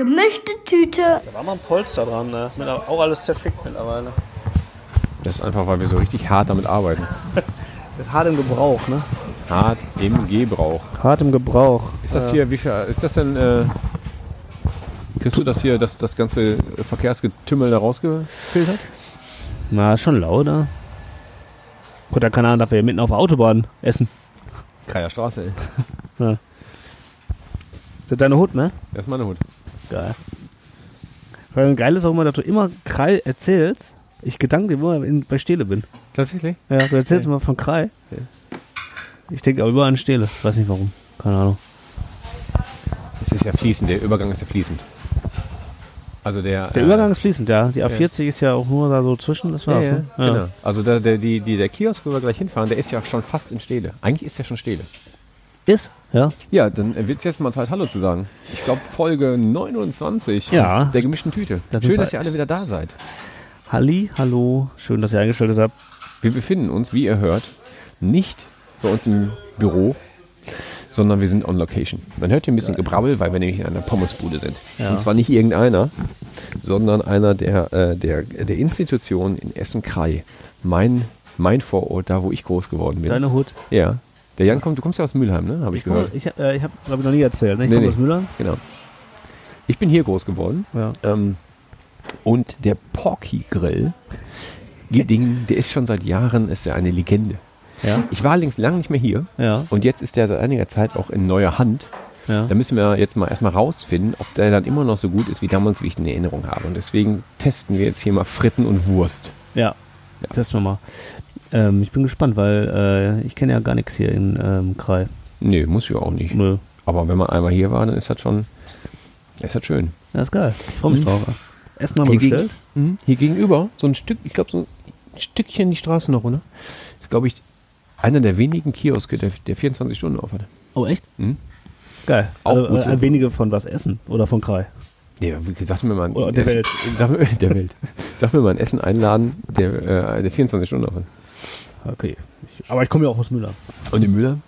Gemischte Tüte. Da war mal ein Polster dran, ne? Mit auch alles zerfickt mittlerweile. Das ist einfach, weil wir so richtig hart damit arbeiten. Mit hart im Gebrauch, ne? Hart im Gebrauch. Hart im Gebrauch. Ist das hier, wie viel, ist das denn, äh, kriegst du das hier, das, das ganze Verkehrsgetümmel da rausgefiltert? Na, ist schon laut, ne? Gut, der Kanal darf ja mitten auf der Autobahn essen. Kreier Straße, ey. Ist das deine Hut, ne? Das ist meine Hut. Geil. Weil geil ist auch immer, dass du immer Krei erzählst. Ich gedanklich immer in, bei Stele bin. Tatsächlich? Ja, du erzählst immer von Krei. Ich denke aber immer an Stele. Weiß nicht warum. Keine Ahnung. Es ist ja fließend, der Übergang ist ja fließend. Also der... Der äh, Übergang ist fließend, ja. Die A40 ist ja auch nur da so zwischen, das Ja, war's. ja, ne? genau. Also der, der, die, die, der Kiosk, wo wir gleich hinfahren, der ist ja schon fast in Stele. Eigentlich ist der schon Stele. Ist? Ja. Ja, dann wird es jetzt mal Zeit, Hallo zu sagen. Ich glaube, Folge 29 Ja. der gemischten Tüte. Da sind Schön, dass ihr alle wieder da seid. Halli, hallo. Schön, dass ihr eingeschaltet habt. Wir befinden uns, wie ihr hört, nicht bei uns im Büro, sondern wir sind on location. Man hört hier ein bisschen Gebrabbel, weil wir nämlich in einer Pommesbude sind. Ja. Und zwar nicht irgendeiner, sondern einer der, äh, der, der Institutionen in Essen-Krei. Mein, mein Vorort, da wo ich groß geworden bin. Deine Hut. Ja. Der Jan kommt, du kommst ja aus Mülheim, ne? Habe ich, gehört. Ich, äh, ich habe, glaube ich, noch nie erzählt. Ne? Ich Nee, komme nee. aus Müller. Genau. Ich bin hier groß geworden. Ja. Ähm, und der Porky Grill, Ding, der ist schon seit Jahren ist er eine Legende. Ja. Ich war allerdings lange nicht mehr hier. Ja. Und jetzt ist der seit einiger Zeit auch in neuer Hand. Ja. Da müssen wir jetzt mal erstmal rausfinden, ob der dann immer noch so gut ist, wie damals, wie ich ihn in Erinnerung habe. Und deswegen testen wir jetzt hier mal Fritten und Wurst. Ja. Testen wir mal. Ähm, ich bin gespannt, weil äh, ich kenne ja gar nichts hier in ähm, Krei. Nee, muss ja auch nicht. Nö. Aber wenn man einmal hier war, dann ist das schon, ist das schön. Das ist geil. Ich freue mich Mhm. drauf. Essen haben wir Hier bestellt. Mhm. Hier gegenüber, so ein Stück, ich glaube, so ein Stückchen die Straße noch runter, ist, glaube ich, einer der wenigen Kioske, der, der 24 Stunden auf hat. Oh, echt? Mhm. Geil. Auch also, gut äh, wenige von was essen oder von Krei. Nee, wie- sag mir mal, ein- Oder der Welt. Sag mir, der Welt. Sag mir mal ein Essen einladen, der, äh, der 24 Stunden auf hat. Okay. Ich, aber ich komme ja auch aus Müller. Und in Müller?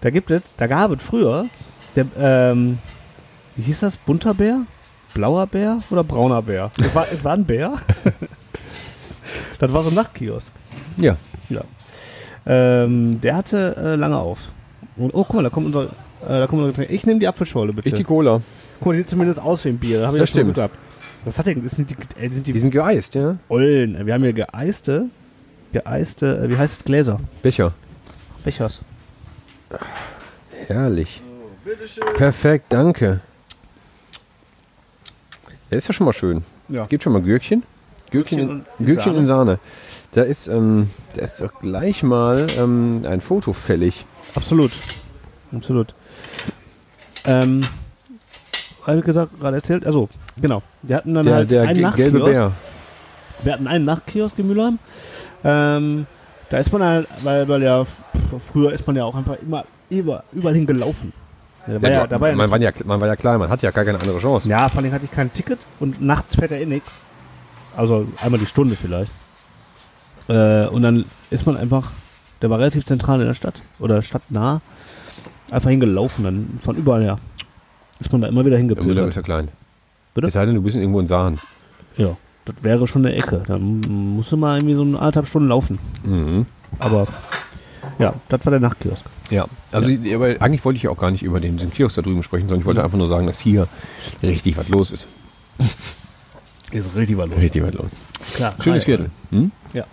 Da gibt es, da gab es früher, der, ähm, wie hieß das? Bunter Bär? Blauer Bär oder brauner Bär? Es war, war ein Bär. das war so ein Nachtkiosk. Ja. Ja. Ähm, der hatte äh, lange auf. Und, oh, guck mal, da kommt unser, äh, da kommt unser Getränk. Ich nehme die Apfelschorle, bitte. Ich die Cola. guck mal, die sieht zumindest aus wie ein Bier. Da habe ich Das ja schon stimmt. gehabt. Was hat der? Das sind die, äh, das sind die, Die sind geeist, ja? Ollen. Wir haben hier geeiste, geeiste, äh, wie heißt es? Gläser. Becher. Bechers. Herrlich. Perfekt, danke. Der ist ja schon mal schön. Ja. Gibt schon mal Gürkchen. Gürkchen, Gürkchen in, in Gürkchen Sahne. in Sahne. Da ist, ähm, da ist doch gleich mal ähm, ein Foto fällig. Absolut. Absolut. Ähm, habe ich gesagt, gerade erzählt, also, genau. Wir hatten dann Der, halt der einen ge- gelbe. Bär. Wir hatten einen Nachtkiosk in Mülheim. Ähm, da ist man halt, weil, weil ja, früher ist man ja auch einfach immer, immer überall hingelaufen. Ja, da war ja, da war ja, man, war ja, man war ja klar, man hat ja gar keine andere Chance. ja, vor allem hatte ich kein Ticket und nachts fährt er eh nix. Also einmal die Stunde vielleicht. Äh, und dann ist man einfach, der war relativ zentral in der Stadt oder stadtnah, einfach hingelaufen, dann von überall her. Ist man da immer wieder hingepilgert. ist ja klein. Bitte? Es sei denn, du bist irgendwo in Saaren. Ja, das wäre schon eine Ecke. Dann musste man irgendwie so eine anderthalb Stunden laufen. Mhm. Aber ja, das war der Nachtkiosk. Ja, also aber eigentlich wollte ich ja auch gar nicht über den, den Kiosk da drüben sprechen, sondern ich wollte einfach nur sagen, dass hier richtig was los ist. Ist richtig was los. Richtig was los. Klar. Schönes Viertel. Hm? Ja.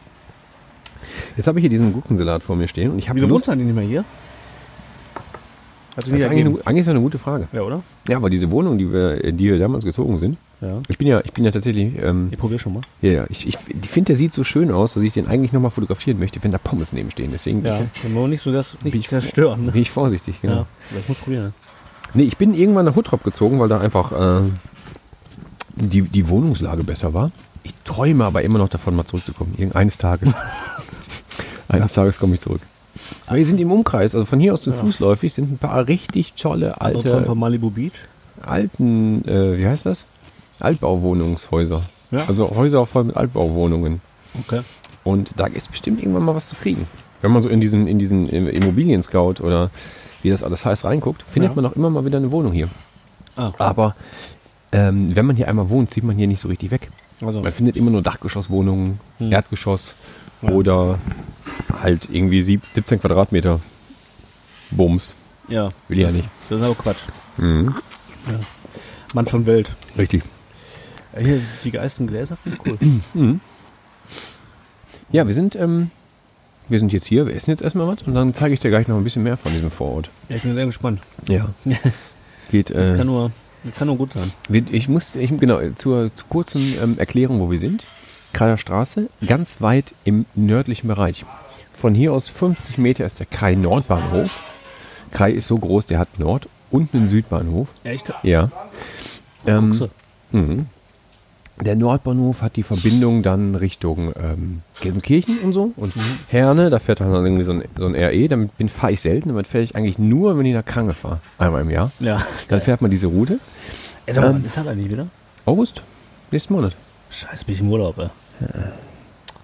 Jetzt habe ich hier diesen Gurkensalat vor mir stehen und ich habe Wieso wohnst du nicht mehr hier? Hat Das ist eigentlich, eine, eigentlich ist das eine gute Frage. Ja, oder? Ja, aber diese Wohnung, die wir, die wir damals gezogen sind, Ja. ich bin ja, ich bin ja tatsächlich, ähm, Ich probier schon mal. ja, ja, ich, ich, ich finde, der sieht so schön aus, dass ich den eigentlich nochmal fotografieren möchte, wenn da Pommes nebenstehen. Deswegen Ja. bin Dann wollen wir nicht so das ich, nicht zerstören. bin ich vorsichtig, genau. Ja. Ich muss probieren. Nee, ich bin irgendwann nach Huttrop gezogen, weil da einfach äh, die, die Wohnungslage besser war. Ich träume aber immer noch davon, mal zurückzukommen. Irgendeines Tages. Eines Tages komme ich zurück. Aber wir sind im Umkreis, also von hier aus zu fußläufig sind ein paar richtig tolle Andere alte, von Malibu Beach. alten, äh, wie heißt das? Altbauwohnungshäuser. Ja. Also Häuser voll mit Altbauwohnungen. Okay. Und da ist bestimmt irgendwann mal was zu kriegen. Wenn man so in diesen, in diesen Immobilien-Scout oder wie das alles heißt reinguckt, findet Ja. man auch immer mal wieder eine Wohnung hier. Ah. Aber ähm, wenn man hier einmal wohnt, zieht man hier nicht so richtig weg. Also, Man findet immer nur Dachgeschosswohnungen, Hm. Erdgeschoss Ja. oder halt irgendwie sieb- 17 Quadratmeter. Bums. ja. Will ich ja nicht. Das ist aber Quatsch. Mhm. Mann von Welt. Richtig. Ja, Hier, die geisten Gläser finde ich cool. Ja, wir sind, ähm, wir sind jetzt hier, wir essen jetzt erstmal was und dann zeige ich dir gleich noch ein bisschen mehr von diesem Vorort. Ja, ich bin sehr gespannt. Ja. Geht, äh, Kann nur, kann nur gut sein. Ich muss, ich, genau, zur, zur kurzen ähm, Erklärung, wo wir sind. Kreier Straße, ganz weit im nördlichen Bereich. Von hier aus 50 Meter ist der Krei Nordbahnhof. Krei ist so groß, der hat Nord- und einen Südbahnhof. Echt? Ja. Ähm, Guckse. Mhm. Der Nordbahnhof hat die Verbindung dann Richtung ähm, Gelsenkirchen und so. Und Herne, da fährt dann irgendwie so ein, so ein RE. Damit bin fahre ich selten. Damit fahre ich eigentlich nur, wenn ich nach Krange fahre. Einmal im Jahr. Ja. Dann fährt man diese Route. Ey, sag mal, Ähm. wann ist das eigentlich wieder? August, nächsten Monat. Scheiße, bin ich im Urlaub, ey.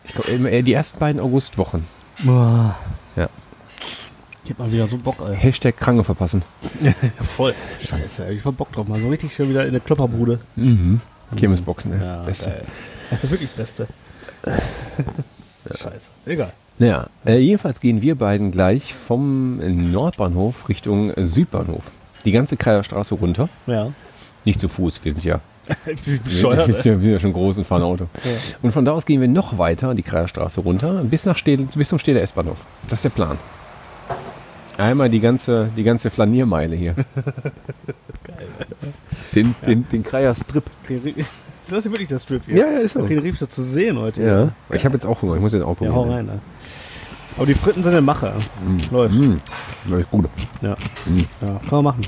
Ich glaube, äh, die ersten beiden Augustwochen. Boah. Ja. Ich hab mal wieder so Bock, ey. Hashtag Kranke verpassen. Ja, voll. Scheiße, ich hab Bock drauf. Mal so richtig schon wieder in der Klopperbude. Mhm. Kirmesboxen, ja. Ja, Beste. geil. Wirklich Beste. Scheiße. Egal. Naja, äh, jedenfalls gehen wir beiden gleich vom Nordbahnhof Richtung Südbahnhof. Die ganze Kreierstraße runter. Ja. Nicht zu Fuß, wir sind ja, Ich bin wir, bescheuert, wir sind ja, wir sind ja schon groß und fahren Auto. Ja. Und von da aus gehen wir noch weiter die Kreierstraße runter bis, nach Städel, bis zum Städter S-Bahnhof. Das ist der Plan. Einmal die ganze, die ganze Flaniermeile hier. Den, den, den Kreier Strip. Das ist ja wirklich der Strip hier. Ja, ja, ist. Okay, den Rief zu sehen heute. Ja. Ich habe jetzt auch Hunger, ich muss jetzt auch Ja, probieren. hau rein, ey. Aber die Fritten sind eine Mache. Läuft. Mm, läuft gut. Ja. Mm. ja. Kann man machen.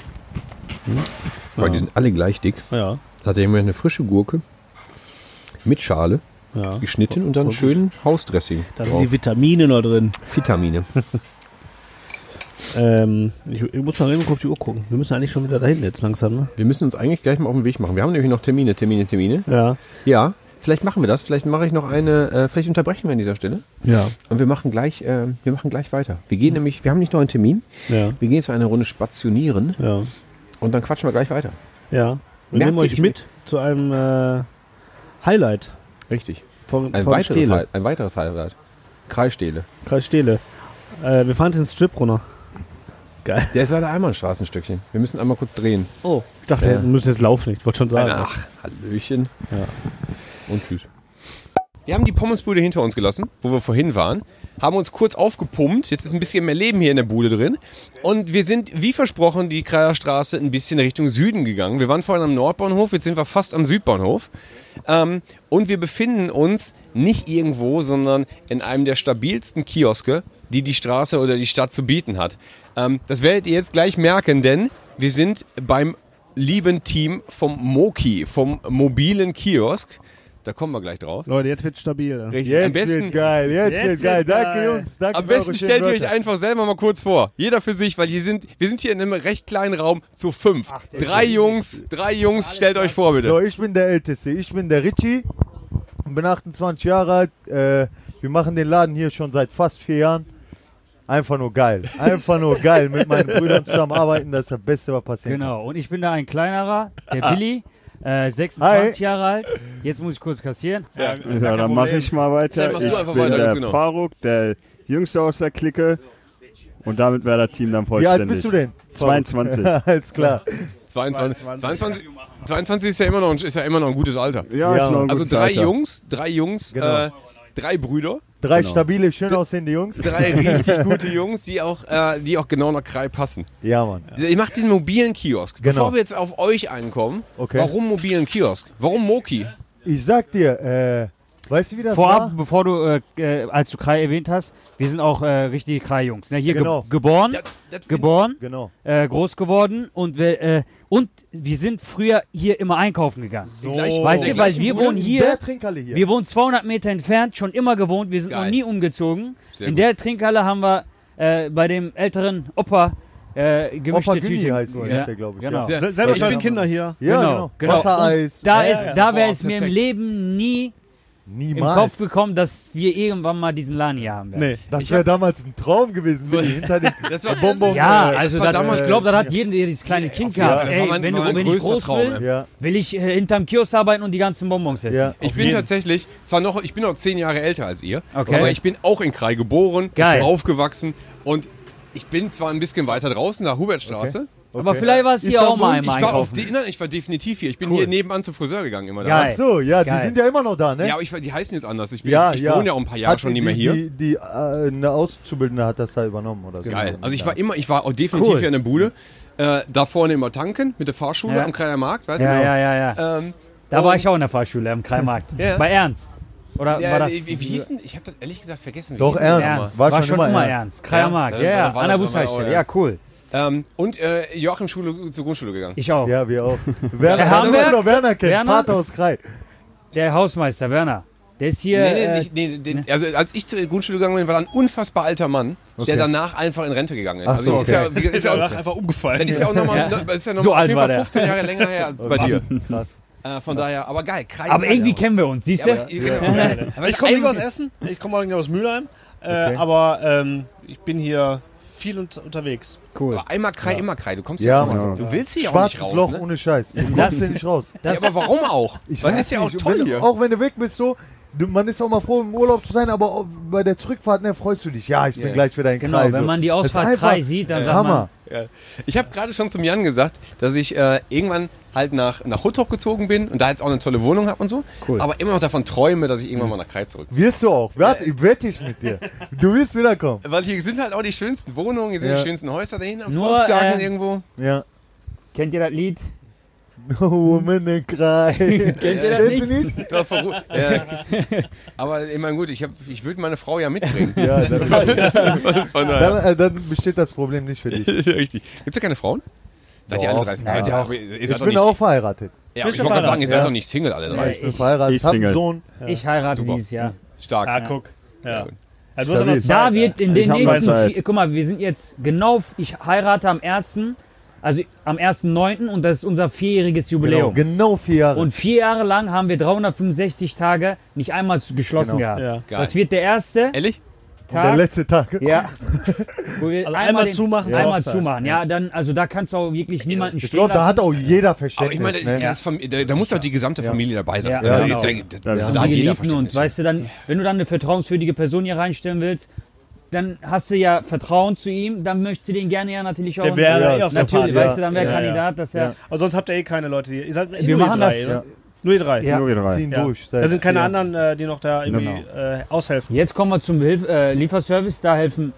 Weil Ja. die sind alle gleich dick. Ja. Da hat er immer eine frische Gurke mit Schale Ja. geschnitten und dann schön Hausdressing. Da sind die Vitamine noch drin. Vitamine. Ähm, ich, ich muss mal eben auf die Uhr gucken. Wir müssen eigentlich schon wieder dahin jetzt langsam, ne? Wir müssen uns eigentlich gleich mal auf den Weg machen. Wir haben nämlich noch Termine, Termine, Termine. Ja. Ja, vielleicht machen wir das. Vielleicht mache ich noch eine, äh, vielleicht unterbrechen wir an dieser Stelle. Ja. Und wir machen gleich, äh, wir machen gleich weiter. Wir gehen nämlich, wir haben nicht noch einen Termin. Ja. Wir gehen jetzt eine Runde spationieren Ja. und dann quatschen wir gleich weiter. Ja. Wir Merkt nehmen euch mit zu einem äh, Highlight Richtig. von, Ein von weiteres, Stele. Hi- ein weiteres Highlight. Kreisstele. Kreis Stele. Äh, wir fahren jetzt den Strip runter. Geil. Der ist leider einmal ein Straßenstückchen. Wir müssen einmal kurz drehen. Oh. Ich dachte, Ja. wir müssen jetzt laufen. Ich wollte schon sagen. Ach, Hallöchen. Ja. Und tschüss. Wir haben die Pommesbude hinter uns gelassen, wo wir vorhin waren. Haben uns kurz aufgepumpt. Jetzt ist ein bisschen mehr Leben hier in der Bude drin. Und wir sind, wie versprochen, die Kreierstraße ein bisschen Richtung Süden gegangen. Wir waren vorhin am Nordbahnhof, jetzt sind wir fast am Südbahnhof. Ähm, und wir befinden uns nicht irgendwo, sondern in einem der stabilsten Kioske, die die Straße oder die Stadt zu bieten hat. Ähm, das werdet ihr jetzt gleich merken, denn wir sind beim lieben Team vom Moki, vom mobilen Kiosk. Da kommen wir gleich drauf. Leute, jetzt wird stabil. Richtig. Jetzt am besten, wird geil, jetzt, Jetzt wird geil. wird Danke, geil. Jungs. Danke am besten stellt ihr euch einfach selber mal kurz vor. Jeder für sich, weil hier sind, wir sind hier in einem recht kleinen Raum zu fünf. drei Jungs, drei Jungs, stellt euch vor bitte. So, ich bin der Älteste. Ich bin der Richie. und Bin 28 Jahre alt. Äh, wir machen den Laden hier schon seit fast vier Jahren. Einfach nur geil. Einfach nur geil. Mit meinen Brüdern zusammenarbeiten, das ist das Beste, was passieren Genau, und ich bin da ein kleinerer, der Billy, äh, 26 Jahre alt. Jetzt muss ich kurz kassieren. Ja, Ja, dann mache ich mal weiter. Dann machst du ich einfach bin weiter, der genau. Faruk, der Jüngste aus der Clique. Und damit wäre das Team dann kann. Wie vollständig. alt bist du denn? 22. Alles klar. 22, 22, 22 ist ja immer noch, ein- ist ja immer noch ein gutes Alter. Ja, Ja. ist noch ein Also drei Alter. Jungs, drei Jungs, Genau. äh, drei Brüder, Drei Genau. stabile, schön aussehende Jungs. drei richtig gute Jungs, die auch, äh, die auch genau nach Krei passen. Ja, Mann. Ihr macht diesen mobilen Kiosk. Genau. Bevor wir jetzt auf euch einkommen, Okay. warum mobilen Kiosk? Warum Moki? Ich sag dir, äh, Weißt du, wie das Vorab, war? bevor du, äh, äh, als du Krai erwähnt hast, wir sind auch äh, richtige Krai-Jungs. Ne? Hier ge Genau. geboren, Das- das geboren, Genau. äh, groß geworden und wir, äh, und wir sind früher hier immer einkaufen gegangen. gleichen- Weißt du, weil wir wohnen In hier, der Trinkhalle hier. wir wohnen 200 Meter entfernt, schon immer gewohnt, wir sind Geil. noch nie umgezogen. Sehr In gut. der Trinkhalle haben wir äh, bei dem älteren Opa äh, gemischte Opa Günni Tüten. heißt, ja. der, glaube ich. Genau. Ja, Selber Ich schon bin- Kinder hier. ja Genau, genau. genau. Wassereis. Da, Ja, ist, ja, da wäre es mir im. Leben nie im Niemals. Kopf gekommen, dass wir irgendwann mal diesen Laden hier haben werden. Nee. Das wäre damals ein Traum gewesen, Billy, hinter dem Das war, Bonbon. Ja, äh, also war das, damals- ich glaube, das hat jeder, der dieses kleine Kind jeden gehabt. Fall. Ey, mein- wenn, du, wenn ich größter groß Traum, will. Ja. will ich äh, hinterm Kiosk arbeiten und die ganzen Bonbons essen. Ja. Ich bin tatsächlich, zwar noch, ich bin noch zehn Jahre älter als ihr, Okay. aber ich bin auch in Krai geboren, Geil. aufgewachsen und ich bin zwar ein bisschen weiter draußen, nach Hubertstraße. Aber Okay. vielleicht warst du hier auch mal einmal Ich war, auf einkaufen. die, nein, ich war definitiv hier. Ich bin Cool. hier nebenan zum Friseur gegangen immer. Geil. Ach so, ja, die Geil. sind ja immer noch da, ne? Ja, aber ich, war- die heißen jetzt anders. Ich, bin, ja, ich ja. wohne ja auch ein paar Jahre Hat schon die, nicht mehr hier. Die, die, äh, eine Auszubildende hat das da übernommen, oder so. Geil. Also ich war immer, ich war auch definitiv Cool. hier in der Bude. Äh, da vorne immer tanken mit der Fahrschule Ja. am Kreier Markt, weißt Ja, du? ja, ja, ja. Ähm, Da war ich auch in der Fahrschule am Kreimarkt. Ja. Bei Ernst. Oder Ja, war das? wie, wie hieß denn? Ich habe das ehrlich gesagt vergessen. Wie Doch, Ernst. War War, schon immer Ernst. Kreiermarkt. Ja, Ja, war an der war Bushaltestelle. Ja, cool. Ähm, und äh, Joachim Schule zur Grundschule gegangen. Ich auch. Ja, wir auch. Werner, Hamburg? noch Werner kennen, Werner? Vater aus Krei. Der Hausmeister, Werner. Der ist hier. Nee, nee, äh, nicht, nee, den, also als ich zur Grundschule gegangen bin, war da ein unfassbar alter Mann, Okay. der danach einfach in Rente gegangen ist. Ach also so, ist ja, okay. gesagt, ist ja, danach auch, einfach umgefallen. dann ist ja auch nochmal Ja. noch, ist ja noch So alt jeden war Fall der. 15 Jahre länger her als bei dir. Krass. Äh, von daher, aber geil. Kreis aber irgendwie kennen wir uns, siehst du? ja, aber, genau. Ich komme nicht aus Essen, ich komme eigentlich aus Mülheim. Äh, Okay. Aber ähm, ich bin hier viel unt unterwegs. Cool. Aber einmal Krei, immer Krei. Du kommst Ja, ja, raus. Mann. Du willst hier auch Schwarzes nicht raus, Loch ne? ohne Scheiß. Du kommst hier nicht raus. ja, aber warum auch? Ich weiß ist ja auch nicht, toll wenn, hier. Auch wenn du weg bist, so, man ist auch mal froh, im Urlaub zu sein, aber bei der Zurückfahrt, ne, freust du dich. Ja, ich bin Ja. gleich wieder in Genau, Kreis. wenn so. man die Ausfahrt Krei sieht, dann sagt man. Hammer. Ja. Ich habe gerade schon zum Jan gesagt, dass ich äh, irgendwann halt nach, nach Huttop gezogen bin und da jetzt auch eine tolle Wohnung habe und so. Cool. Aber immer noch davon träume, dass ich irgendwann mal nach Krei zurück. Wirst du auch. Warte, ich wette ich mit dir. Du wirst wiederkommen. Weil hier sind halt auch die schönsten Wohnungen, hier sind Ja. die schönsten Häuser dahin am Nur, Volksgarten äh, irgendwo. Ja. Kennt ihr das Lied? No woman in Krei. Kennt ihr das du nicht? Da verru- ja. Aber ich meine, gut, ich, hab- ich würde meine Frau ja mitbringen. Ja, dann, dann, äh, dann besteht das Problem nicht für dich. Richtig. Gibt es ja keine Frauen? Seid ihr Doch. alle 30? Ja, Seid ihr, doch. seid Ich doch bin nicht, auch verheiratet. Ja, ich wollte gerade sagen, ihr seid Ja. doch nicht Single alle drei. Ich bin verheiratet, ich hab einen Single. Sohn. Ich heirate Super. dieses Jahr. Stark. Ja, guck. Ja. Also Stabil. Da wird in den nächsten vier, guck mal, wir sind jetzt genau, ich heirate am 1., also am 1.9. und das ist unser vierjähriges Genau, Jubiläum. genau vier Jahre. Und vier Jahre lang haben wir 365 Tage nicht einmal geschlossen Genau. gehabt. Ja. Das wird der erste Ehrlich? der Tag. letzte Tag. Ja. Wo wir Also einmal den- zumachen zur Einmal zumachen. Ja, dann, also da kannst du auch wirklich niemanden Ich stehen glaube, da hat auch jeder Aber Verständnis. ich meine, ne? das Fam- da, da muss doch die gesamte Ja. Familie dabei sein. Ja. Da- Ja, da- genau. da- Ja, da Und hat die jeder Geliebten und Verständnis. weißt du dann, wenn du dann eine vertrauenswürdige Person hier reinstellen willst, dann hast du ja Vertrauen zu ihm, dann möchtest du den gerne ja natürlich auch. Der wäre Ja, eh auf der natürlich, Party. weißt du, dann wäre Ja, ja. Kandidat, dass er. Ja. Aber sonst habt ihr eh keine Leute hier. Ihr seid eh Wir nur machen drei, das- oder? Nur ihr drei. Ja. Nur ihr drei. Ziehen Ja. durch. Da sind keine vier- anderen, äh, die noch da irgendwie äh, aushelfen. Jetzt kommen wir zum Hilf äh, Lieferservice. Da helfen,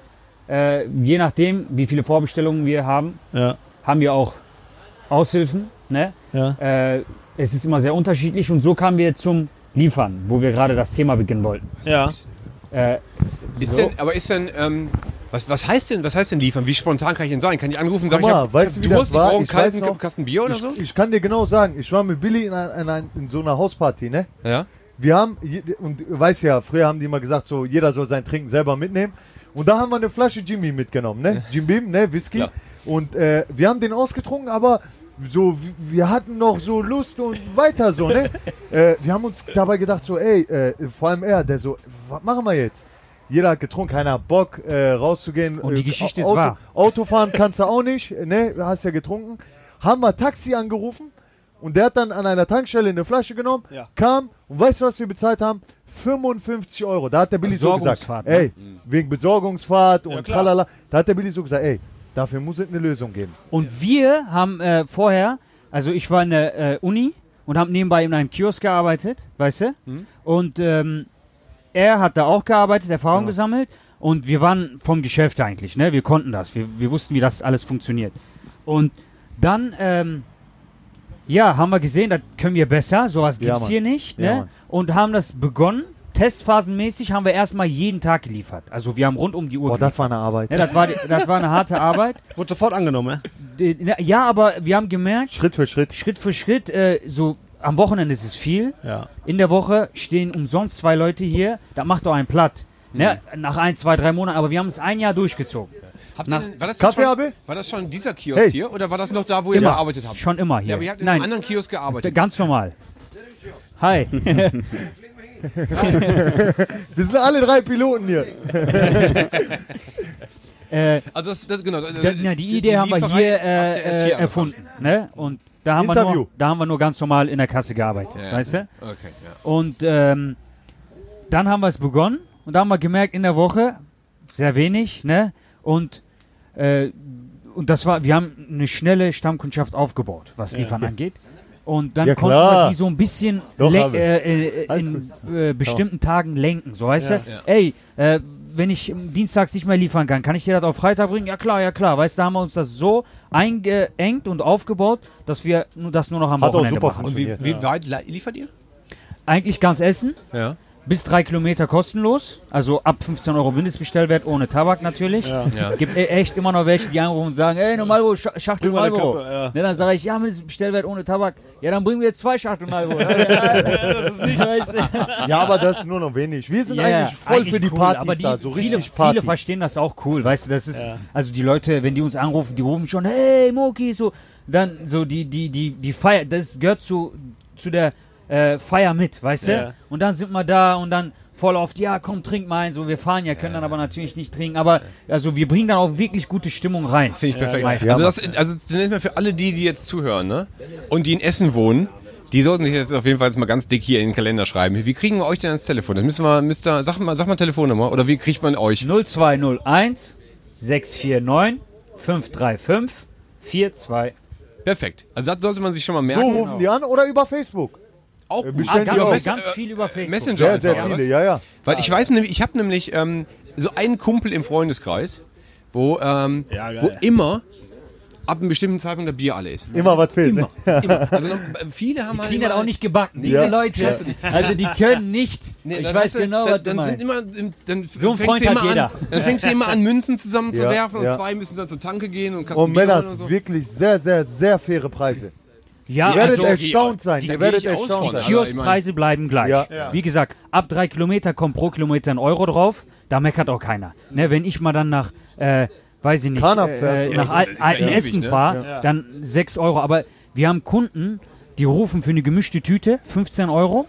äh, je nachdem, wie viele Vorbestellungen wir haben, Ja. haben wir auch Aushilfen. Ne? Ja. Äh, es ist immer sehr unterschiedlich und so kamen wir zum Liefern, wo wir gerade das Thema beginnen wollten. Ja. Äh, Ist so. denn, aber ist denn, ähm, was, was heißt denn, was heißt denn liefern? Wie spontan kann ich denn sein? Kann ich anrufen und sagen, Guck ich mal, hab, weißt ich du, wie Durst, das war? ich einen Ich weiß kalten noch- Kasten Bier oder so? Ich, ich kann dir genau sagen, ich war mit Billy in, ein, in, in so einer Hausparty, ne? Ja. Wir haben, und du weißt ja, früher haben die immer gesagt, so jeder soll sein Trinken selber mitnehmen. Und da haben wir eine Flasche Jimmy mitgenommen, ne? Jim Beam, ne? Whisky. Klar. Und äh, wir haben den ausgetrunken, aber so, wir hatten noch so Lust und weiter so, ne? äh, wir haben uns dabei gedacht, so, ey, äh, vor allem er, der so, was machen wir jetzt? Jeder hat getrunken, keiner hat Bock, äh, rauszugehen. Und die Äh, Geschichte ist Auto, wahr. Autofahren kannst du auch nicht, ne? Hast ja getrunken. Haben wir Taxi angerufen und der hat dann an einer Tankstelle eine Flasche genommen, Ja. kam und weißt du, was wir bezahlt haben? 55 Euro. Da hat der Billy so gesagt, ne? ey, wegen Besorgungsfahrt und klar. tralala. Da hat der Billy so gesagt, ey, dafür muss es eine Lösung geben. Und wir haben äh, vorher, also ich war in der äh, Uni und habe nebenbei in einem Kiosk gearbeitet, weißt du? Mhm. Und ähm, er hat da auch gearbeitet, Erfahrung Genau. gesammelt und wir waren vom Geschäft eigentlich, ne? Wir konnten das, wir, wir wussten, wie das alles funktioniert. Und dann, ähm, ja, haben wir gesehen, das können wir besser, sowas Ja, gibt's Mann. hier nicht, Ja, ne? Mann. Und haben das begonnen testphasenmäßig haben wir erstmal jeden Tag geliefert. Also wir haben rund um die Uhr Boah, das war eine Arbeit. Ja, das, war, das war eine harte Arbeit. Wurde sofort angenommen, ja? Ja, aber wir haben gemerkt, Schritt für Schritt. Schritt für Schritt, äh, so am Wochenende ist es viel. Ja. In der Woche stehen umsonst zwei Leute hier. Da macht doch ein platt. Ne? Nach ein, zwei, drei Monaten. Aber wir haben es ein Jahr durchgezogen. Habt Na, ihr denn, war, das Kaffee, schon, war das schon dieser Kiosk Hey. hier oder war das noch da, wo ihr Immer. gearbeitet habt? Schon immer hier. Ja, aber ihr habt in Nein, einem anderen Kiosk gearbeitet. ganz normal. Hi. Wir sind alle drei Piloten hier. äh, Also das, das genau. da, ja, die Idee haben wir hier äh, hier äh, angefangen. erfunden. Ne? Und da haben, wir Interview. nur, da haben wir nur ganz normal in der Kasse gearbeitet. Ja. Weißt du? Okay, ja. Und ähm, dann haben wir es begonnen und da haben wir gemerkt, in der Woche sehr wenig, ne? Und, äh, und das war, wir haben eine schnelle Stammkundschaft aufgebaut, was Liefern angeht. Und dann Ja, konnten klar. wir die so ein bisschen Doch, äh, äh, in äh, bestimmten Tagen lenken. So heißt Ja. du, ey, äh, wenn ich dienstags nicht mehr liefern kann, kann ich dir das auf Freitag bringen? Ja klar, ja klar. Weißt du, da haben wir uns das so eingeengt und aufgebaut, dass wir nur das nur noch am Hat auch Wochenende super machen. Und wie, funktioniert. wie weit li- liefert ihr? Eigentlich ganz Essen. Ja. Bis drei Kilometer kostenlos, also ab 15 Euro Mindestbestellwert ohne Tabak natürlich. Ja. Gibt e- echt immer noch welche, die anrufen und sagen, ey, nur Sch Schachtel Bring mal eine Marlboro. Kappe, ja. Ne, dann sage ich, ja, Mindestbestellwert ohne Tabak. Ja, dann bringen wir jetzt zwei Schachtel Marlboro. das ist nicht weißt du. Ja, aber das ist nur noch wenig. Wir sind Ja, ja, eigentlich voll für die cool, Partys aber die, da, so viele, richtig Party. Viele verstehen das auch cool, weißt du, das ist, also die Leute, wenn die uns anrufen, die rufen schon, hey, Moki, so, dann so die, die, die, die Feier, das gehört zu, zu der äh, Feier mit, weißt du? Ja. Und dann sind wir da und dann voll oft, ja, komm, trink mal ein, so, wir fahren ja, können dann aber natürlich nicht trinken, aber, also wir bringen dann auch wirklich gute Stimmung rein. Finde ich perfekt. meistens. also, das, also zunächst mal für alle die, die jetzt zuhören, ne? Und die in Essen wohnen, die sollten sich jetzt auf jeden Fall jetzt mal ganz dick hier in den Kalender schreiben. Wie kriegen wir euch denn ans Telefon? Das müssen wir, Mister, sag mal, sag mal Telefonnummer oder wie kriegt man euch? 0201 649 535 42. Perfekt. Also das sollte man sich schon mal so merken. rufen die an oder über Facebook. Auch Äh, gut. Ah, ganz, auch. Ganz äh, viel über Facebook. Messenger Sehr, sehr viele, was? ja, ja. Weil ich weiß nämlich, ich habe nämlich ähm, so einen Kumpel im Freundeskreis, wo, ähm, Ja, wo immer ab einem bestimmten Zeitpunkt der Bier alle ist. Immer was fehlt. Ne? Immer. Also noch, viele haben Die halt kriegen das immer- auch nicht gebacken. Diese Ja. Leute, also die können nicht. Nee, ich dann weiß du, genau, dann, was du dann meinst. sind immer, dann So ein fängst Freund du immer jeder. An, dann fängst du immer an, Münzen zusammenzuwerfen Ja, und ja. zwei müssen dann zur Tanke gehen und Kasten Und Männer, und so. wirklich sehr, sehr, sehr faire Preise. Ja, Ihr werdet also, erstaunt sein. die- Ihr die werdet erstaunt sein. Alter. Kioskpreise bleiben gleich. Ja. Wie gesagt, ab drei Kilometer kommt pro Kilometer ein Euro drauf. Da meckert auch keiner. Ne, wenn ich mal dann nach, äh, weiß ich nicht, äh, äh, nach. Al ja Essen ne? fahre, Ja. dann 6 Euro. Aber wir haben Kunden, die rufen für eine gemischte Tüte 15 Euro.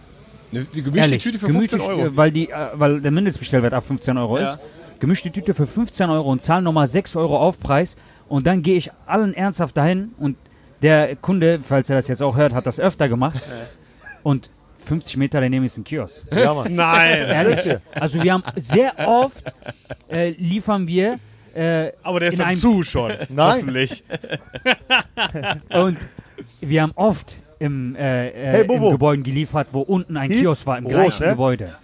Eine, die gemischte Ehrlich, Tüte für gemischte 15 Euro. Weil, die, äh, weil der Mindestbestellwert ab 15 Euro ist. Gemischte Tüte für 15 Euro und zahlen nochmal 6 Euro Aufpreis. Und dann gehe ich allen ernsthaft dahin und der Kunde, falls er das jetzt auch hört, hat das öfter gemacht. Und 50 Meter daneben ist ein Kiosk. Ja, Mann. Nein. Ehrlich? Also wir haben sehr oft äh, liefern wir äh, Aber der ist dann zu schon. Nein. Hoffentlich. und wir haben oft im, äh, äh, Hey, im. Gebäude geliefert, wo unten ein Kiosk war, im Brot, gleichen ne? Gebäude.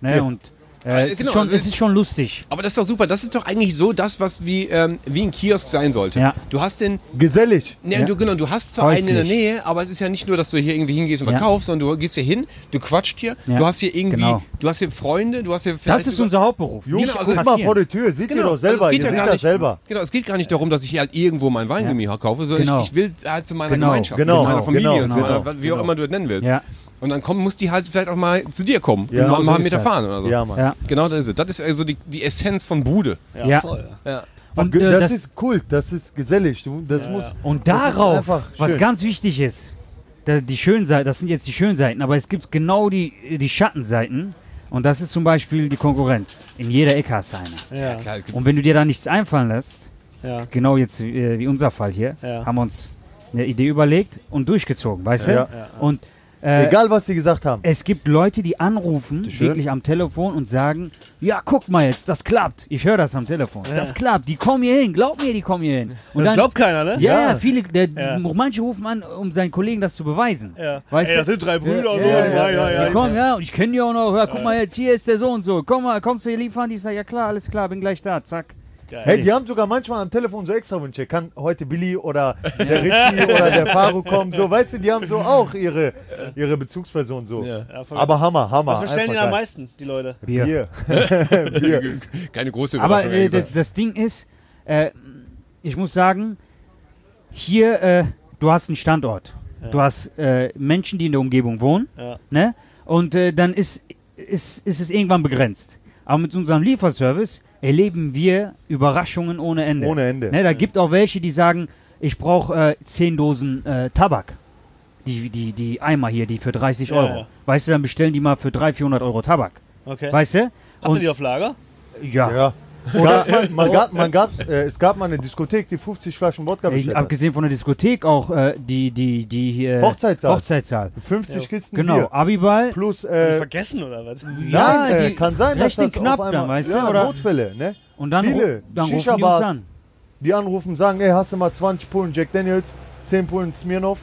Ne, Ja. und äh, es, genau, ist schon, also es ist schon lustig. Aber das ist doch super. Das ist doch eigentlich so das, was wie, ähm, wie ein Kiosk sein sollte. Ja. Du hast den, Gesellig. ne, Ja. du, genau, du hast zwar einen in der Häuslich. Nähe, aber es ist ja nicht nur, dass du hier irgendwie hingehst und Ja. verkaufst, sondern du gehst hier hin, du quatscht hier, Ja. du hast hier irgendwie, Genau. du hast hier Freunde, du hast hier Das ist unser Hauptberuf. Jungs, Genau, also guckt mal vor der Tür. Seht ihr Genau, doch selber. also es geht ihr ja seht gar das nicht, selber. Genau, es geht gar nicht darum, dass ich hier halt irgendwo mein Weingummi kaufe, sondern Genau. ich, ich will halt zu meiner Genau. Gemeinschaft, Genau, zu meiner Familie genau, und zu meiner, wie auch immer du es nennen willst. Ja, Und dann kommen, muss die halt vielleicht auch mal zu dir kommen Ja, und mal, so mal einen Meter das. fahren oder so. Ja, Mann. ja, Genau das ist es. Das ist also die, die Essenz von Bude. ja. Ja. Und, Ge- äh, das, das, ist Kult, das ist gesellig. Du, das muss. und das ist darauf, was ganz wichtig ist, die schönen Seiten, das sind jetzt die schönen Seiten, aber es gibt genau die, die Schattenseiten. Und das ist zum Beispiel die Konkurrenz. In jeder Ecke hast du eine. Ja. Klar, Und wenn du dir da nichts einfallen lässt, Ja. genau jetzt äh, wie unser Fall hier, Ja. haben wir uns eine Idee überlegt und durchgezogen, weißt du? Ja. Und äh, Egal, was sie gesagt haben. es gibt Leute, die anrufen, wirklich am Telefon und sagen, ja, guck mal jetzt, das klappt. Ich höre das am Telefon. Das klappt, die kommen hier hin, glaub mir, die kommen hier hin. Und Das glaubt keiner, ne? ja, Ja. ja, viele, der, Ja. manche rufen an, um seinen Kollegen das zu beweisen. Ja. Weißt Ey, du? das sind drei Brüder. Ja, so. ja, ja, ja, ja, Die kommen, ja, und ich kenne die auch noch. Ja, guck mal jetzt, hier ist der so und so. Komm mal, kommst du hier liefern? Die sagen, ja klar, alles klar, bin gleich da, zack. Hey, die haben sogar manchmal am Telefon so extra Wünsche. Kann heute Billy oder der Richie oder der Faro kommen? So, weißt du, die haben so auch ihre, ihre Bezugsperson so. Ja. Ja, Aber Hammer, Hammer. Was bestellen die am meisten, die Leute? Bier. Bier. Bier. Keine große Aber Überraschung. äh, ehrlich das, das Ding ist, äh, ich muss sagen, hier, äh, du hast einen Standort. Du hast äh, Menschen, die in der Umgebung wohnen. Ja. Ne? Und äh, dann ist, ist, ist es irgendwann begrenzt. Aber mit unserem Lieferservice erleben wir Überraschungen ohne Ende. Ohne Ende. Ne? Da gibt auch welche, die sagen, ich brauche äh, 10 Dosen äh, Tabak. Die, die, die Eimer hier, die für 30 Ja, Euro. ja. Weißt du, dann bestellen die mal für 300, 400 Euro Tabak. Okay. Weißt du? Habt ihr die auf Lager? ja. Ja. Oder man, man gab, man gab's, äh, es gab mal eine Diskothek, die 50 Flaschen Wodka bestellt hat. abgesehen von der Diskothek auch äh, die, die, die hier. Hochzeitssaal. Hochzeitssaal. 50 Kisten Genau, Bier. Abiball. Plus, Äh, vergessen oder was? Ja, nein, äh, die kann sein, dass das knapp auf einmal, dann, weißt du, ja, oder? Notfälle, ne? Und dann, Viele dann rufen die uns Shisha-Bars. an. Die anrufen, sagen, ey, hast du mal 20 Pullen Jack Daniels, 10 Pullen Smirnoff,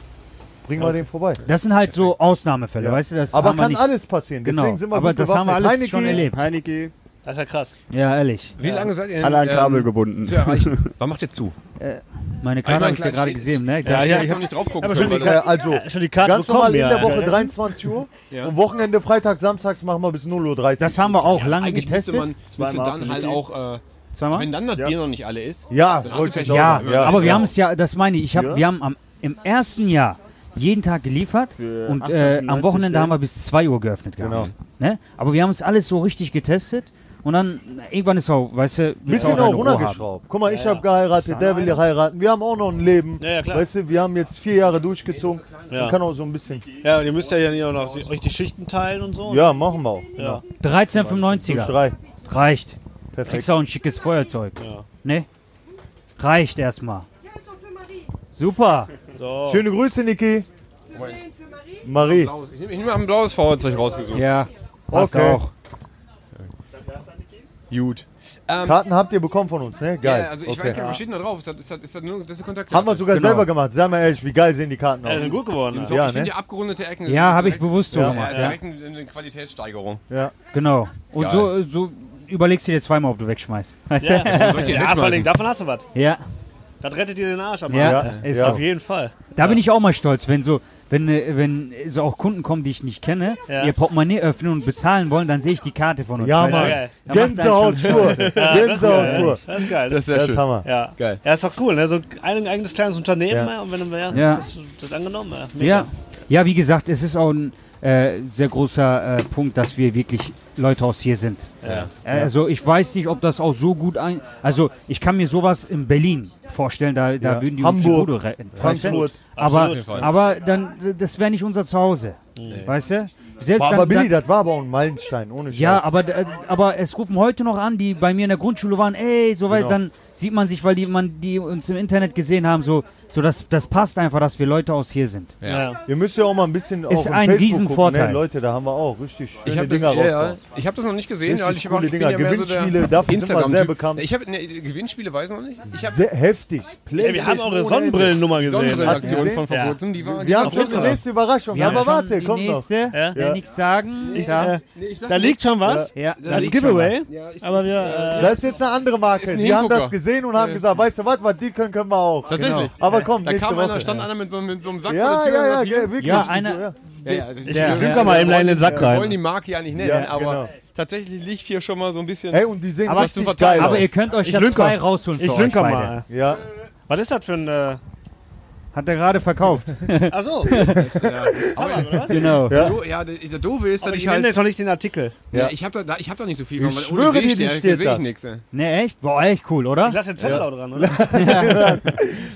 bring mal den vorbei. Das sind halt so Ausnahmefälle, Ja. weißt du? Das Aber kann nicht. alles passieren, deswegen Genau, sind wir aber das haben wir alles schon Heineke, erlebt. Heineke, Das ist ja krass. Ja, ehrlich. Wie lange seid ihr denn, alle an Kabel ähm, gebunden. zu erreichen? Wann macht ihr zu? Meine Einmal Karte habe ich klein ja gerade steht- gesehen, ne? Ja, Da- ja, ich habe nicht drauf gucken Aber können. schon weil Äh, also, Ja, schon die Karte ganz normal bekommen, in der ja, Woche ja. 23 Uhr Ja. und Wochenende, Freitag, Samstags machen wir bis 0.30 Uhr. Das haben wir auch lange Eigentlich müsste getestet. man müsste Zweimal dann halt auch, äh, Zweimal? wenn dann das Ja. Bier noch nicht alle ist. Ja, Dann hast wollte du ich vielleicht- auch Ja, sagen. aber wir ja. haben es ja, das meine ich, ich hab, Ja. wir haben am, im ersten Jahr jeden Tag geliefert Für und äh, am 895 Wochenende haben wir Stellen. bis 2 Uhr geöffnet gehabt. Genau. Ne? Aber wir haben es alles so richtig getestet und dann irgendwann ist auch, weißt du, Bisschen auch runtergeschraubt. Guck mal, ich Ja, habe geheiratet, der will heiraten. Wir haben auch noch ein Leben. Ja, ja, klar. Weißt du, wir haben jetzt vier Jahre durchgezogen. Ja. Man kann auch so ein bisschen. Ja, und ihr müsst ja hier auch noch die, euch die Schichten teilen und so. Ja, machen wir auch. Ja. 13,95er. Durch drei. Reicht. Perfekt. Kriegst auch ein schickes Feuerzeug. Ja. Ne? Reicht erstmal. Super. So. Schöne Grüße, Niki. Marie. Blaues. Ich nehme ich nehm mal ein blaues Feuerzeug rausgesucht. Ja. Passt Okay. auch. Gut. Ähm, Karten habt ihr bekommen von uns, ne? Geil. Ja, also ich okay. weiß gar nicht, was steht da drauf? Ist das, ist das, ist das nur das ist eine Kontakt? Haben wir sogar Genau. selber gemacht. Sei mal ehrlich, wie geil sehen die Karten Ja, die aus? sind gut geworden. Top. Ja, ich finde ne? die abgerundete Ecken. Ja, ist habe ich bewusst so Ja, Ja, gemacht. ist Ja. direkt eine, eine Qualitätssteigerung. Ja. Genau. Und Geil. so, so überlegst du dir zweimal, ob du wegschmeißt. Weißt Ja, du? Ja vor allem, davon hast du was. Ja. Das rettet dir den Arsch am Ja, Abend. ist ja. so. Auf jeden Fall. Da bin ich auch mal stolz, wenn so, wenn, äh, wenn so auch Kunden kommen, die ich nicht kenne, Ja. ihr Portemonnaie öffnen und bezahlen wollen, dann sehe ich die Karte von uns. Ja? Mann. Gänsehaut pur. Gänsehaut pur. Das ist geil. Das ist sehr Das schön. ist Hammer. ja. Geil. ja, ist doch cool. Ne? So ein eigenes kleines Unternehmen. Ja. Ja. Und wenn du ja, Ja. Das, ist, das angenommen. Ja. Ja. ja, wie gesagt, es ist auch ein äh, sehr großer äh, Punkt, dass wir wirklich Leute aus hier sind. Ja. Äh, Also ich weiß nicht, ob das auch so gut ein... Also ich kann mir sowas in Berlin vorstellen, da, da Ja. würden die uns die Hamburg, Bude retten. Frankfurt. Aber, Absolut. aber dann, das wäre nicht unser Zuhause. Weißt du? Selbst Boah, dann, aber Billy, dann, das war aber auch ein Meilenstein, ohne Scheiß. Ja, aber, äh, aber es rufen heute noch an, die bei mir in der Grundschule waren, ey, soweit, Genau. dann sieht man sich, weil die, man, die uns im Internet gesehen haben, so, so das, das passt einfach, dass wir Leute aus hier sind. Ja. Ihr müsst ja auch mal ein bisschen Ist auf ein Riesenvorteil. Gucken, ne? Leute, da haben wir auch richtig schöne Ich habe das, Dinger ja, ja. rausgehauen. Ich hab das noch nicht gesehen. Richtig ja, ich coole auch, ich bin Dinger. ja mehr so Gewinnspiele, dafür sind wir sehr bekannt. Ich habe ne, Gewinnspiele, weiß ich noch nicht. Ich habe Sehr heftig. Ja, wir haben auch eine ohne Ende. Sonnenbrillennummer die gesehen. Gesehen? von vor Ja. kurzem. Die war, die Wir haben schon die nächste Überraschung, aber warte, die kommt noch. nächste, Ja. Ja. nichts sagen. Da, äh, da liegt schon was. ja, da Als liegt schon Giveaway. Ja, Aber wir. Das ist jetzt eine andere Marke. Die haben das gesehen und haben gesagt, weißt du was, was die können, können wir auch. Tatsächlich. Aber komm, Da kam Woche. einer, stand einer mit so, mit so einem Sack ja, vor der Tür ja, und ja, ja, wirklich. Ja, so, einer- ja. Ja, ja, also ich, der- Lücker mal eben in den Sack wir wollen rein. die Marke ja nicht nennen, Ja, aber genau. tatsächlich liegt hier schon mal so ein bisschen. Hey, und die sehen Aber richtig geil Aber ihr könnt euch Ich ja lünker. zwei rausholen für Ich lünker mal. Ja, Was ist das für ein. Äh, Hat er gerade verkauft. achso. aber, genau. Ja. Do, ja, der, der Doofe ist, dass Aber ich ich nenne halt. doch nicht den Artikel. Ja. Ja. ich habe da, ich hab da nicht so viel Ich von, weil schwöre ohne dir, die Sehstärke steht sehe ich das. nichts. Ne, echt? Boah, echt cool, oder? Ich lasse den Zettel auch dran, oder?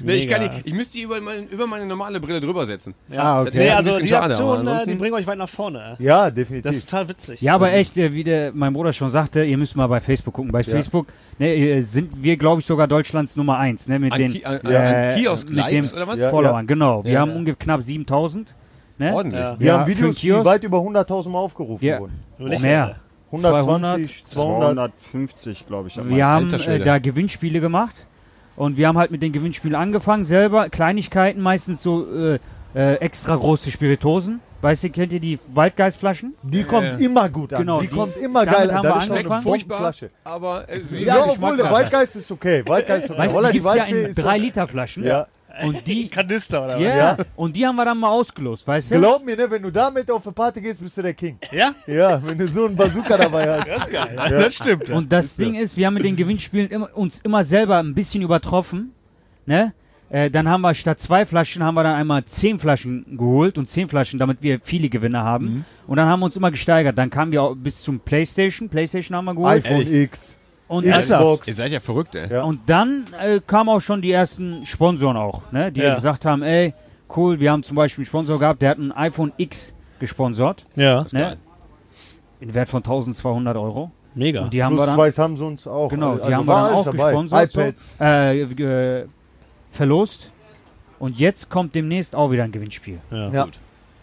Nee, ich, kann nicht, ich müsste die über, mein, über meine normale Brille drüber setzen. Ah, okay. Das Nee, also die Aktion, äh, die bringen euch weit nach vorne. äh. ja, Das definitiv. ist total witzig. Ja, aber echt, äh, wie der, mein Bruder schon sagte, ihr müsst mal bei Facebook gucken. Bei Facebook ne, äh, sind wir, glaube ich, sogar Deutschlands Nummer eins, ne, mit An, den Ki an, äh, an Kiosk mit Likes dem oder was? Ja. Followern. Genau, wir Ja. haben ungefähr knapp 7000. Ne? Ordentlich. Ja. Wir Ja, haben Videos, die weit über 100.000 Mal aufgerufen Ja. wurden. Nicht Mehr. 120, 200. 250, glaube ich. Wir haben äh, da Gewinnspiele gemacht und wir haben halt mit den Gewinnspielen angefangen, selber Kleinigkeiten, meistens so äh, äh, extra große Spiritosen. Weißt du, kennt ihr die Waldgeistflaschen? Die kommt Ja. immer gut an. Genau, die, die- kommt immer geil haben an. Das ist eine. Furchtbar, Bombenflasche. aber äh, sie, Ja, Ja, obwohl, der Waldgeist ist okay. Waldgeist ist okay. Weißt du, Roller, die gibt's ja in ist 3 okay. Liter Flaschen. Ja. Und die, Kanister oder ja, Ja. und die haben wir dann mal ausgelost, weißt du? Glaub mir, ne, wenn du damit auf eine Party gehst, bist du der King. was? Ja? Ja, wenn du so einen Bazooka dabei hast. Das ist geil. Das stimmt. Ja. Und das Ding ist, wir haben mit den Gewinnspielen immer, uns immer selber ein bisschen übertroffen. Ne? Äh, dann haben wir statt zwei Flaschen, haben wir dann einmal zehn Flaschen geholt und zehn Flaschen, damit wir viele Gewinne haben. Mhm. Und dann haben wir uns immer gesteigert. Dann kamen wir auch bis zum Playstation. Playstation haben wir geholt. iPhone X, Und, Xbox. ihr seid ja verrückt, ey. Ja. und dann äh, kamen auch schon die ersten Sponsoren auch, ne? die Ja. gesagt haben, ey, cool, wir haben zum Beispiel einen Sponsor gehabt, der hat ein iPhone X gesponsert. Ja. Ne? In Wert von 1200 Euro. Mega. Und die haben wir Plus dann zwei Samsungs auch. Genau, Also die haben wir dann auch dabei. gesponsert, so. iPads. äh, ge- verlost. Und jetzt kommt demnächst auch wieder ein Gewinnspiel. Ja.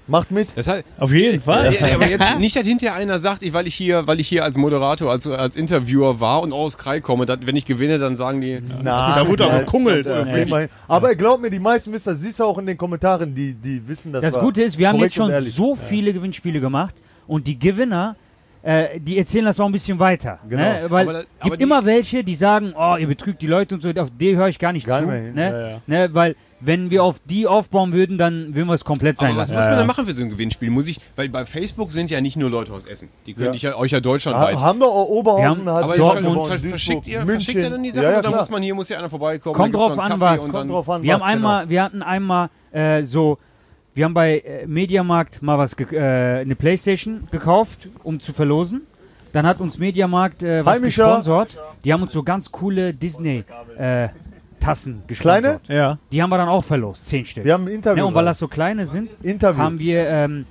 Macht mit. Das heißt, Auf jeden Fall. Ja, aber jetzt nicht, dass hinterher einer sagt, ich, weil ich hier, weil ich hier als Moderator, als, als Interviewer war und aus Krei komme, dass, wenn ich gewinne, dann sagen die, Na, Da wurde auch ja, gekungelt. ja. Aber glaub mir, die meisten wissen das. Siehst du auch in den Kommentaren, die, die wissen das. Das Gute ist, wir haben jetzt schon so viele Gewinnspiele gemacht und die Gewinner, äh, die erzählen das auch ein bisschen weiter. Genau. Ne? Weil Aber es aber gibt die- immer welche, die sagen, oh, ihr betrügt die Leute und so, auf die höre ich gar nicht Gar zu. nicht mehr hin. Ne? Ja, ja. Ne? Weil wenn wir auf die aufbauen würden, dann würden wir es komplett sein aber was lassen. muss man Ja, da ja. machen für so ein Gewinnspiel? Muss ich, weil bei Facebook sind ja nicht nur Leute aus Essen. Die können Ja. dich ja, euch ja deutschlandweit. Ha, haben wir auch Oberhausen, Wir hat aber Dortmund ver- gewonnen, ver- Duisburg, verschickt ihr, München. verschickt ihr dann die Sachen ja, ja, oder muss man hier, muss ja einer vorbeikommen? Kommt dann drauf an, was. und Kommt dann- drauf an, Wir was haben einmal, wir hatten einmal äh, so, wir haben bei äh, Mediamarkt mal was, ge- äh, eine Playstation gekauft, um zu verlosen. Dann hat uns Mediamarkt äh, was Hi, gesponsert. Die haben uns so ganz coole Disney äh, Tassen gesponsert. Kleine? Ja. Die haben wir dann auch verlost, zehn Stück. Wir haben ein Interview. ja, und weil das so kleine sind, Interview. haben wir ähm,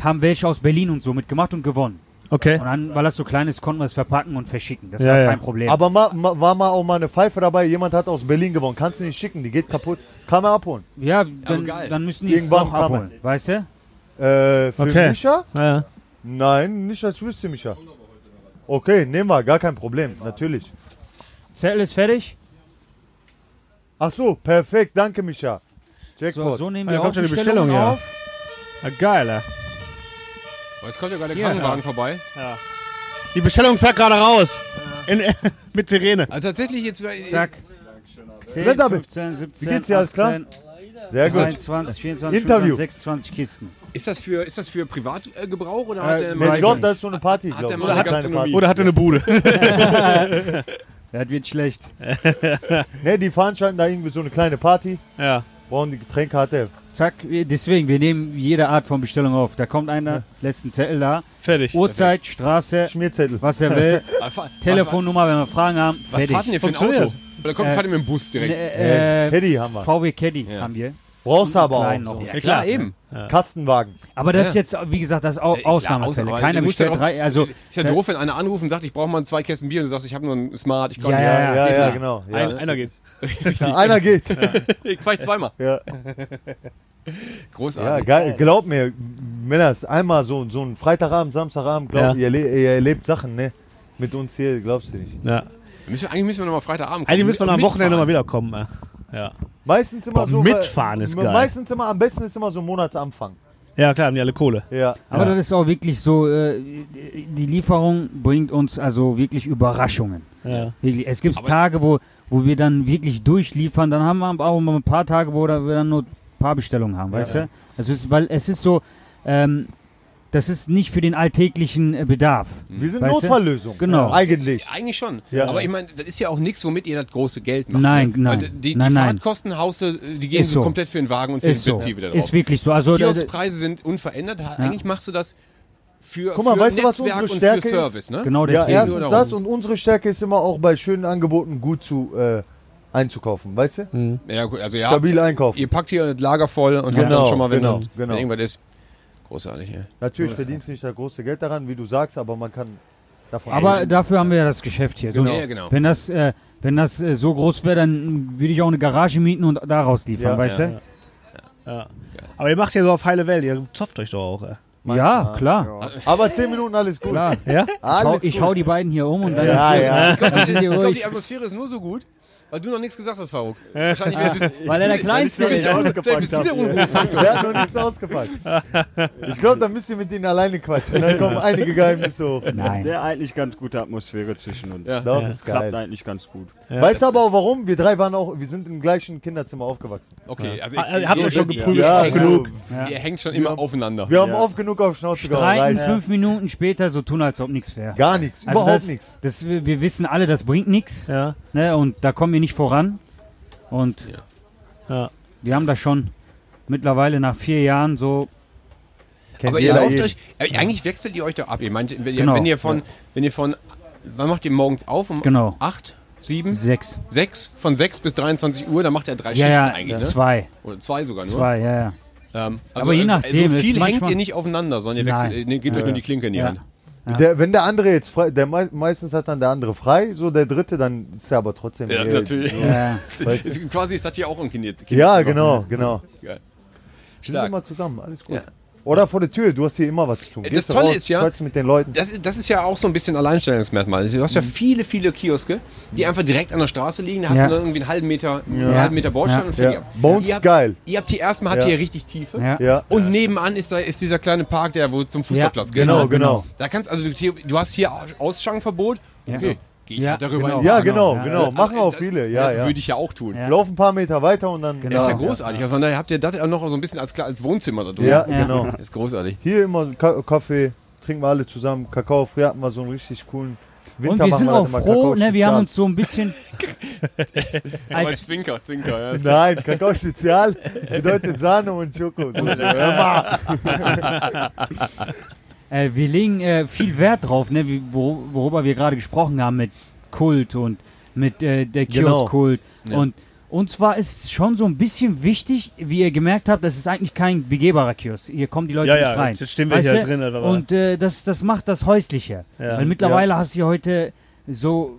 haben welche aus Berlin und so mitgemacht und gewonnen. Okay. Und dann, weil das so klein ist, konnten wir es verpacken und verschicken. Das Ja, war ja. kein Problem. Aber ma, ma, war mal auch mal eine Pfeife dabei. Jemand hat aus Berlin gewonnen. Kannst du nicht schicken, die geht kaputt. Kann man abholen. ja, dann, dann müssen die es Irgendwann noch kann abholen. Weißt du? Äh, für Okay. Micha? Ja. Nein, nicht als wüsste Micha. Okay, nehmen wir, gar kein Problem, natürlich. Zettel ist fertig. Ach so, perfekt, danke Micha. So, Jackpot. so nehmen Ah, wir da auch kommt schon die Bestellung, ja. auf. ja geil, ja. Aber Jetzt kommt ja gerade der Ja. Krankenwagen vorbei. Die Bestellung fährt gerade raus. In, mit Sirene. Also tatsächlich jetzt. Zack. 10, Rennt damit. 15, 17, Wie geht's dir, alles klar? 18, Sehr gut. 23, 24, Interview. 25, 26 Kisten. Ist das für, ist das für Privatgebrauch oder Äh, hat der Nee, ich glaube, das ist so eine Party, Hat glaube der ich. Mann Eine? Party. Oder hat er eine Bude? Das wird schlecht. Ne, die veranstalten da irgendwie so eine kleine Party. ja. Brauchen die der. Zack, deswegen, wir nehmen jede Art von Bestellung auf. Da kommt einer, lässt einen Zettel da. Fertig. Uhrzeit, Straße, Schmierzettel. was er will, Telefonnummer, wenn wir Fragen haben, Was, was fertig. fahrt denn ihr für ein Funktioniert. Auto? Oder kommt, Äh, fahrt ihr mit dem Bus direkt? Äh, äh, Caddy haben wir. VW Caddy Ja. haben wir. Brauchst du aber auch. So. noch. ja, klar, eben. Kastenwagen. Aber das Ja. ist jetzt, wie gesagt, das ist Au Äh, klar, Ausnahmefälle. Ausnahme. Keiner Du musst ja drei, also Ist ja da- doof, wenn einer anruft und sagt, ich brauche mal zwei Kästen Bier und du sagst, ich habe nur ein Smart, ich kann Ja, nicht. ja, Ja, ja, geht ja, genau. Ja. Ein, einer geht. Ja, einer geht. Ich fahr ich zweimal. Ja, ja Großartig. geil. Glaub mir, Männers, einmal so, so ein Freitagabend, Samstagabend, glaub, Ja. ihr, ihr erlebt Sachen, ne? Mit uns hier, glaubst du nicht. Ja. Müssen wir, eigentlich müssen wir nochmal Freitagabend Eigentlich müssen wir am Wochenende mal wiederkommen. äh. Ja. Meistens immer Boah, so. mitfahren ist geil. Meistens immer, am besten ist immer so Monatsanfang. ja, klar, haben die alle Kohle. Ja. Aber Ja. das ist auch wirklich so, äh, die Lieferung bringt uns also wirklich Überraschungen. Ja. Wirklich. Es gibt Aber- Tage, wo, wo wir dann wirklich durchliefern, dann haben wir aber auch mal ein paar Tage, wo wir dann nur ein paar Bestellungen haben, weißt du? Also es ist, weil es ist so, ähm, das ist nicht für den alltäglichen äh, Bedarf. Wir sind Weißt du? Notfalllösung. Genau. Eigentlich. Eigentlich schon. Ja. Aber ich meine, das ist ja auch nichts, womit ihr das große Geld macht. Nein, ne? nein. Weil Die, die Nein. Fahrtkosten haust du, die gehen so. komplett für den Wagen und für Ist den so. Benzin wieder drauf. Ist wirklich so. Also, da- Kioskpreise sind unverändert. Eigentlich machst du das für, Guck mal, für weißt du, was Netzwerk unsere und Stärke für ist? Service. Ne? genau Ja, deswegen. erstens nur das und unsere Stärke ist immer auch bei schönen Angeboten gut zu äh, einzukaufen, weißt du? Ja, gut, also ja, Stabil einkaufen. ihr packt hier das Lager voll und habt Genau, dann schon mal, wenn, genau, dann, genau. wenn irgendwas ist. Großartig, ja. Natürlich verdienst du nicht das große Geld daran, wie du sagst, aber man kann davon aber leben. dafür haben wir ja das Geschäft hier. Genau. Ja, genau. Wenn das, äh, wenn das äh, so groß wäre, dann würde ich auch eine Garage mieten und daraus liefern, Ja, weißt ja. du? Ja. Aber ihr macht ja so auf heile Welt, ihr zopft euch doch auch. Äh. Ja, klar. Ja. Aber 10 Minuten alles gut. klar. Ja? Ich hau, Alles ich gut. hau die beiden hier um und dann Ja, ist ja. Die Ich glaube, ruhig. die Atmosphäre ist nur so gut, Weil du noch nichts gesagt hast, Faruk. Wahrscheinlich wär- bist, Weil er der Kleinste ist. vielleicht bist du der Unruhefaktor. Der hat noch nichts ausgepackt. Ich glaube, da müsst ihr mit ihnen alleine quatschen. Dann kommen einige Geheimnisse hoch. Nein. Der eigentlich ganz gute Atmosphäre zwischen uns. Ja. Doch, ist Klappt geil. eigentlich ganz gut. Weißt du aber auch warum? Wir drei waren auch, wir sind im gleichen Kinderzimmer aufgewachsen. Okay, also Ah, ihr habt euch schon geprügelt. Ja, Ihr, genug. ihr hängt schon immer aufeinander. Wir haben Ja. oft genug auf Schnauze gehauen. Fünf Minuten später, so tun, als ob nichts wäre. Gar nichts, Also überhaupt nichts. Wir wissen alle, das bringt nichts. Ja. Ne, und da kommen wir nicht voran. Und Ja. wir haben das schon mittlerweile nach vier Jahren so. Kennt Aber ihr lauft jeden. euch, äh, eigentlich wechselt ihr euch doch ab. Ihr meint, wenn ihr, Genau. wenn ihr von, wenn ihr von, wann macht ihr morgens auf? Um Genau. 8, 7, Sechs. 6? Von 6 bis 23 Uhr, dann macht er drei Ja, Schichten ja, eigentlich, ne? zwei. Oder zwei sogar nur. Zwei, ja, ja. Ähm, also, Aber je also, nachdem, So viel hängt ihr nicht aufeinander, sondern ihr wechselt, äh, gebt euch nur die Klinke in die Ja. Hand. Ja. Der, wenn der andere jetzt frei, der mei meistens hat dann der andere frei, so der dritte, dann ist er aber trotzdem. Ja, eh- natürlich. ja. Weißt du? Ist, quasi ist das hier auch ein Kind. jetzt- Ja, genau, genau. Geil. Wir sind Stark. immer zusammen, alles gut. Ja. Oder vor der Tür, du hast hier immer was zu tun. Das Gehst du Tolle raus, ist ja- mit den Leuten. Das ist, das ist ja auch so ein bisschen Alleinstellungsmerkmal. Du hast ja viele, viele Kioske, die einfach direkt an der Straße liegen. Da hast Ja. du dann irgendwie einen halben Meter, einen Ja. halben Meter Bordstein. Ja. Und Ja. uns ihr ist habt, geil. Ihr habt hier erstmal, habt Ja. ihr richtig Tiefe. Ja. Ja, Und nebenan ist, da, ist dieser kleine Park, der wo zum Fußballplatz geht. genau, Ne? genau. Da kannst also du, du hast hier Ausschankverbot. Ja. Okay, gehe ich Ja, halt darüber genau. hin. Ja, genau. genau, Ja. genau. Machen auch Das- viele, ja, ja. Würde ich ja auch tun. Ja. Lauf ein paar Meter weiter und dann. Genau. Das ist ja Ja. großartig. Also Von daher habt ihr das auch noch so ein bisschen als, als Wohnzimmer da drin. Ja, Ja. genau. Das ist großartig. Hier immer Ka Kaffee, trinken wir alle zusammen. Kakao, früher hatten wir so einen richtig coolen Winter. Und wir sind das auch froh, ne, wir haben uns so ein bisschen. Aber als, Zwinker, Zwinker. Ja. ist Nein, Kakao Spezial bedeutet Sahne und Schoko. So, hör mal. Äh, wir legen äh, viel Wert drauf, ne, wie, wor worüber wir gerade gesprochen haben mit Kult und mit äh, der Genau. Kiosk-Kult. Ja. Und uns war es schon so ein bisschen wichtig, wie ihr gemerkt habt, das ist eigentlich kein begehbarer Kiosk. Hier kommen die Leute Ja, nicht ja, rein. jetzt stehen wir Weißt hier drin. Aber Und äh, das, das macht das häuslicher. Ja. Weil mittlerweile hast du ja heute so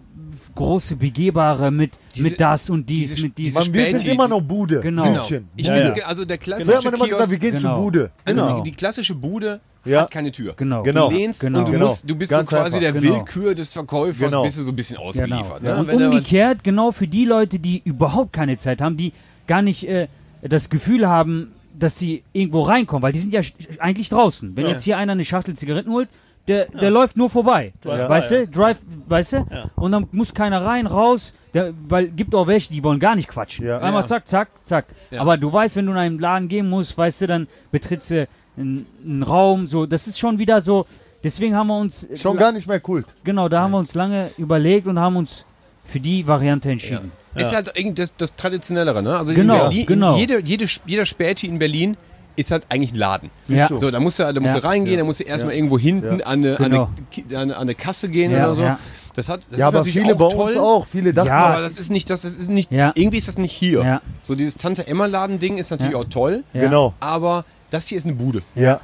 große begehbare mit, Diese- mit das und dies, diese- mit dies. Mann, wir sind immer noch Bude. Genau. Bütchen. Ich Ja, finde, ja. also der klassische hat man immer gesagt, wir Kiosk, gehen Genau. zur Bude. Genau. die, die klassische Bude Ja. hat keine Tür. Genau. Genau. Du lehnst Genau. und du, Genau. musst, du bist Ganz so quasi einfach. der Genau. Willkür des Verkäufers, Genau. bist du so ein bisschen Genau. ausgeliefert. Ja. Ne? Und umgekehrt, genau für die Leute, die überhaupt keine Zeit haben, die gar nicht äh, das Gefühl haben, dass sie irgendwo reinkommen, weil die sind ja eigentlich draußen. Wenn Ja. jetzt hier einer eine Schachtel Zigaretten holt, der, der läuft nur vorbei. Drive-by, weißt du? Drive, weißt du? Ja. Und dann muss keiner rein, raus. Der, weil gibt auch welche, die wollen gar nicht quatschen. Ja. Einmal Ja. zack, zack, zack. Ja. Aber du weißt, wenn du in einen Laden gehen musst, weißt du, dann betrittst du einen, einen Raum, so. Das ist schon wieder so. Deswegen haben wir uns. Schon gar nicht mehr Kult. Genau, da haben wir uns lange überlegt und haben uns für die Variante entschieden. Ist halt irgendwie das, das Traditionellere, ne? Also Genau, in Berlin, genau. Jede, jede, jeder Späti in Berlin ist halt eigentlich ein Laden. Ja, so. Da musst du, da musst Ja. du reingehen, Ja. da musst du erstmal Ja. irgendwo hinten Ja. an, eine, Genau. an, eine, an, eine, an eine Kasse gehen Ja, oder so. ja. Das hat, das ja, ist aber natürlich viele auch bei toll, uns auch. Viele dachten, Ja. Aber das ist nicht, das ist nicht, Ja. irgendwie ist das nicht hier. Ja. So dieses Tante Emma Laden Ding ist natürlich Ja. auch toll, ja. genau. aber das hier ist eine Bude. Ja.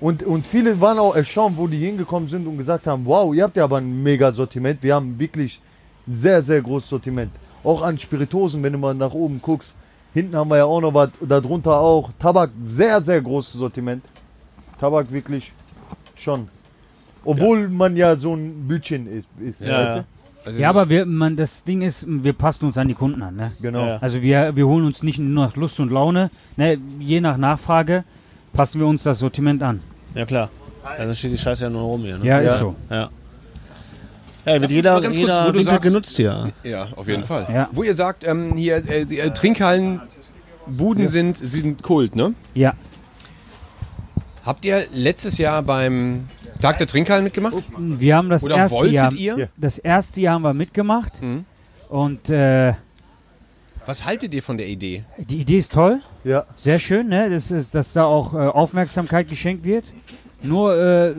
Und, und viele waren auch erstaunt, wo die hingekommen sind und gesagt haben, wow, ihr habt ja aber ein mega Sortiment. Wir haben wirklich ein sehr, sehr großes Sortiment. Auch an Spiritosen, wenn du mal nach oben guckst. Hinten haben wir ja auch noch was, darunter auch. Tabak, sehr, sehr großes Sortiment. Tabak wirklich schon. Obwohl man ja so ein Bütchen ist. ist Ja, weißt ja. Also Ja, aber wir, man, das Ding ist, wir passen uns an die Kunden an. Ne? du? Genau. Ja. Also wir, wir holen uns nicht nur nach Lust und Laune, ne? je nach Nachfrage passen wir uns das Sortiment an. Ja, klar. Ja, dann steht die Scheiße ja nur rum hier. Ne? Ja, Ja. ist so. Ja. Ja, wird jeder, ganz kurz, jeder wo du Winkel sagst- genutzt hier. Ja, auf jeden Fall. Ja. Wo ihr sagt, ähm, hier äh, die, äh, Trinkhallen, Buden sind, sind Kult, ne? Ja, Habt ihr letztes Jahr beim Tag der Trinkhallen mitgemacht? wir haben das Oder erste wolltet Jahr, ihr? Ja. das erste Jahr haben wir mitgemacht Mhm. und äh, Was haltet ihr von der Idee? die Idee ist toll, Ja. sehr schön, ne? das ist, dass da auch äh, Aufmerksamkeit geschenkt wird. Nur äh,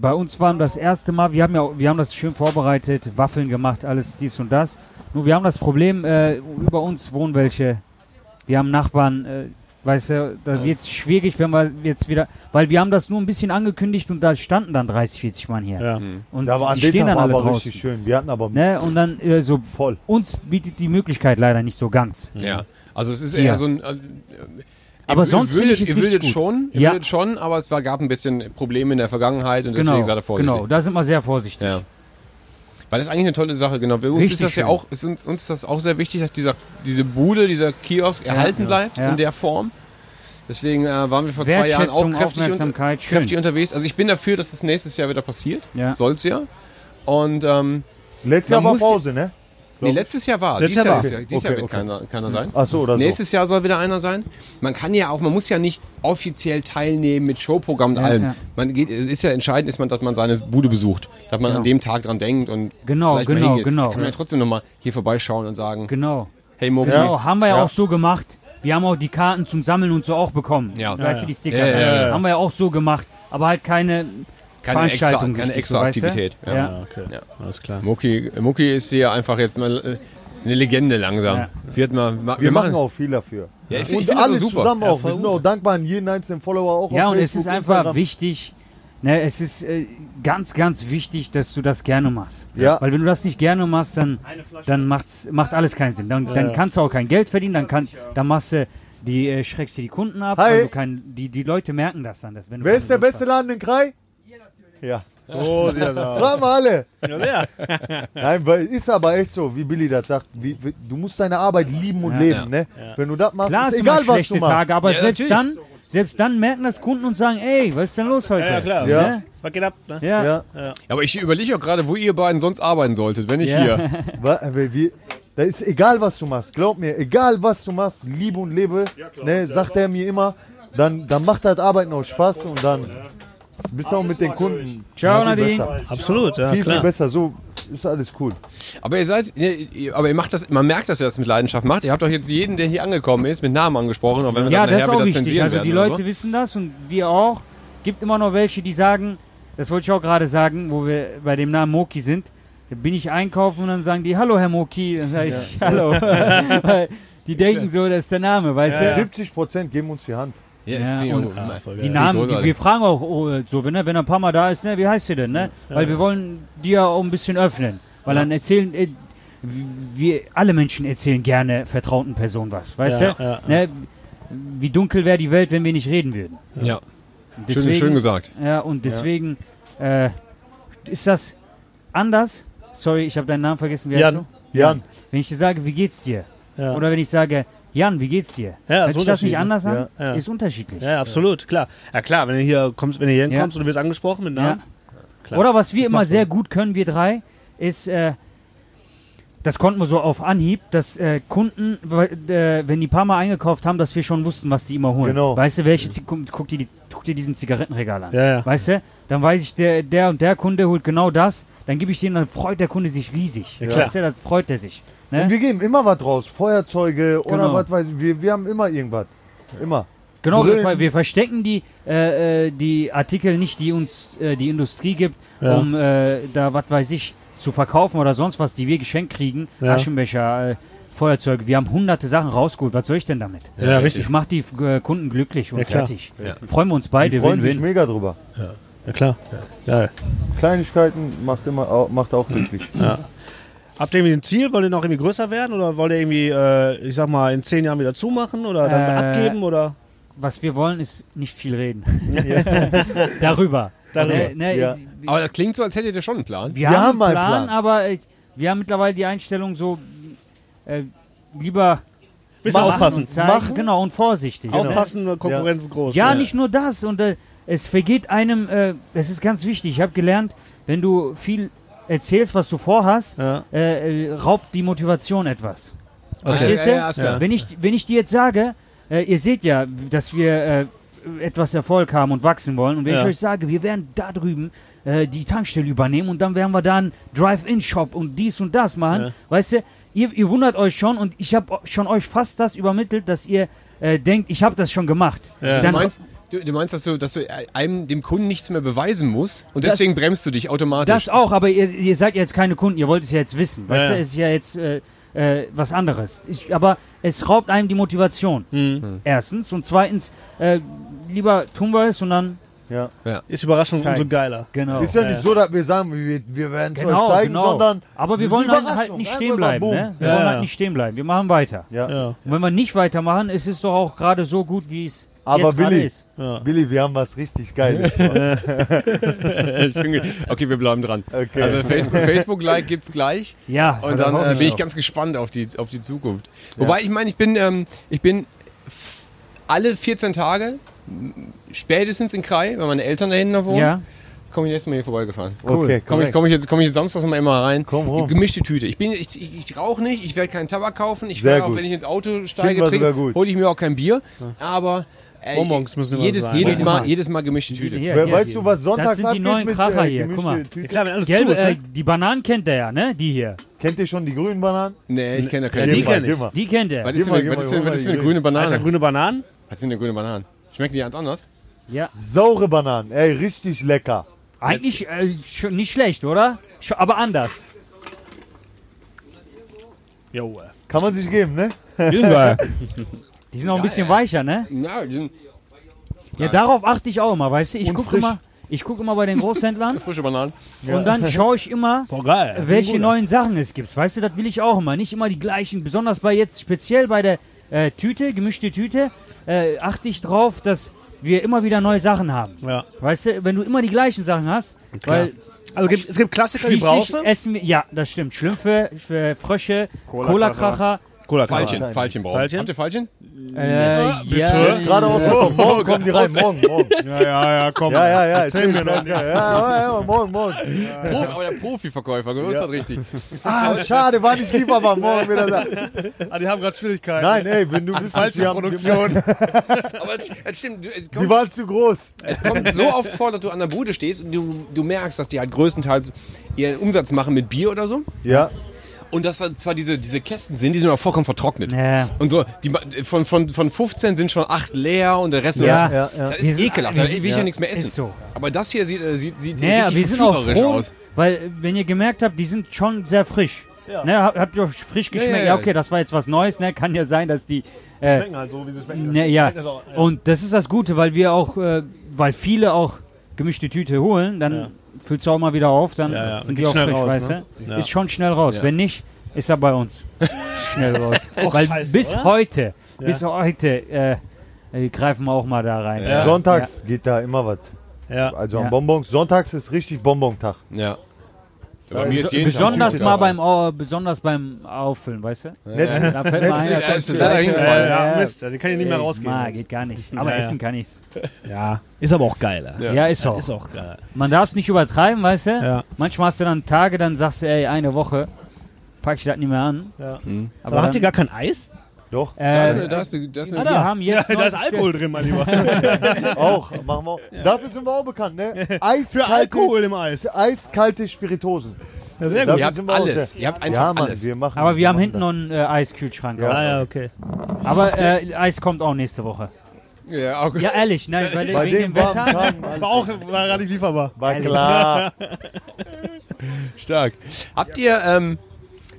bei uns war das erste Mal, wir haben ja, wir haben das schön vorbereitet, Waffeln gemacht, alles dies und das. Nur wir haben das Problem, äh, über uns wohnen welche, wir haben Nachbarn, äh, weißt du, da wird es schwierig, wenn wir jetzt wieder, weil wir haben das nur ein bisschen angekündigt und da standen dann 30, 40 Mann hier. Ja. Und Da war die stehen dann war alle aber draußen. richtig schön. Wir hatten aber Ne? Und dann äh, so, voll. uns bietet die Möglichkeit leider nicht so ganz. Ja. Also es ist Ja. eher so ein. Äh, Aber ihr sonst würdet, finde ich es ihr würdet gut. schon, ihr Ja. würdet schon, aber es war, gab ein bisschen Probleme in der Vergangenheit und deswegen Genau, seid ihr vorsichtig. genau, da sind wir sehr vorsichtig. Ja. Weil das ist eigentlich eine tolle Sache, genau. Für uns Richtig ist das ja schön. auch, ist uns, uns ist das auch sehr wichtig, dass dieser, diese Bude, dieser Kiosk erhalten bleibt ja. in der Form. Deswegen äh, waren wir vor zwei Jahren auch kräftig, unter, kräftig unterwegs. Also ich bin dafür, dass das nächstes Jahr wieder passiert. Ja. Soll's ja. Und ähm, Letztes Jahr war Pause, ne? Nee, letztes Jahr war. Letztes Dieses Jahr Jahr, war. ist ja, dieses Jahr Okay, wird okay. keiner, keiner sein. Ach so, oder so. Nächstes Jahr soll wieder einer sein. Man kann ja auch, man muss ja nicht offiziell teilnehmen mit Showprogramm und Ja, allem. ja. Man geht, es ist ja entscheidend, ist man, dass man seine Bude besucht, dass man Genau. an dem Tag dran denkt und Genau, vielleicht mal genau, hingeht. genau. Da kann man ja trotzdem nochmal hier vorbeischauen und sagen, Genau. hey Moki, Genau, haben wir ja, Ja. auch so gemacht. Wir haben auch die Karten zum Sammeln und so auch bekommen. Ja. Weißt du, die Sticker. Ja, ja, ja, ja. Haben wir ja auch so gemacht. Aber halt keine keine extra, Veranstaltung. keine richtig extra so, weißt du? Aktivität. Ja. Ja. okay. Ja. Alles klar. Mucki, Mucki ist hier einfach jetzt mal äh, eine Legende langsam. Ja. Wird mal, ma- Wir machen auch viel dafür. Ja, ich find- ich und das alle super. zusammen auch. Wir sind auch dankbar an jeden einzelnen Follower auch Ja, auf und es Facebook, ist einfach Instagram. wichtig, ne, es ist äh, ganz, ganz wichtig, dass du das gerne machst. Ja. Weil wenn du das nicht gerne machst, dann, dann macht's, macht alles keinen Sinn. Dann, dann kannst du auch kein Geld verdienen, dann, kann, dann machst du die, äh, schreckst dir die Kunden ab. Hi. Weil du kein, die, die Leute merken das dann. Dass wenn du Wer keine ist der beste Laden in Krai? Ja. So sieht das aus. Fragen wir alle. Ja, sehr. Nein, weil ist aber echt so, wie Billy das sagt. Wie, wie, du musst deine Arbeit lieben und Ja. leben, Ja. ne? Wenn du das machst, Klar, ist hast du egal, mal was schlechte du machst. Tage, aber Ja, selbst natürlich. dann, selbst dann merken das Kunden und sagen, ey, was ist denn los heute? Ja, klar. Ja. Ne? Was geht ab? Ne? Ja. Ja. Aber ich überlege auch gerade, wo ihr beiden sonst arbeiten solltet, wenn ich Ja. hier. Wa- weil wir, da ist egal, was du machst. Glaub mir, egal, was du machst, liebe und lebe, ne, sagt er mir immer, dann, dann macht das Arbeiten auch Spaß und dann bist du auch mit den Kunden Ciao, viel Nadine. Absolut, ja, Viel, klar. viel besser. So ist alles cool. Aber ihr seid, ihr- aber ihr macht das, man merkt, dass ihr das mit Leidenschaft macht. Ihr habt doch jetzt jeden, der hier angekommen ist, mit Namen angesprochen. Und wenn wir Ja, dann das ist auch wieder wichtig. zensieren Also werden die oder Leute so. wissen das und wir auch. Gibt immer noch welche, die sagen, das wollte ich auch gerade sagen, wo wir bei dem Namen Moki sind. Da bin ich einkaufen und dann sagen die, hallo Herr Moki. Dann sage ich, hallo. Weil die denken so, das ist der Name, weißt du? 70 Prozent geben uns die Hand. Ja, ist Ja, viel- und- mal- Die viel Namen, die, wir fragen auch oh, so, wenn er, wenn er ein paar Mal da ist, ne, wie heißt du denn, ne? Weil wir wollen dir auch ein bisschen öffnen. Weil dann erzählen, äh, wir, alle Menschen erzählen gerne vertrauten Personen was, weißt Ja, du? ja, Ne? Wie dunkel wäre die Welt, wenn wir nicht reden würden. Ja, Deswegen, schön, schön gesagt. Ja, und deswegen äh, ist das anders. Sorry, ich habe deinen Namen vergessen. Wie heißt Jan. du? Jan, Wenn ich dir sage, wie geht's dir? Ja. Oder wenn ich sage, Jan, wie geht's dir? Ja, Hört ist sich das nicht anders an? Ja. Ja. Ist unterschiedlich. Ja, absolut, klar. Ja klar, wenn du hier kommst, wenn du hier hinkommst und du wirst angesprochen mit. Namen. Klar. Oder was wir Das immer sehr gut können, wir drei, ist, äh, das konnten wir so auf Anhieb, dass äh, Kunden, äh, wenn die paar Mal eingekauft haben, dass wir schon wussten, was die immer holen. Genau. Weißt du, welche, guck, dir die, guck dir diesen Zigarettenregal an. Ja, ja. Weißt du, dann weiß ich, der, der und der Kunde holt genau das, dann gebe ich den, dann freut der Kunde sich riesig. Ja, klar. weißt du, dann freut er sich. Ne? und wir geben immer was raus. Feuerzeuge oder Genau. was weiß ich. Wir, wir haben immer irgendwas. Immer. Genau, wir, wir verstecken die, äh, äh, die Artikel nicht, die uns äh, die Industrie gibt, Ja. um äh, da, was weiß ich, zu verkaufen oder sonst was, die wir geschenkt kriegen. Ja. Aschenbecher, äh, Feuerzeuge. Wir haben hunderte Sachen rausgeholt. Was soll ich denn damit? Ja, richtig. Ich mache die äh, Kunden glücklich und fertig. Ja. Freuen wir uns beide, freuen sich win-win. mega drüber. Ja, klar. Geil. Kleinigkeiten macht, immer, macht auch glücklich. Ja. Habt ihr irgendwie ein Ziel? Wollt ihr noch irgendwie größer werden? Oder wollt ihr irgendwie, äh, ich sag mal, in zehn Jahren wieder zumachen oder dann Äh, abgeben? Oder? Was wir wollen, ist nicht viel reden. Darüber. Darüber. Ne, ne, Ja. Aber das klingt so, als hättet ihr schon einen Plan. Wir, Wir haben haben einen Plan, Plan. aber äh, wir haben mittlerweile die Einstellung so, äh, lieber Bisschen machen aufpassen. und zeigen, Machen. genau, und vorsichtig. Ne? Aufpassen, Konkurrenz ist groß. Ja, nicht nur das. Und äh, es vergeht einem, äh, es ist ganz wichtig. Ich habe gelernt, wenn du viel erzählst, was du vorhast, Ja. äh, äh, raubt die Motivation etwas. Okay. Verstehst Ja, du? ja, klar. Wenn, ich, wenn ich dir jetzt sage, äh, ihr seht ja, dass wir äh, etwas Erfolg haben und wachsen wollen. Und wenn Ja. ich euch sage, wir werden da drüben äh, die Tankstelle übernehmen und dann werden wir da einen Drive-In-Shop und dies und das machen, Ja. weißt du, ihr, ihr wundert euch schon und ich habe schon euch fast das übermittelt, dass ihr äh, denkt, ich habe das schon gemacht. Ja. Du Dann, meinst, du, du meinst, dass du, dass du einem dem Kunden nichts mehr beweisen musst und Das- deswegen bremst du dich automatisch. Das auch, aber ihr, ihr seid jetzt keine Kunden, ihr wollt es ja jetzt wissen. Weißt Ja, du, ja. es ist ja jetzt äh, äh, was anderes. Ich, aber es raubt einem die Motivation. Mhm. Erstens. Und zweitens, äh, lieber tun wir es und dann, Ja. Ist Überraschung Zeigen. umso geiler. genau. Ist ja Ja, nicht ja. so, dass wir sagen, wir, wir werden es Genau, euch zeigen, genau. sondern aber wir wollen halt, halt nicht Einfach stehen bleiben. Ne? Wir Ja, wollen ja. halt nicht stehen bleiben. Wir machen weiter. Ja. Ja. Und wenn wir nicht weitermachen, ist es doch auch gerade so gut, wie es Aber Billy, ist. Billy, wir haben was richtig Geiles. ich bin ge- okay, wir bleiben dran. Okay. Also Facebook, Facebook-Like gibt's gleich. Ja, Und da dann hoffe äh, bin ich auch. ganz gespannt auf die, auf die Zukunft. Wobei, ich meine, ich bin, ähm, ich bin alle 14 Tage spätestens in Krai, weil meine Eltern da hinten noch wohnen, Ja, komme ich nächstes Mal hier vorbeigefahren. Okay, Komme ich, komm ich, jetzt, komm ich jetzt samstags mal immer rein. Komm rum. Gemischte Tüte. Ich, bin, ich, ich, ich rauche nicht, ich werde keinen Tabak kaufen. Ich werde auch, wenn ich ins Auto steige, trinke, gut. hole ich mir auch kein Bier. Aber äh, Bonbons müssen immer jedes, sein. jedes, mal, jedes Mal gemischte Tüte. Hier, hier, weißt hier. du, was sonntags Das sind die neuen mit Kracher äh, hier, guck mal. Tüte? Klar, wenn alles Gelbe, äh, ne? die Bananen kennt er ja, ne? Die hier. Kennt ihr schon die grünen Bananen? Nee, ich kenne da Ja, keine. die Gib mal, kenn ich. Die kennt er. Was ist denn, was ist denn, was ist denn eine grüne Banane? Alter, grüne Bananen? Was sind denn grüne Bananen? Schmecken die ganz anders? Ja. Saure Bananen, ey, richtig lecker. Eigentlich äh, schon nicht schlecht, oder? Aber anders. Jo. Kann man sich geben, ne? Die sind auch ein bisschen weicher, ne? Na, die sind Ja, darauf achte ich auch immer, weißt du? Ich gucke immer, ich guck immer bei den Großhändlern frische Bananen. und dann schaue ich immer, Boah, geil. welche neuen Sachen es gibt. Weißt du, das will ich auch immer. Nicht immer die gleichen, besonders bei jetzt, speziell bei der äh, Tüte, gemischte Tüte, äh, achte ich drauf, dass wir immer wieder neue Sachen haben. Ja. Weißt du, wenn du immer die gleichen Sachen hast, weil Also gibt, es gibt Klassiker, die brauchst du. essen wir, ja, das stimmt, Schlümpfe, Frösche, Cola-Kracher. Cola-Kracher, Cola Pfeilchen, Pfeilchen brauchen. Habt ihr Pfeilchen? Äh, ja, Jetzt gerade aus der Morgen kommen die rein, morgen, morgen. Ja, ja, ja, komm. Ja, ja, ja, Erzähl mir noch. Ja, ja, ja, morgen, morgen. Profi, aber der Profiverkäufer, du ist das richtig. Ah, schade, war nicht lieb, aber morgen wieder da. Ah, die haben gerade Schwierigkeiten. Nein, ey, wenn du wüsstest, Falsche die haben, Produktion. Aber es- stimmt, du- es die kommt, waren zu groß. es kommt so oft vor, dass du an der Bude stehst und du, du merkst, dass die halt größtenteils ihren Umsatz machen mit Bier oder so. Ja, Und dass dann zwar diese, diese Kästen sind, die sind aber vollkommen vertrocknet. Ja. Und so, die, ma- von, von, von 15 sind schon 8 leer und der Rest Ja. ist, ja, ja. das ist sind- ekelhaft, da will ich ja nichts mehr essen. Ist so. Aber das hier sieht, äh, sieht, sieht Naja, richtig wir sind auch verführerisch froh, aus. weil wenn ihr gemerkt habt, die sind schon sehr frisch. Ja. Ne, hab- habt ihr auch frisch geschmeckt? ja, Ja, ja. okay, das war jetzt was Neues. Ne? Kann ja sein, dass die... Äh, Schmecken halt so, wie sie schmecken. ne, ja. Und das ist das Gute, weil wir auch, äh, weil viele auch gemischte Tüte holen, dann Ja. Füllst du auch mal wieder auf, dann Ja, ja. sind die auch schnell frisch, raus, weißt ne? du? Ja. Ist schon schnell raus. Ja. Wenn nicht, ist er bei uns schnell raus. weil scheiße, bis oder? heute, Ja. bis heute äh, greifen wir auch mal da rein. Ja. Sonntags geht da immer was. Ja. Also Ja. an Bonbons. Sonntags ist richtig Bonbontag. Ja. Ja, Bei mir ist so- jeden Tag Besonders mal beim, Au- besonders beim Auffüllen, weißt du? Netflix, Da fällt mir ein, Ja, ist das leider hingefallen. Ja, Ja, Mist, die kann ich nicht mehr rausgehen. Ma, geht gar nicht. Aber Ja, ja. essen kann ich's. Ja, ist aber auch geil. Ja. Ja, ist auch. Ist auch geil. Man darf es nicht übertreiben, weißt du? Ja. Manchmal hast du dann Tage, dann sagst du, ey, eine Woche pack ich das nicht mehr an. Ja. Mhm. Aber, Aber habt ihr gar kein Eis? Doch, Da ist äh, eine, da ist eine, da ist wir haben jetzt ja, da ist Alkohol drin, mein Lieber. auch. Machen wir auch. Dafür sind wir auch bekannt, ne? Für Eiskalte, Alkohol im Eis. eiskalte Spiritosen. Ja, sehr Dafür ihr habt wir alles. Ihr habt einfach Ja, Mann, alles. wir machen. Aber wir haben machen hinten noch einen äh, Eiskühlschrank. Ja. Ah, ja, okay. Aber äh, Eis kommt auch nächste Woche. Ja, auch Ja, ehrlich, nein, weil. Bei wegen dem warmen Wetter. Tagen. War auch war gar nicht lieferbar. War klar. stark. Habt ihr, ähm,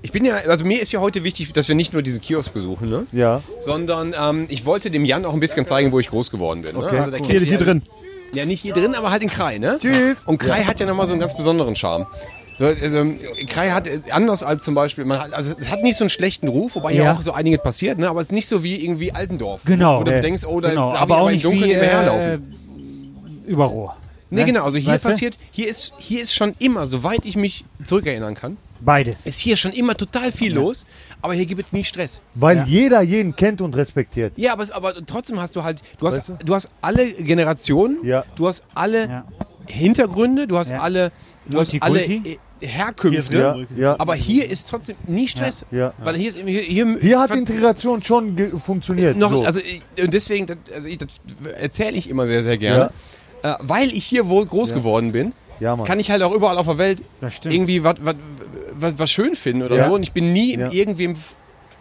ich bin ja, also mir ist ja heute wichtig, dass wir nicht nur diesen Kiosk besuchen, ne? Ja. sondern ähm, ich wollte dem Jan auch ein bisschen zeigen, wo ich groß geworden bin. Ne? Okay, also der cool. kennt Hier, hier ja- drin. Ja, nicht hier drin, aber halt in Krai, ne? Tschüss. Und Krai hat ja nochmal so einen ganz besonderen Charme. So, also, Krai hat äh, anders als zum Beispiel, man hat, also es hat nicht so einen schlechten Ruf, wobei Ja. ja auch so einiges passiert, ne? aber es ist nicht so wie irgendwie Altendorf. Genau. Wo du Nee. denkst, oh, da, Genau, da hab aber ich auch aber im nicht Dunkeln nicht mehr herlaufen. äh, Überrohr. nee, ne? genau, also hier Weißt du? passiert, hier ist, hier ist schon immer, soweit ich mich zurückerinnern kann, Beides. ist hier schon immer total viel los, aber hier gibt es nie Stress. Weil Ja. jeder jeden kennt und respektiert. Ja, aber, aber trotzdem hast du halt, du hast, Weißt du? du? hast alle Generationen, Ja. du hast alle Ja. Hintergründe, du hast Ja. alle, du hast alle äh, Herkünfte, Ja, ja. aber hier ist trotzdem nie Stress. Ja. Weil hier ist hier, hier, Hier hat Integration schon funktioniert. noch, so. also ich- und deswegen, das, also ich, das erzähle ich immer sehr, sehr gerne. Äh, weil ich hier wohl groß Ja. geworden bin, ja, Mann. kann ich halt auch überall auf der Welt irgendwie was was- was- schön finden oder Ja. so. Und ich bin nie Ja. irgendwem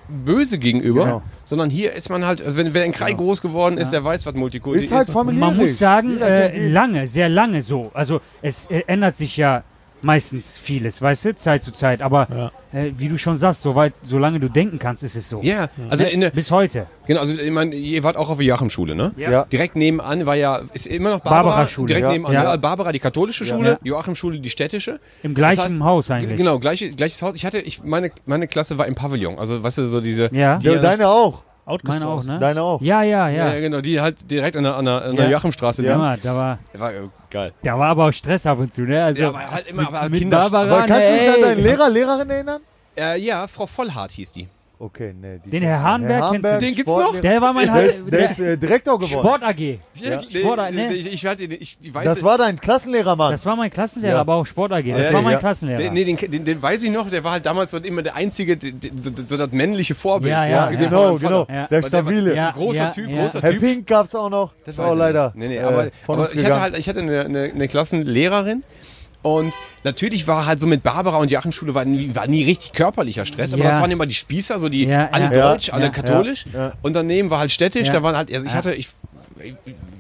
böse gegenüber, Genau. sondern hier ist man halt, also wenn, wer in Krei groß geworden ist, der weiß, was Multikulti ist halt ist. Man muss sagen, äh, lange, sehr lange so. Also es äh, ändert sich ja meistens vieles, weißt du, Zeit zu Zeit. Aber äh, wie du schon sagst, soweit, solange du denken kannst, ist es so. Ja, also in der, Bis heute. genau, also ich meine, ihr wart auch auf der Joachim-Schule, ne? Ja. Direkt nebenan war ja, ist immer noch Barbara, Barbara-Schule. direkt Ja. nebenan. Ja. Ja. Barbara die katholische Ja. Schule, Ja. Joachim-Schule die städtische. Im gleichen heißt, Haus eigentlich. Genau, gleiche, gleiches Haus. Ich hatte, ich, meine, meine Klasse war im Pavillon, also weißt du, so diese... Ja. die Ja, deine auch. Meine auch, ne? Deine auch. Ja, ja, Ja, ja. ja, genau, die halt direkt an der, an der, an der Ja. Joachimstraße. Ja, Ja. Mann, da war, War äh, geil. da war aber auch Stress ab und zu, ne? Also Ja, aber halt immer aber mit Kinder. Barbara, Aber kannst du dich ey. an deinen Lehrer, Lehrerin erinnern? Äh, ja, Frau Vollhardt hieß die. Okay, ne. die- Den Herr Hahnberg kennst du? Den gibt's Sport- noch? Der war mein Der Halt- ist, der ist äh, Direktor geworden. Sport AG. Ja, Sport, ne? Ich, ich, weiß, ich, ich weiß Das war dein Klassenlehrer, Mann. Das war mein Klassenlehrer, Ja. aber auch Sport AG. Das Ja, war mein ja. Klassenlehrer. Den, nee, den, den, den weiß ich noch, der war halt damals so immer der einzige, so, so das männliche Vorbild. Ja, ja, ja, genau, genau. Der der stabile. Ja. Großer Typ, ja. großer Herr Typ. Pink gab's auch noch. Das War auch ich leider. Nee, nee, äh, aber, ich hatte halt, ich hatte eine, eine, eine Klassenlehrerin und natürlich war halt so mit Barbara und Joachimschule war nie, war nie richtig körperlicher Stress, aber Ja. das waren immer die Spießer, so die Ja, alle ja. deutsch, Ja, alle katholisch ja. und daneben war halt städtisch, Ja. da waren halt, also ich hatte, ich,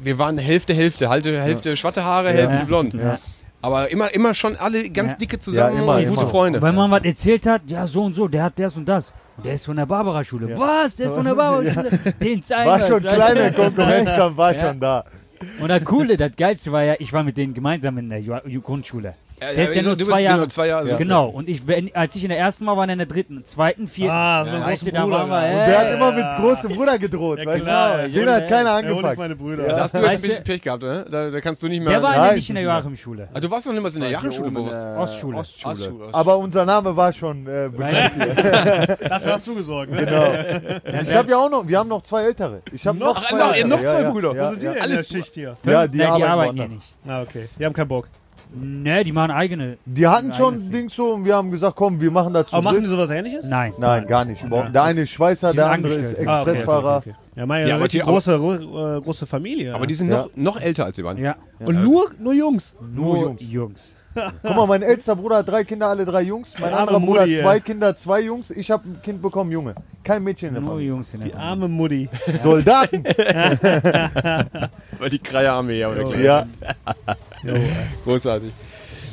wir waren Hälfte, Hälfte, halt Hälfte schwarze Haare, Hälfte Ja. blond. Ja. Aber immer, immer schon alle ganz Ja. dicke zusammen Ja, immer, und gute immer. Freunde. Und wenn man was erzählt hat, ja, so und so, der hat das und das. Und der ist von der Barbara-Schule. Was? Der ist von der Barbara-Schule? Den zeigen War schon kleiner? Konkurrenzkampf, war Ja. schon da. Und das Coole, das Geilste war ja, ich war mit denen gemeinsam in der Ju- Grundschule. Ja, Der ist ja du nur bist zwei Jahre. Genau, zwei Jahre. Genau. Und ich, wenn, als ich in der ersten war, war er in der dritten, zweiten, vierten. Ah, so Ja, da Bruder. waren wir, ja. Und der hat immer mit großem Bruder gedroht, Ja, weißt klar, du? ja, Den ja. hat keiner Ja, nicht angepackt. meine Brüder. Da hast du jetzt ein bisschen Pech gehabt, ne? Da, da kannst du nicht mehr. Der war Nein. nämlich in der Joachimschule. ah, du warst noch niemals in der Joachimschule, wo warst du? Ostschule. Ostschule. Ostschule. Aber unser Name war schon äh, bekannt. Dafür hast du gesorgt, ne? Genau. Ich habe ja auch noch, wir haben noch zwei ältere. Ich habe noch, noch- ja, zwei ja. Brüder. Ja, Wo sind die ja. denn in Alles der Schicht hier? Ja, die arbeiten, nicht. Ah, okay. Die haben keinen Bock. Ne, die machen eigene. Die hatten schon Eigenes Dings so und wir haben gesagt, komm, wir machen dazu. Aber machen die sowas ähnliches? Nein. Nein, gar nicht. überhaupt. Der eine ist Schweißer, der andere ist angestellt. Ah, okay, Expressfahrer. okay, okay. Ja, meine Ja, aber die- große, ru- äh, große Familie. Aber die sind Ja. noch, noch älter als die waren. Ja. Und nur, nur Jungs. Nur Jungs. Jungs. Guck mal, mein ältester Bruder hat drei Kinder, alle drei Jungs. Mein Arme anderer Bruder hat Mutti, zwei. Kinder, zwei Jungs. Ich habe ein Kind bekommen, Junge. Kein Mädchen in der Nur Familie. Jungs in der Die Familie. arme Mutti. Soldaten. Weil die Kreierarmee, ja, wirklich. ja, Großartig.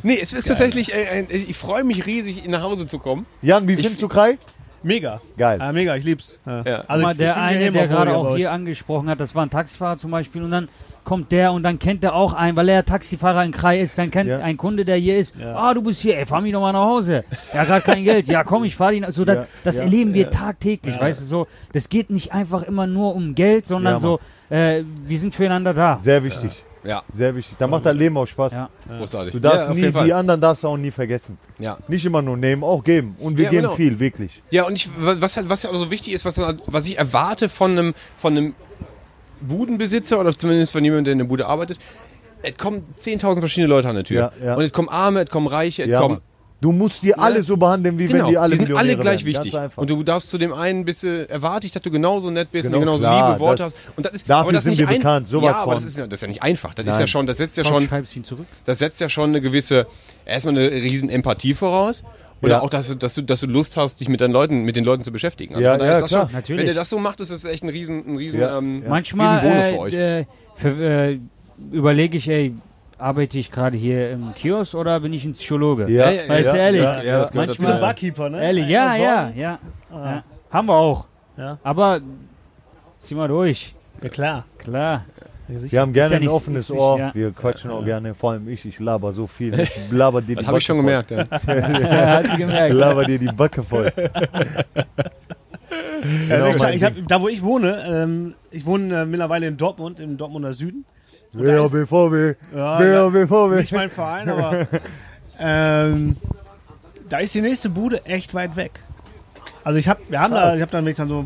Nee, es ist tatsächlich, äh, ein- ich freue mich riesig, nach Hause zu kommen. Jan, wie Ich- findest du Kai? Mega. Geil. Ah, mega, ich lieb's. Ja. Ja. Guck mal, ich- der ich find eine, der gerade auch hier angesprochen hat, das war ein Taxifahrer zum Beispiel und dann kommt der und dann kennt er auch einen, weil er Taxifahrer in Krai ist, dann kennt Ja. ein Kunde, der hier ist, Ja. ah, du bist hier, ey, fahr mich doch mal nach Hause. Er hat gerade kein Geld, ja komm, ich fahr dich nach so, das, Ja, das ja, erleben wir tagtäglich, weißt du, so, das geht nicht einfach immer nur um Geld, sondern Ja, so, äh, wir sind füreinander da. Sehr wichtig. Ja, Sehr wichtig. Da macht das Leben auch Spaß. Ja. großartig. Du darfst ja, nie, Fall. die anderen darfst du auch nie vergessen. Ja. Nicht immer nur nehmen, auch geben. Und wir Ja, geben genau. viel, wirklich. Ja, und ich, was halt, was ja auch so wichtig ist, was, was ich erwarte von einem, von einem Budenbesitzer oder zumindest von jemandem, der in der Bude arbeitet, es kommen 10.000 verschiedene Leute an der Tür. Ja, ja. Und es kommen Arme, es kommen Reiche, es Ja, kommen. Du musst die alle so behandeln, wie Genau, wenn die alle die sind alle gleich wären. wichtig. Und du darfst zu dem einen bist du, erwarte ich, dass du genauso nett bist Genau, und genauso klar, liebe Worte das- hast. Und das ist, dafür aber das sind nicht wir ein, bekannt, sowas ja, aber von. das ist, ja- das ist ja nicht einfach. Das ist ja schon, das setzt ja Komm, schon, das setzt ja schon eine gewisse, erstmal eine riesen Empathie voraus. Oder Ja. auch, dass du, dass, du, dass du Lust hast, dich mit, deinen Leuten, mit den Leuten zu beschäftigen. Also Ja, ja, ist das klar. schon, Natürlich. Wenn ihr das so macht, ist das echt ein riesen, ein riesen, Ja. ähm, Manchmal Riesenbonus bei euch. äh, äh, für, äh, überlege ich, ey, arbeite ich gerade hier im Kiosk oder bin ich ein Psychologe? Ja, Ja, ja, Weißt du, ehrlich? Ja, ja, das gehört Manchmal- dazu. Barkeeper, ne? Ehrlich, ja, ja, ja, Ah. ja. Haben wir auch. Ja. Aber zieh mal durch. Ja, klar. Klar. Wir haben gerne ja ein nicht- offenes nicht- Ohr. ja. Wir quatschen auch gerne. Vor allem ich. Ich laber so viel. Ich laber dir die Das habe ich schon Backe gemerkt. Ja. Hat sie voll. gemerkt. Laber dir die Backe voll. Genau hab, da wo ich wohne, ähm, ich wohne äh, mittlerweile in Dortmund, im Dortmunder Süden. Ja, Wer da- BVB. nicht mein Verein, aber ähm, da ist die nächste Bude echt weit weg. Also ich hab, wir haben da, Krass. ich habe dann dann so,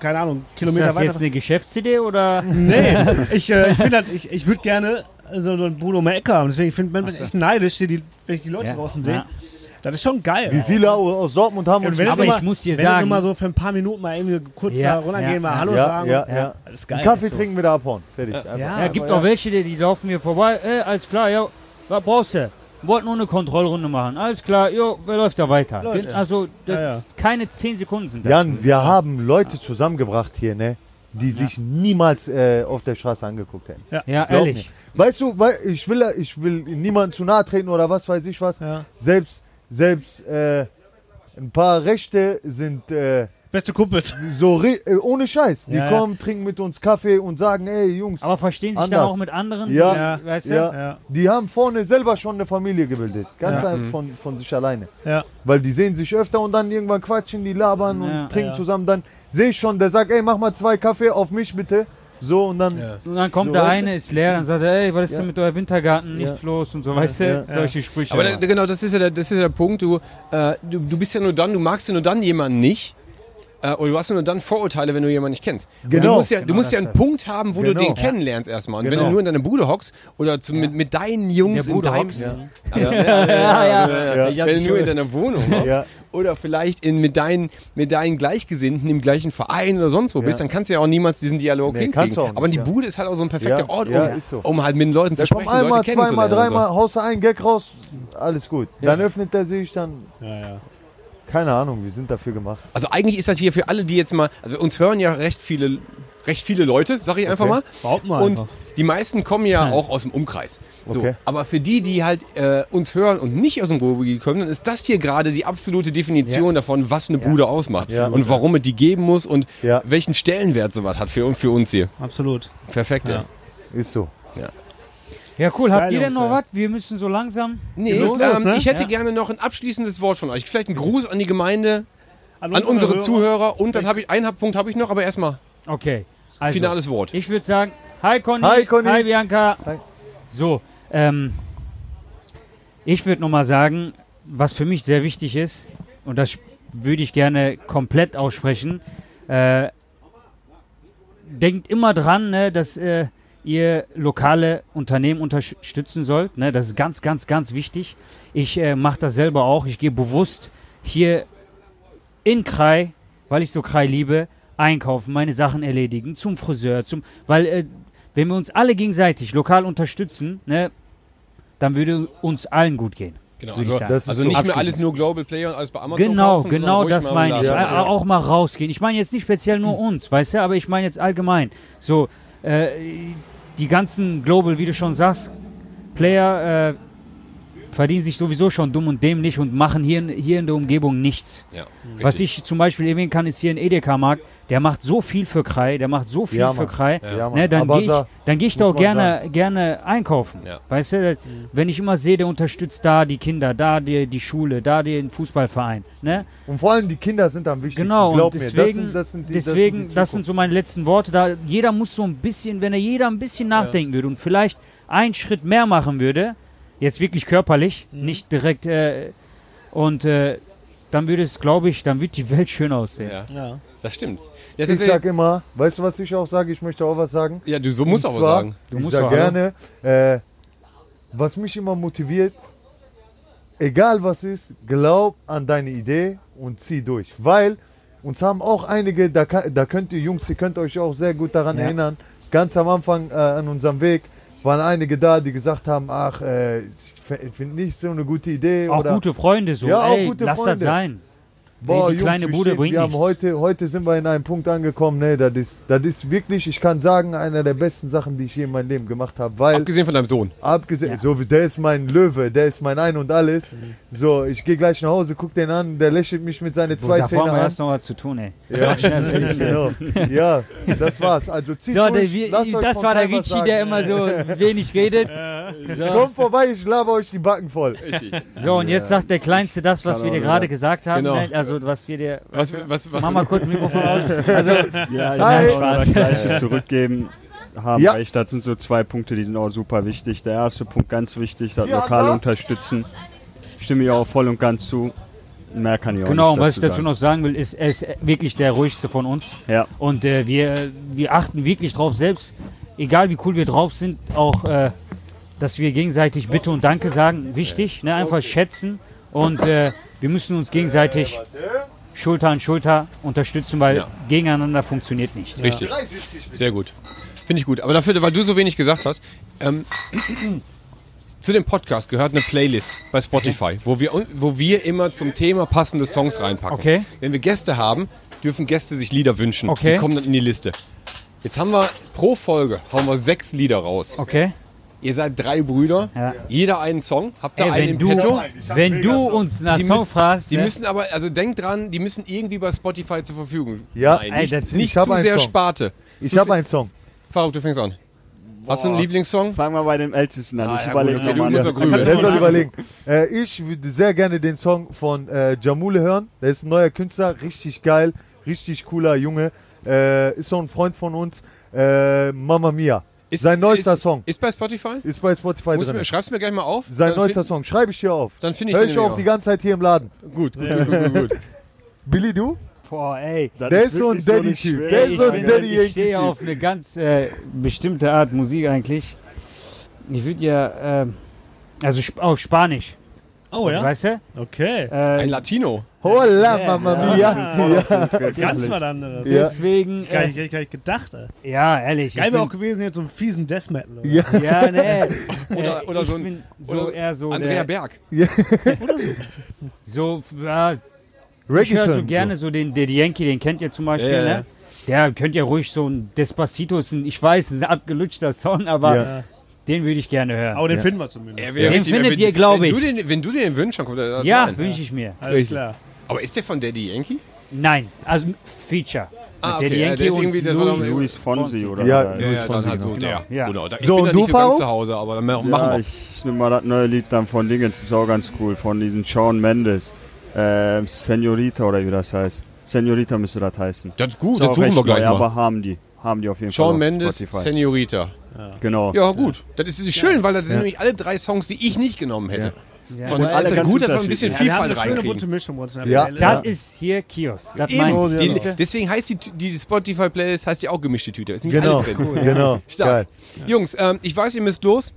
keine Ahnung, Ist Kilometer das weiter. jetzt eine Geschäftsidee oder? Nee, ich, äh, ich finde halt, ich, ich würde gerne so eine Bude um die Ecke haben. Deswegen finde ich bin so. echt neidisch, die, wenn ich die Leute Ja, draußen sehe. ja. Das ist schon geil. Wie viele au- aus Dortmund haben Und uns wenn Aber du ich muss dir wenn sagen- du mal so für ein paar Minuten mal irgendwie kurz Ja, da runtergehen, ja, mal. Hallo ja, sagen. ja, ja. Das ist Einen geil. Kaffee ist so. trinken wir da abhauen. Fertig. Ja, Ja, gibt aber auch welche, die, die laufen mir vorbei. Äh, alles klar, ja, was brauchst du? Wollt nur eine Kontrollrunde machen. Alles klar, jo, wer läuft da weiter? Läuft. Bin- Also, das Ja, ja. ist keine 10 Sekunden sind das. Jan, wir haben Leute zusammengebracht hier, ne? Die sich niemals äh, auf der Straße angeguckt hätten. Ja, ehrlich. mir. Weißt du, weil ich will, ich will niemandem zu nahe treten oder was weiß ich was. Ja. Selbst, selbst äh, ein paar Rechte sind äh, Beste Kumpels. So, äh, ohne Scheiß. Die Ja, ja. kommen, trinken mit uns Kaffee und sagen, ey Jungs, Aber verstehen sich Anders. dann auch mit anderen? Ja. Die, weißt du? ja, Ja. die haben vorne selber schon eine Familie gebildet. Ganz Ja. einfach von, von sich alleine. Ja. Weil die sehen sich öfter und dann irgendwann quatschen, die labern und Ja. trinken Ja. zusammen. Dann sehe ich schon, der sagt, ey, mach mal zwei Kaffee auf mich bitte. So und dann, Ja. Und dann kommt So, der eine, ist leer, dann sagt er, ey, was ist Ja. denn mit eurem Wintergarten? Nichts los und so, weißt du? Ja. Solche Sprüche. Aber da, genau, das ist ja der, das ist ja der Punkt. Du, äh, du, du bist ja nur dann, du magst ja nur dann jemanden nicht. Äh, oder du hast ja nur dann Vorurteile, wenn du jemanden nicht kennst. Genau. Du musst ja, du Genau musst ja einen. Punkt haben, wo Genau. du den Ja. kennenlernst erstmal. Und wenn Genau. du nur in deiner Bude hockst oder zu, mit, mit deinen Jungs in Bude deinem... Ja. Ja, ja, ja, ja, ja, Ja. Ich hab Wenn du nur in deiner Wohnung hockst ja, oder vielleicht in, mit, deinen, mit deinen Gleichgesinnten im gleichen Verein oder sonst wo bist, dann kannst du ja auch niemals diesen Dialog Nee, hinkriegen. kannst du auch nicht, Aber die ja. Bude ist halt auch so ein perfekter Ja, Ort, um, so. um halt mit den Leuten zu kommt sprechen, einmal, Leute zweimal, so. dreimal, haust du einen Gag raus, alles gut. Dann öffnet er sich, dann, Ja, ja. Keine Ahnung, wir sind dafür gemacht. Also eigentlich ist das hier für alle, die jetzt mal, also uns hören ja recht viele, recht viele Leute, sag ich einfach Okay. mal. Behaupten wir Und einfach. die meisten kommen ja auch aus dem Umkreis. So, Okay. Aber für die, die halt äh, uns hören und nicht aus dem Ruhrgebiet kommen, dann ist das hier gerade die absolute Definition davon, was eine Bude ausmacht Ja. und warum es die geben muss und Ja. welchen Stellenwert sowas hat für, für uns hier. Absolut. Perfekt, ja. Ja. Ist so. ja, cool. Habt ihr denn noch was? Wir müssen so langsam. Nee, Los, ähm, ne? ich hätte Ja. gerne noch ein abschließendes Wort von euch. Vielleicht einen Gruß an die Gemeinde, An, an unsere Zuhörer und dann habe ich, einen Punkt habe ich noch, aber erstmal Okay. Also, finales Wort. Ich würde sagen, hi Conny. Hi, Conny. Hi Bianca. Hi. So, ähm, ich würde nochmal sagen, was für mich sehr wichtig ist, und das würde ich gerne komplett aussprechen, äh, denkt immer dran, ne, dass äh, ihr lokale Unternehmen unterstützen sollt. Ne, das ist ganz, ganz, ganz wichtig. Ich äh, mache das selber auch. Ich gehe bewusst hier in Krai, weil ich so Krai liebe, einkaufen, meine Sachen erledigen, zum Friseur, zum, weil äh, wenn wir uns alle gegenseitig lokal unterstützen, ne, dann würde uns allen gut gehen. Genau, also, also so. nicht mehr alles nur Global Player und alles bei Amazon Genau, kaufen, genau das meine ich. Ja. Auch mal rausgehen. Ich meine jetzt nicht speziell nur uns, weißt du, aber ich meine jetzt allgemein. So, äh, die ganzen Global, wie du schon sagst, Player äh, verdienen sich sowieso schon dumm und dämlich und machen hier, in- hier in der Umgebung nichts. Ja, Was ich zum Beispiel erwähnen kann, ist hier ein Edeka-Markt, der macht so viel für Krai, der macht so viel Ja, für. Krai. Ja. Ne, dann gehe ich, dann geh ich muss da auch man gerne, gerne einkaufen. Ja. Weißt du, wenn ich immer sehe, der unterstützt da die Kinder, da die, die Schule, da den Fußballverein. Ne? Und vor allem die Kinder sind am wichtigsten. Genau, Glaub und mir, das deswegen, sind, das sind die, deswegen das, das, sind sind so meine letzten Worte. Da jeder muss so ein bisschen, wenn er jeder ein bisschen nachdenken würde und vielleicht einen Schritt mehr machen würde, jetzt wirklich körperlich, Mhm. nicht direkt, äh, und äh, dann würde es, glaube ich, dann wird die Welt schön aussehen. Ja, Ja. das stimmt. Das Ich ist, sag immer, weißt du, was ich auch sage? Ich möchte auch was sagen. ja, du so musst Und auch was zwar, sagen. Du ich musst sag auch, gerne, äh, was mich immer motiviert, egal was ist, glaub an deine Idee und zieh durch. Weil uns haben auch einige, da, da könnt ihr Jungs, ihr könnt euch auch sehr gut daran Ja. erinnern, ganz am Anfang äh, an unserem Weg waren einige da, die gesagt haben, ach, äh, ich finde nicht so eine gute Idee. Auch oder, gute Freunde so. Ja, auch Ey, gute lass Freunde. das sein. Boah, die Jungs, kleine wir Bude bringt wir haben nichts. heute, heute sind wir in einem Punkt angekommen, ne, das ist, das ist wirklich, ich kann sagen, einer der besten Sachen, die ich je in meinem Leben gemacht habe, weil Abgesehen von deinem Sohn. abgesehen, Ja. so wie der ist mein Löwe, der ist mein Ein und Alles. So, ich gehe gleich nach Hause, guck den an, der lächelt mich mit seinen zwei Zähnen wir an. erst noch was zu tun, ey. Ja, Schnell genau. Ja, das war's. Also zieht So, der, durch, wir, lasst euch das war der Ricci, der immer so wenig redet. So. Kommt vorbei, ich laber euch die Backen voll. Richtig. So, und jetzt sagt der Kleinste das, was wir dir gerade gesagt haben. Genau. Ne? Also, was wir dir. Was, was, was, Mach mal kurz Mikrofon aus. Also, Ja, ich Hi. kann das Gleiche zurückgeben. Haben Ja. recht, das sind so zwei Punkte, die sind auch super wichtig. Der erste Punkt ganz wichtig, das Lokale unterstützen. Stimme ich auch voll und ganz zu. Mehr kann ich auch genau, nicht und was ich dazu dazu sagen. noch sagen will, ist, er ist wirklich der ruhigste von uns. Ja, Und äh, wir, wir achten wirklich drauf, selbst, egal wie cool wir drauf sind, auch, äh, dass wir gegenseitig Bitte und Danke sagen. Wichtig, ne? einfach schätzen. Und äh, wir müssen uns gegenseitig Schulter an Schulter unterstützen, weil Ja. gegeneinander funktioniert nicht. Richtig. Sehr gut. Finde ich gut. Aber dafür, weil du so wenig gesagt hast, ähm, zu dem Podcast gehört eine Playlist bei Spotify, wo wir, wo wir immer zum Thema passende Songs reinpacken. Okay. Wenn wir Gäste haben, dürfen Gäste sich Lieder wünschen. Okay. Die kommen dann in die Liste. Jetzt haben wir pro Folge hauen wir sechs Lieder raus. Okay? Ihr seid drei Brüder, Ja. jeder einen Song. Habt ihr Ey, einen wenn im du, Petto? wenn du uns nach Die Song müssen- fragst, Die ne? müssen aber, also denkt dran, die müssen irgendwie bei Spotify zur Verfügung Ja. sein. Ey, Nicht, nicht zu einen sehr Song. Sparte. Ich habe einen Song. Faruk, du fängst an. Hast du einen Lieblingssong? Fangen wir bei dem Ältesten an. Ah, ich ja, überlege okay, du nochmal. musst Ja. noch grübeln. Der soll überlegen. Äh, ich würde sehr gerne den Song von äh, Jamule hören. Der ist ein neuer Künstler, richtig geil, richtig cooler Junge. Äh, ist so ein Freund von uns. Äh, Mamma Mia. Ist- Sein neuester ist, Song. Ist bei Spotify? Ist bei Spotify Muss drin. mir, schreib's mir gleich mal auf. Sein neuester find- Song. Schreibe ich hier auf. Dann finde ich Hör den ich auch die ganze Zeit hier im Laden. Gut, gut, gut, gut, gut. Billy, du? Boah, ey. Das Der ist so ein Daddy-Typ. Der ist ich, so ein bin, Daddy ich stehe auf eine ganz äh, bestimmte Art Musik eigentlich. Ich würde ja, äh, also sp auf Spanisch, Oh ja? weißt du? Okay. Ein Äh, Latino. Hola, Ja, Mamma ja. Mia. Ja. Ganz was anderes. Ja. deswegen, Gar nicht, äh, gar nicht, gar nicht gedacht, ey. ja, ehrlich. Geil ich wäre auch gewesen, jetzt so einen fiesen Death Metal. Oder? Ja. ja, nee. Oder- äh, oder ich so ein- bin so oder eher so Andrea der, Berg. so, ja, ich höre so gerne so den, der Yankee, den kennt ihr zum Beispiel, Ja, ja, ja. ne? Der könnt ihr ruhig so ein Despacito, ist ein, ich weiß, ein abgelutschter Song, aber Ja. Den würde ich gerne hören. Aber den Ja. finden wir zumindest. Den richtig- findet ihr, glaub wenn Du ich. den, wenn du den wünschst, dann kommt er da ja, rein. wünsche ich mir. Alles Richtig. klar. Aber ist der von Daddy Yankee? Nein, also Feature. Ah, okay, Daddy ja, der ist und irgendwie- Louis Luis Fonsi oder Ja? Ja, ja, dann Fonsi, halt so genau. der. Ja. Genau, ich So, bin und da du, nicht so ganz zu Hause, aber dann machen Ja, wir. ich nehme mal das neue Lied dann von Dingens, das ist auch ganz cool, von diesem Shawn Mendes. Ähm, Senorita oder wie das heißt. Senorita müsste das heißen. Das ist gut, Ist das suchen wir gleich neu, mal. Aber haben die. Haben die auf jeden Fall. Shawn Mendes, Spotify. Senorita. Genau. Ja, gut. Das ist schön, weil das sind nämlich alle drei Songs, die ich nicht genommen hätte. Von Und alle alles ganz gut, dass wir ein bisschen. Ja, wir haben Vielfalt eine schöne bunte. Mischung uns Ja. Playlist. Das ist hier Kiosk. Das Eben, die, deswegen heißt die, die Spotify-Playlist heißt ja auch gemischte Tüte. Ist nämlich Genau, alles drin. genau. Stark. Geil. Jungs, ähm, ich weiß, ihr müsst los.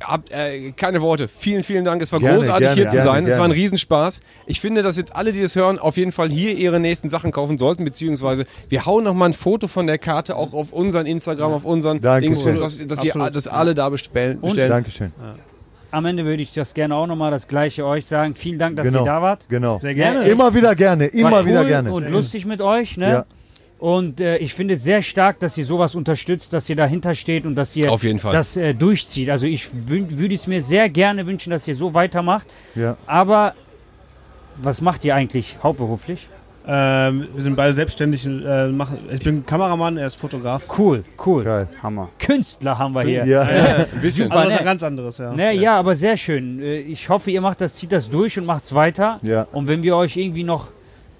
Hab äh, keine Worte. Vielen, vielen Dank. Es war Gerne, großartig gerne, hier zu gerne, sein. Es war ein. Riesenspaß. Ich finde, dass jetzt alle, die das hören, auf jeden Fall hier ihre nächsten Sachen kaufen sollten, beziehungsweise wir hauen noch mal ein Foto von der Karte auch auf unseren Instagram, auf unseren. Dings, dass, dass ihr Absolut. das alle da bestellen. bestellen. Dankeschön. Am Ende würde ich das gerne auch nochmal das gleiche euch sagen. Vielen Dank, dass Genau. ihr da wart. Genau. Sehr gerne. Immer wieder gerne, immer War wieder cool gerne. Und lustig mit euch, ne? Ja. Und äh, ich finde es sehr stark, dass ihr sowas unterstützt, dass ihr dahinter steht und dass ihr Auf jeden Fall. das äh, durchzieht. Also ich würde es mir sehr gerne wünschen, dass ihr so weitermacht. Ja. Aber was macht ihr eigentlich hauptberuflich? Ähm, wir sind beide selbstständig. Äh, machen, ich bin Kameramann, er ist Fotograf. Cool, cool. Geil. Hammer. Künstler haben wir hier. Ja. Ein bisschen. Also das ist ne? ein ganz anderes, ja. Ne, ja, aber sehr schön. Äh, Ich hoffe, ihr macht das, zieht das durch und macht's weiter. Ja. Und wenn wir euch irgendwie noch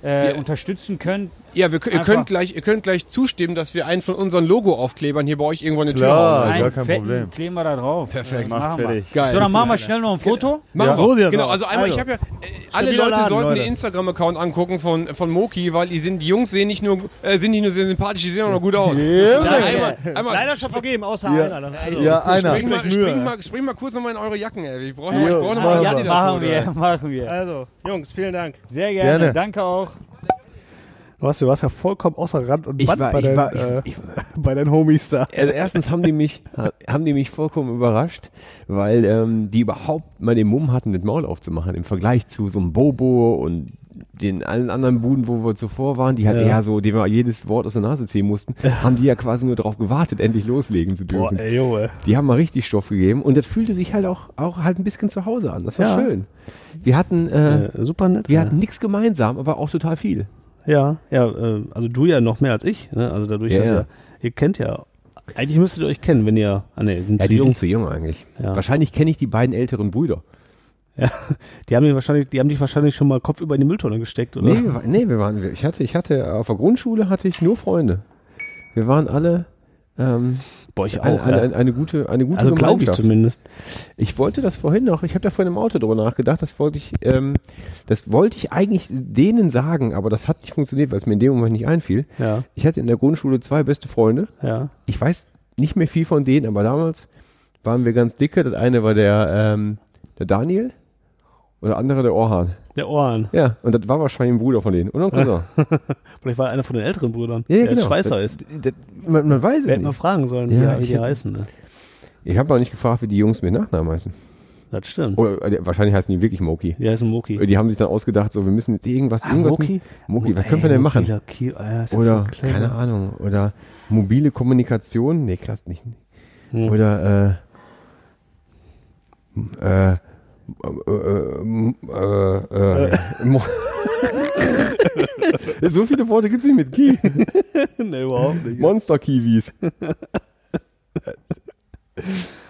äh, Ja. unterstützen können, Ja, wir, ihr, Einfach. könnt gleich, ihr könnt gleich zustimmen, dass wir einen von unseren Logo-Aufklebern hier bei euch irgendwo an die Tür Klar. hauen. Einen gar kein fetten Problem. kleben wir da drauf. Perfekt. Macht machen wir. fertig. Geil. So, dann machen wir schnell noch ein Foto. Machen Ja. wir. So genau, also einmal, Also. ich habe ja, äh, alle Leute Laden, sollten Leute. den Instagram-Account angucken von, von Moki, weil die, sind, die Jungs sehen nicht nur, äh, sind nicht nur sehr sympathisch, die sehen auch noch gut aus. Ja, Ja, einmal, einmal, Leider schon vergeben, außer Ja. einer. Also, Ja, einer. spring, mal, spring, mal, spring mal kurz nochmal in eure Jacken, ey. Ich brauche noch, ich Jo, brauch noch machen mal wir. Adidas. machen wir, machen wir. Also, Jungs, vielen Dank. Sehr gerne. Gerne. Danke auch. Du warst, du warst ja vollkommen außer Rand und Band war, bei, deinen, war, äh, ich, ich, bei deinen Homies da. also erstens haben die mich, haben die mich vollkommen überrascht, weil ähm, die überhaupt mal den Mumm hatten, das Maul aufzumachen im Vergleich zu so einem Bobo und den allen anderen Buden, wo wir zuvor waren, die halt Ja. eher so, dem wir jedes Wort aus der Nase ziehen mussten, haben die ja quasi nur darauf gewartet, endlich loslegen zu Boah, dürfen. ey, Junge. Die haben mal richtig Stoff gegeben und das fühlte sich halt auch, auch halt ein bisschen zu Hause an. Das war Ja. schön. Wir hatten, äh, Äh, super nett. wir ja. hatten nichts gemeinsam, aber auch total viel. Ja, ja, äh, also du ja noch mehr als ich. Ne? Also dadurch, Ja, dass ja. ihr, ihr kennt ja, eigentlich müsstet ihr euch kennen, wenn ihr, ah ne, sind Ja, zu die jung. sind zu jung eigentlich. Ja. Wahrscheinlich kenne ich die beiden älteren Brüder. Die haben, die, wahrscheinlich, die haben dich wahrscheinlich schon mal Kopf über in die Mülltonne gesteckt, oder? Nee, wir, nee, wir waren, ich hatte, ich hatte, auf der Grundschule hatte ich nur Freunde. Wir waren alle, ähm, Boah, ich auch. eine, eine, eine, gute, eine gute also glaube ich zumindest. Ich wollte das vorhin noch, ich habe da vorhin im Auto drüber nachgedacht, das wollte ich, ähm, das wollte ich eigentlich denen sagen, aber das hat nicht funktioniert, weil es mir in dem Moment nicht einfiel. Ja, Ich hatte in der Grundschule zwei beste Freunde. ja. Ich weiß nicht mehr viel von denen, aber damals waren wir ganz dicke. Das eine war der, ähm, der Daniel und der andere der Orhan. Der Ohren. Ja, und das war wahrscheinlich ein Bruder von denen. Und ein Cousin. Vielleicht war er einer von den älteren Brüdern, Ja, ja, der genau. Schweißer ist. Das, das, man, man weiß Wir es hätten mal nicht. fragen sollen, Ja, wie, die hätte- heißen. Ne? Ich habe auch nicht gefragt, wie die Jungs mit Nachnamen heißen. Das stimmt. Oder äh, wahrscheinlich heißen die wirklich Moki. Die heißen Moki. Die haben sich dann ausgedacht, so wir müssen jetzt irgendwas, irgendwas mit- Moki? Moki, was Oh, können wir ey, denn machen? Moki, ah, ja Oder keine Ahnung. Oder mobile Kommunikation. Nee, klasse nicht. Hm. Oder äh, äh, äh, äh, äh, so viele Worte gibt es nicht mit Ki. nee, überhaupt nicht. Monster-Kiwis.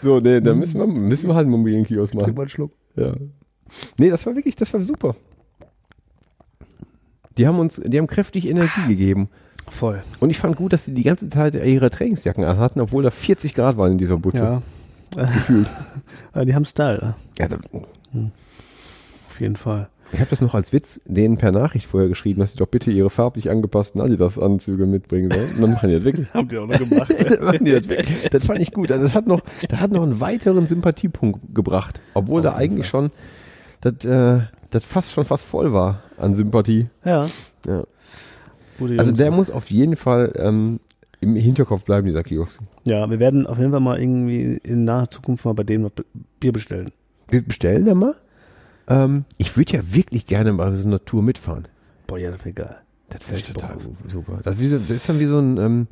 so, nee, da müssen wir, müssen wir halt einen mobilen Kiosk machen. Trink mal einen Schluck. Ja. Nee, das war wirklich, das war super. Die haben uns, die haben kräftig Energie gegeben. Voll. Und ich fand gut, dass sie die ganze Zeit ihre Trainingsjacken anhatten, obwohl da 40 Grad waren in dieser Butze. Ja. Gefühlt. Die haben Style. Ja, da, Auf jeden Fall. ich habe das noch als Witz denen per Nachricht vorher geschrieben, dass sie doch bitte ihre farblich angepassten Adidas-Anzüge mitbringen sollen. Und dann machen die das wirklich. Haben die auch noch gemacht. Dann machen die das, wirklich. das fand ich gut. Also das hat noch, das hat noch einen weiteren Sympathiepunkt gebracht. Obwohl da eigentlich schon das, äh, das fast schon fast voll war an Sympathie. ja. Ja. Also der muss auf jeden Fall ähm, im Hinterkopf bleiben, dieser Kiosk. Ja, wir werden auf jeden Fall mal irgendwie in naher Zukunft mal bei denen be- Bier bestellen. Wir bestellen da mal. Ähm, ich würde ja wirklich gerne mal so eine Tour mitfahren. Boah, ja, das wäre geil. Das wäre total super. Das, ist so, das ist dann wie so ein, ähm,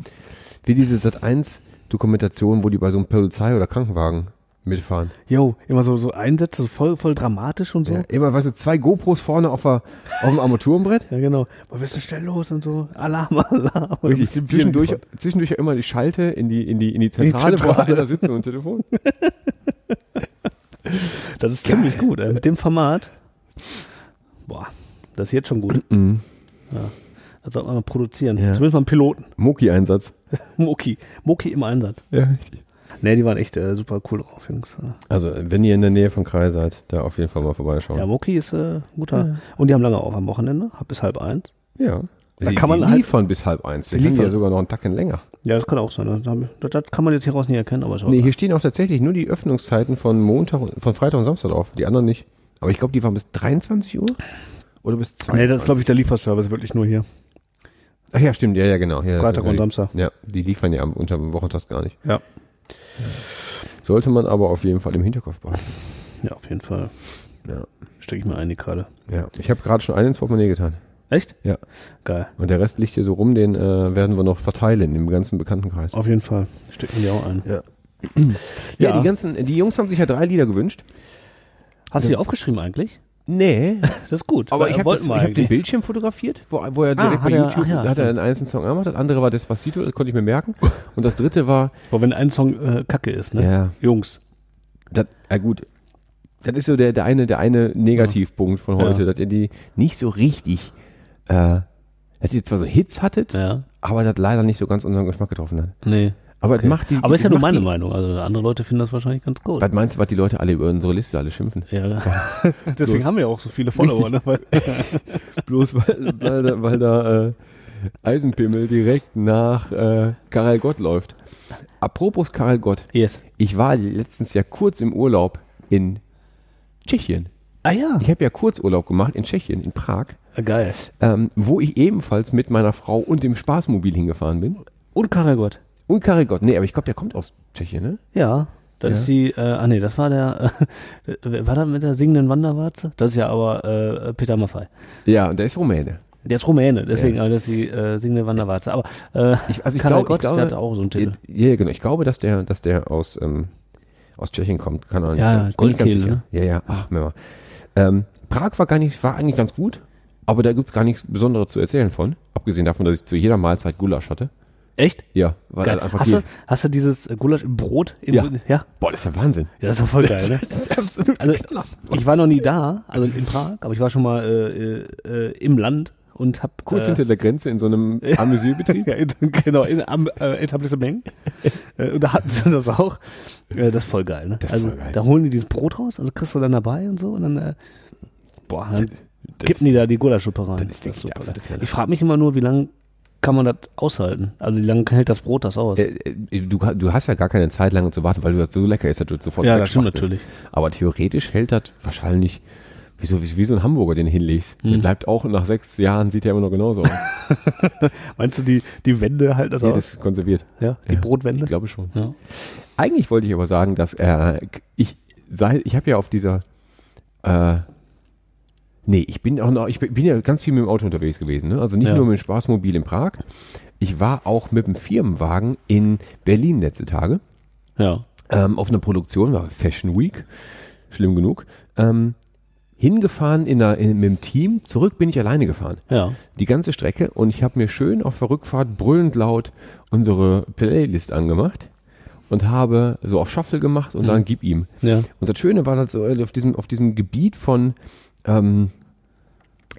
wie diese Sat1-Dokumentation, wo die bei so einem Polizei- oder Krankenwagen mitfahren. Jo, immer so, so Einsätze, so voll, voll dramatisch und so. Ja, Ja, immer, weißt du, zwei GoPros vorne auf, der, auf dem Armaturenbrett. genau. Boah, wir sind schnell los und so. Alarm, Alarm. Bier zwischendurch, zwischendurch immer die Schalte in die, in die, in die Zentrale, wo Zentrale. einer sitzt und Telefon. Das ist ziemlich gut, ey. Mit dem Format. Boah, das ist jetzt schon gut. Mhm. Das sollte man mal produzieren. Ja. Zumindest mal einen Piloten. Moki-Einsatz. Moki. Moki im Einsatz. Ja, richtig. Nee, die waren echt äh, super cool drauf, Jungs. Also, wenn ihr in der Nähe von Krai seid, da auf jeden Fall mal vorbeischauen. Ja, Moki ist äh, guter. Und die haben lange auf am Wochenende, bis halb eins. Ja. Da die, kann man die halt- liefern bis halb eins. Wir Die liefern ja sogar noch einen Tacken länger. Ja, das kann auch sein. ne? Das, das, kann man jetzt hieraus nicht erkennen, aber. Nee, hier stehen auch tatsächlich nur die Öffnungszeiten von Montag, und- von Freitag und Samstag drauf. Die anderen nicht. Aber ich glaube, die waren bis 23 Uhr oder bis 22 nee, das ist, glaube ich, der Lieferservice, wirklich nur hier. Ach ja, stimmt. Ja, ja, genau. Ja, Freitag ja und Samstag. Ja, die liefern ja am, unter dem Wochentag gar nicht. Ja. Sollte man aber auf jeden Fall im Hinterkopf behalten. Ja, auf jeden Fall. Ja. Stecke ich mir ein, die gerade. ja. Ich habe gerade schon einen ins Portemonnaie getan. Echt? Ja. Geil. Und der Rest liegt hier so rum, den äh, werden wir noch verteilen im ganzen Bekanntenkreis. Auf jeden Fall. Stecken die auch ein. Ja. Ja. Ja, die ganzen, die Jungs haben sich ja drei Lieder gewünscht. Hast du die aufgeschrieben eigentlich? Nee, Das ist gut. aber ich habe hab den. Bildschirm fotografiert, wo, wo er Ah, direkt hat bei er- YouTube ach ja, hat er einen einzelnen Song gemacht. Das andere war Despacito, das konnte ich mir merken. Und das dritte war, Aber wenn ein Song äh, kacke ist, ne? ja, Jungs. das, ja gut, das ist so der, der eine, der eine Negativpunkt von heute, Ja. dass ihr die nicht so richtig, äh, dass ihr zwar so Hits hattet, Ja. aber das leider nicht so ganz unseren Geschmack getroffen hat. Nee. Aber Okay. macht die, Aber ist ja nur meine die, Meinung. Also andere Leute finden das wahrscheinlich ganz gut. Was meinst du, was die Leute alle über unsere Liste alle schimpfen? Ja. Deswegen haben wir ja auch so viele Follower, ne? Weil, Bloß weil, weil da, weil da äh, Eisenpimmel direkt nach äh, Karel Gott läuft. Apropos Karel Gott. yes. Ich war letztens ja kurz im Urlaub in Tschechien. Ah ja. Ich habe ja Kurzurlaub gemacht in Tschechien, in Prag, Ah, Geil. ähm, wo ich ebenfalls mit meiner Frau und dem Spaßmobil hingefahren bin. Und Karagott. Und Karel Gott. Nee, aber ich glaube, der kommt aus Tschechien, ne? Ja. Das Ja. ist die, äh, ah nee, das war der, äh, war das mit der singenden Wanderwarze? Das ist ja aber äh, Peter Maffei. Ja, und der ist Rumäne. Der ist Rumäne, deswegen, aber das ist die äh, singende Wanderwarze. Aber äh, Ich, also ich glaube, Gott, ich glaube, der hatte auch so einen Titel. Ja, ja, genau. Ich glaube, dass der, dass der aus, ähm, aus Tschechien kommt. Kann er nicht. Ja, Goldkehl, sicher. Ja, ja. Ach, mir mal. Ähm, Prag war gar nicht, war eigentlich ganz gut, aber da gibt's gar nichts Besonderes zu erzählen von. Abgesehen davon, dass ich zu jeder Mahlzeit Gulasch hatte. Echt? Ja, weil Geil. einfach Hast, du, hast du dieses Gulasch im Brot? Im Ja. Sinne- ja. Boah, das ist ja Wahnsinn. Ja, das ist doch voll geil, ne? Das ist absolut Also, ich war noch nie da, also in Prag, aber ich war schon mal äh, äh, im Land und hab Kurz äh, hinter der Grenze in so einem Amüsierbetrieb. ja, in, genau, in, am äh, Etablissement. äh, und da hatten sie das auch. Äh, das ist voll geil, ne? Das ist also, voll geil. da holen die dieses Brot raus und das kriegst du dann dabei und so und dann, äh, boah, dann Das- kippen die da die Gulaschsuppe rein. das ist absolute Knaller. Ich frage mich immer nur, wie lange kann man das aushalten? Also, wie lange hält das Brot das aus? Äh, äh, du, du hast ja gar keine Zeit lange zu warten, weil du das so lecker ist, dass du es sofort ja, das stimmt natürlich. Aber theoretisch hält das wahrscheinlich wie so, wie, wie so ein Hamburger, den hinlegst. Der Mhm. bleibt auch nach sechs Jahren, sieht er immer noch genauso aus. Meinst du, die, die Wände halten das ja, aus? das ist konserviert. ja, die Ja, Brotwände? Ich glaube schon. ja. Eigentlich wollte ich aber sagen, dass äh, ich sei, ich habe ja auf dieser äh, Nee, ich bin auch noch, ich bin ja ganz viel mit dem Auto unterwegs gewesen, ne? Also nicht Ja. nur mit dem Spaßmobil in Prag. Ich war auch mit dem Firmenwagen in Berlin letzte Tage. ja. ähm, auf einer Produktion, war Fashion Week. schlimm genug. Ähm, hingefahren in der, in, mit dem Team, zurück bin ich alleine gefahren. Ja. Die ganze Strecke und ich habe mir schön auf der Rückfahrt brüllend laut unsere Playlist angemacht und habe so auf Shuffle gemacht und dann gib ihm. Ja. Und das Schöne war halt so äh, auf diesem, auf diesem Gebiet von ähm,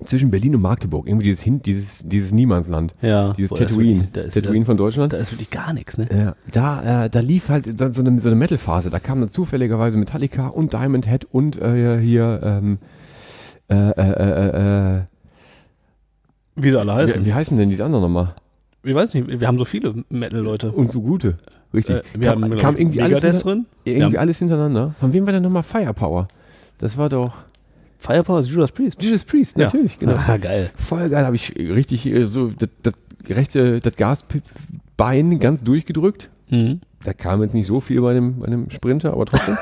zwischen Berlin und Magdeburg, irgendwie dieses, Hin dieses, dieses Niemandsland. Ja. Dieses Boah, Tatooine. wirklich- da ist- Tatooine das- von Deutschland. Da ist wirklich gar nichts, ne? Ja, da, äh, da lief halt so so eine, so eine Metal-Phase. Da kam dann zufälligerweise Metallica und Diamond Head und äh, hier, ähm, äh, äh, äh, äh, Wie sie alle heißen. wie, wie heißen denn diese anderen nochmal? Ich weiß nicht, wir haben so viele Metal-Leute. Und so gute. Richtig. Äh, wir kam, haben, kam irgendwie alles, hinter, drin. irgendwie Ja. alles hintereinander. Von wem war denn nochmal Firepower? Das war doch Firepower ist Judas Priest. Judas Priest, Ja. natürlich, genau. Ah, geil. Voll geil, habe ich richtig äh, so das, das rechte, das Gasbein ganz durchgedrückt. Mhm. Da kam jetzt nicht so viel bei dem, bei dem Sprinter, aber trotzdem.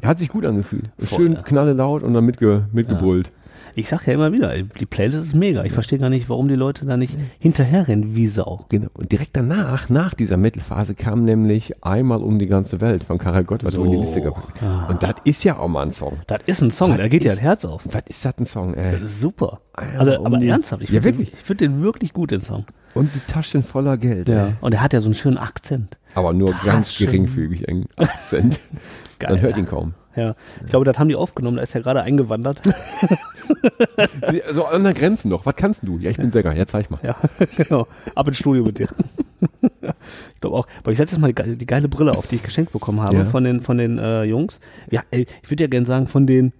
er hat sich gut angefühlt. Voll, Schön ja. knalle laut und dann mitge, mitgebrüllt. Ich sag ja immer wieder, die Playlist ist mega. Ich verstehe gar nicht, warum die Leute da nicht hinterherrennen wie Sau. Genau. Und direkt danach, nach dieser Metal-Phase, kam nämlich einmal um die ganze Welt von Karel Gott, was So. in die Liste gepackt. Und das ist ja auch mal ein Song. Das ist ein Song, da geht ist- das Herz auf. Was ist das ein Song, ey? Super. Also, um aber ernsthaft, ich Ja, finde den, ich find den wirklich gut, den Song. Und die Taschen voller Geld. Ey. Und er hat ja so einen schönen Akzent. Aber nur ganz Taschen. geringfügig einen Akzent. Geil. Man hört ihn kaum. Ja, ich glaube, das haben die aufgenommen, da ist er gerade eingewandert. So an der Grenze noch. Was kannst du? Ja, ich bin Sänger. Ja, zeig mal. ja, genau. Ab ins Studio mit dir. ich glaube auch. Aber ich setze jetzt mal die, geile- die geile Brille auf, die ich geschenkt bekommen habe Ja. von den, von den äh, Jungs. Ja, ey, ich würde ja gerne sagen, von den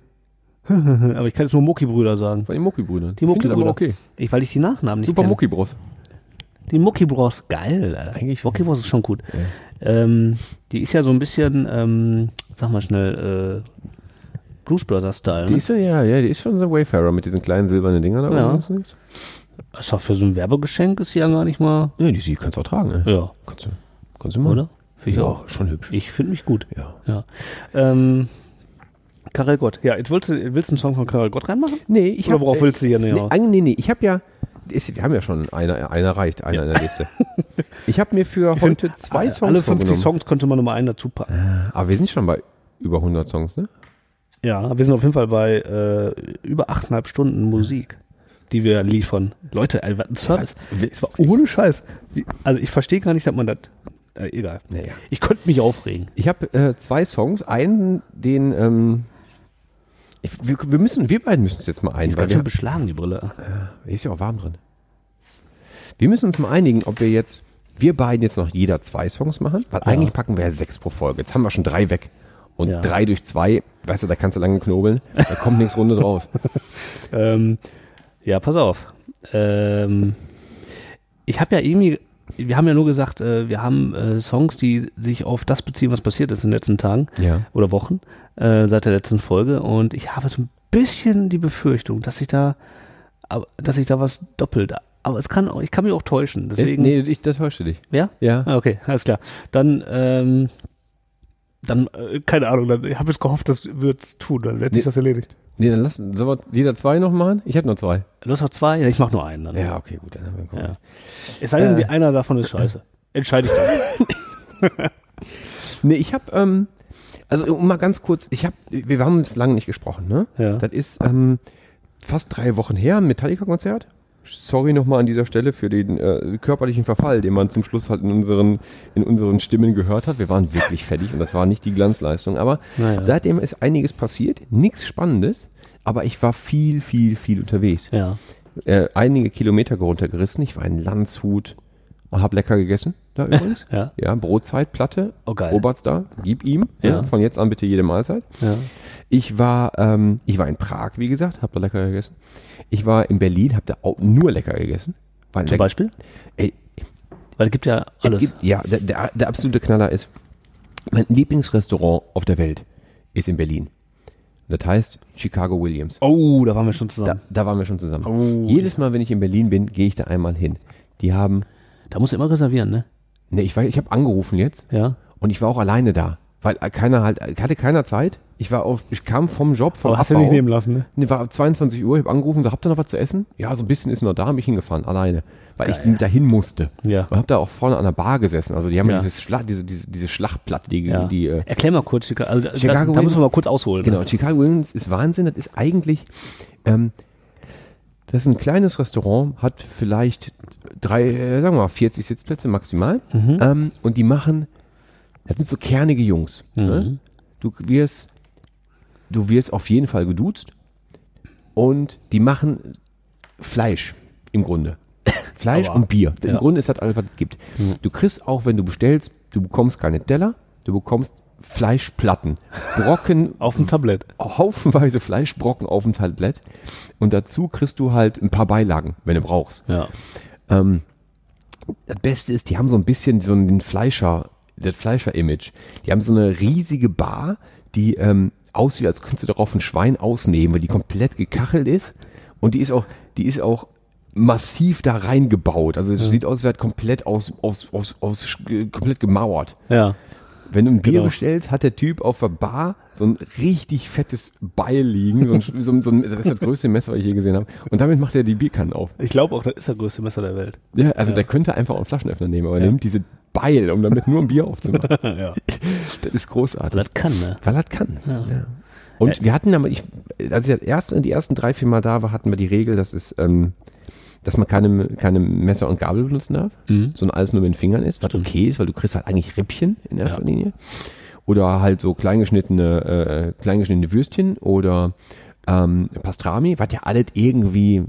aber ich kann jetzt nur Mucki-Brüder sagen. Von den Mucki-Brüdern. Die aber okay. Ich, weil ich die Nachnamen nicht Super kenne. Mucki-Bros. Die Mucki Bros, geil. Alter. Eigentlich- Mucki Bros ist schon gut. Ähm, die ist ja so ein bisschen, ähm, sag mal schnell, äh, Blues Brothers Style. Die Ne? ist ja, ja, ja, die ist schon so Wayfarer mit diesen kleinen silbernen Dingern da Ja. oben. Ist doch für so ein Werbegeschenk ist die ja gar nicht mal. Ja, die, die kannst du auch tragen. Ey. Ja, Kannst du, kannst du mal. oder? Finde ich Ja, auch. schon hübsch. Ich finde mich gut. Ja. Ja. Ähm, Karel Gott. Ja, jetzt willst du, willst du einen Song von Karel Gott reinmachen? Nee, ich Oder hab, worauf äh, willst du hier näher? Nee, nee, nee, ich habe ja, ist, wir haben ja schon einer, einer reicht, einer in der Liste. Ich habe mir für heute zwei Songs Alle 50 vorgenommen. Songs könnte man nochmal einen dazu packen. Aber wir sind schon bei über 100 Songs, ne? Ja, wir sind auf jeden Fall bei äh, über 8,5 Stunden Musik, die wir liefern. Leute, ein Service. Das war ohne Scheiß. Also ich verstehe gar nicht, dass man das. Äh, egal. Naja. Ich könnte mich aufregen. Ich habe äh, zwei Songs. Einen, den, ähm, ich, wir, wir müssen, wir beiden müssen es jetzt mal ein, Ist ganz schön beschlagen, die Brille. hier ist ja auch warm drin. Wir müssen uns mal einigen, ob wir jetzt, wir beiden jetzt noch jeder zwei Songs machen, weil eigentlich packen wir ja sechs pro Folge. Jetzt haben wir schon drei weg. Und Ja. drei durch zwei, weißt du, da kannst du lange knobeln, da kommt nichts Rundes raus. Ähm, ja, pass auf. Ähm, ich habe ja irgendwie, wir haben ja nur gesagt, äh, wir haben äh, Songs, die sich auf das beziehen, was passiert ist in den letzten Tagen Ja. oder Wochen äh, seit der letzten Folge. Und ich habe so ein bisschen die Befürchtung, dass sich da, dass sich da was doppelt. Aber es kann, auch- ich kann mich auch täuschen. Deswegen, nee, ich, das täuschte dich. ja? Ja. Ah, okay, alles klar. Dann, ähm, dann, äh, keine Ahnung, dann, ich habe jetzt gehofft, das wird's tun, dann wird sich Nee. das erledigt. Nee, dann lass, sollen wir jeder zwei noch machen? Ich habe nur zwei. Du hast noch zwei? Ja, ich mach nur einen dann. Ja, okay, gut. Dann haben wir Ja. Es sei denn, Äh. einer davon ist scheiße. Entscheide ich dann. Nee, ich habe, ähm, also um mal ganz kurz, ich habe, wir haben uns lange nicht gesprochen, ne? Ja. Das ist ähm, fast drei Wochen her, ein Metallica-Konzert. Sorry nochmal an dieser Stelle für den äh, körperlichen Verfall, den man zum Schluss halt in unseren, in unseren Stimmen gehört hat. Wir waren wirklich fertig und das war nicht die Glanzleistung. Aber Naja. seitdem ist einiges passiert, nichts Spannendes, aber ich war viel, viel, viel unterwegs. Ja. Äh, einige Kilometer runtergerissen. Ich war in Landshut und hab lecker gegessen, da übrigens. Ja. Ja, Brotzeit, Platte, Oh, geil. Oberster, gib ihm. Ja. Ja. von jetzt an bitte jede Mahlzeit. Ja. Ich war, ähm, ich war in Prag, wie gesagt, hab da lecker gegessen. Ich war in Berlin, hab da auch nur lecker gegessen. Zum leck- Beispiel? Ey, Weil es gibt ja es alles. gibt, ja, der, der, der absolute Knaller ist, mein Lieblingsrestaurant auf der Welt ist in Berlin. Das heißt Chicago Williams. oh, da waren wir schon Da, zusammen. da waren wir schon zusammen. Oh. Jedes Mal, wenn ich in Berlin bin, gehe ich da einmal hin. Die haben, Da, musst du immer reservieren, ne? ne, ich war, ich habe angerufen jetzt Ja. und ich war auch alleine da, weil keiner halt, äh, hatte keiner Zeit. Ich war auf, ich kam vom Job, vom Aber hast du nicht nehmen lassen, ne? Nee, war 22 Uhr, ich habe angerufen, so, habt ihr noch was zu essen? Ja, so ein bisschen ist noch da, hab ich hingefahren, alleine. Weil ich dahin musste. Ja. Und hab da auch vorne an der Bar gesessen. Also die haben ja, Ja. dieses Schla diese, diese, diese Schlachtplatte, die, Ja. die äh, Erklär mal kurz, Chicago, also, Chicago da, da müssen wir mal kurz ausholen. Genau, Ne? Chicago Winds ist Wahnsinn. Das ist eigentlich, ähm, das ist ein kleines Restaurant, hat vielleicht drei, äh, sagen wir mal, 40 Sitzplätze maximal. Mhm. Ähm, und die machen, das sind so kernige Jungs. Ne? Mhm. Du wirst, du wirst auf jeden Fall geduzt. Und die machen Fleisch im Grunde. Fleisch Aber- und Bier. Im ja. Grunde ist das alles, was es gibt. Du kriegst auch, wenn du bestellst, du bekommst keine Teller, du bekommst Fleischplatten. Brocken Auf dem Tablett. haufenweise Fleischbrocken auf dem Tablett. Und dazu kriegst du halt ein paar Beilagen, wenn du brauchst. Ja. Ähm, das Beste ist, die haben so ein bisschen so einen Fleischer, das Fleischer-Image. Die haben so eine riesige Bar, die ähm, aussieht, als könntest du darauf ein Schwein ausnehmen, weil die komplett gekachelt ist. Und die ist auch, die ist auch massiv da reingebaut. Also es sieht aus, als wäre komplett aus, aus, aus, aus, komplett gemauert. Ja. Wenn du ein Bier Genau. bestellst, hat der Typ auf der Bar so ein richtig fettes Beil liegen. So ein, so ein, so ein, das ist das größte Messer, was ich je gesehen habe. Und damit macht er die Bierkannen auf. Ich glaube auch, das ist das größte Messer der Welt. Ja, also der könnte einfach auch einen Flaschenöffner nehmen, aber er nimmt diese Beil, um damit nur ein Bier aufzumachen. ja. Das ist großartig. Das kann, ne? Weil das kann. Ja. Und wir hatten aber, ich, als ich das erste, die ersten drei, vier Mal da war, hatten wir die Regel, dass es, ähm, dass man keine, keine Messer und Gabel benutzen darf, Mhm. sondern alles nur mit den Fingern ist, was okay ist, weil du kriegst halt eigentlich Rippchen in erster Linie. Oder halt so kleingeschnittene, äh, kleingeschnittene Würstchen oder ähm, Pastrami, was ja alles irgendwie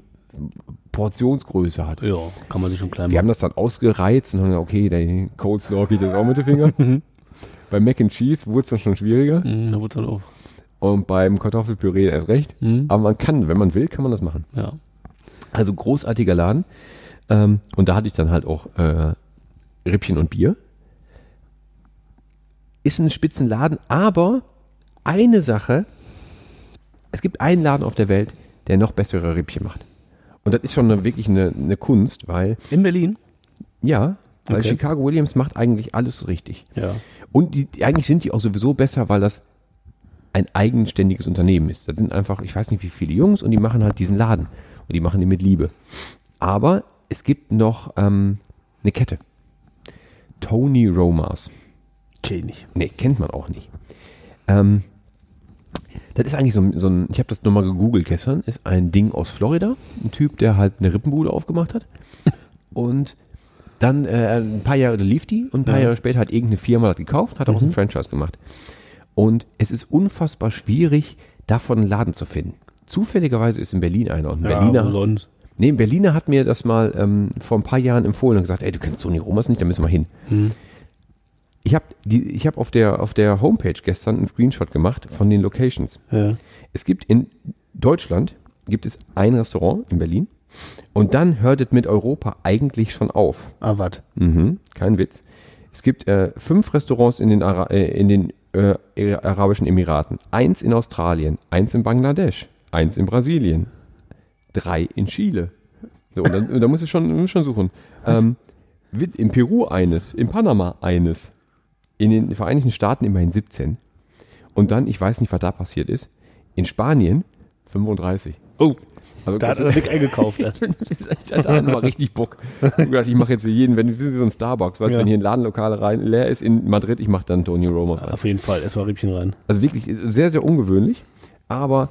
Portionsgröße hat. Ja, kann man sich schon klein Wir haben machen. das dann ausgereizt und haben gesagt, okay, der Coleslaw geht jetzt auch mit den Fingern. Bei Mac and Cheese wurde es dann schon schwieriger. Mhm, da wird dann auf. Und beim Kartoffelpüree erst recht. Mhm. Aber man kann, wenn man will, kann man das machen. Ja. Also großartiger Laden. Ähm, und da hatte ich dann halt auch äh, Rippchen und Bier. Ist ein Spitzenladen, aber eine Sache, es gibt einen Laden auf der Welt, der noch bessere Rippchen macht. Und das ist schon eine, wirklich eine, eine Kunst, weil, In Berlin? ja, weil Okay. Chicago Williams macht eigentlich alles so richtig. Ja. Und die, eigentlich sind die auch sowieso besser, weil das ein eigenständiges Unternehmen ist. Das sind einfach, ich weiß nicht wie viele Jungs und die machen halt diesen Laden. Und die machen den mit Liebe. Aber es gibt noch ähm, eine Kette. Tony Romas. Okay, nicht. Nee, kennt man auch nicht. Ähm, das ist eigentlich so, ein- so ein, ich habe das nochmal gegoogelt gestern, ist ein Ding aus Florida. Ein Typ, der halt eine Rippenbude aufgemacht hat. Und dann äh, ein paar Jahre lief die und ein paar Ja. Jahre später hat irgendeine Firma das gekauft, hat daraus ein Franchise gemacht. Und es ist unfassbar schwierig, davon einen Laden zu finden. Zufälligerweise ist in Berlin einer und ein Ja, Berliner. sonst? Nee, ein Berliner hat mir das mal ähm, vor ein paar Jahren empfohlen und gesagt, ey, du kennst Toni Romas nicht, da müssen wir hin. Hm. Ich habe hab auf, der, auf der Homepage gestern einen Screenshot gemacht von den Locations. Ja. Es gibt in Deutschland gibt es ein Restaurant in Berlin und dann hört es mit Europa eigentlich schon auf. Ah, was? Mhm, kein Witz. Es gibt äh, fünf Restaurants in den, Ara äh, in den äh, Arabischen Emiraten. Eins in Australien, eins in Bangladesch, eins in Brasilien, drei in Chile. So, und dann, da muss ich schon, muss schon suchen. Ähm, in Peru eines, in Panama eines, in den Vereinigten Staaten immerhin 17. Und dann, ich weiß nicht, was da passiert ist, in Spanien 35. Oh, Also da hat er dick eingekauft. ich hatte mal richtig Bock. Ich mache jetzt jeden, wenn wir sind wie so ein Starbucks, weißt du, Ja. wenn hier ein Ladenlokal rein leer ist in Madrid, ich mache dann Tony Romos rein. Auf jeden Fall, erstmal Rippchen rein. Also wirklich sehr, sehr ungewöhnlich, aber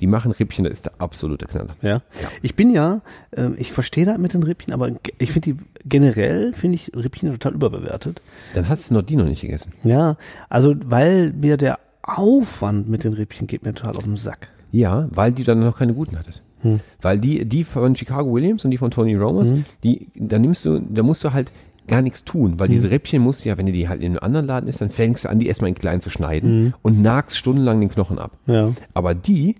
die machen Rippchen, das ist der absolute Knaller. Ja. Ich bin ja, ähm, ich verstehe das mit den Rippchen, aber ich finde die generell, finde ich Rippchen total überbewertet. Dann hast du noch die noch nicht gegessen. Ja, also weil mir der Aufwand mit den Rippchen geht mir total auf den Sack. Ja, weil die dann noch keine guten hattest. Hm. Weil die, die von Chicago Williams und die von Tony Romos, die, da nimmst du, da musst du halt gar nichts tun, weil diese Rippchen musst du ja, wenn du die halt in einem anderen Laden isst, dann fängst du an, die erstmal in klein zu schneiden und nagst stundenlang den Knochen ab. Ja. Aber die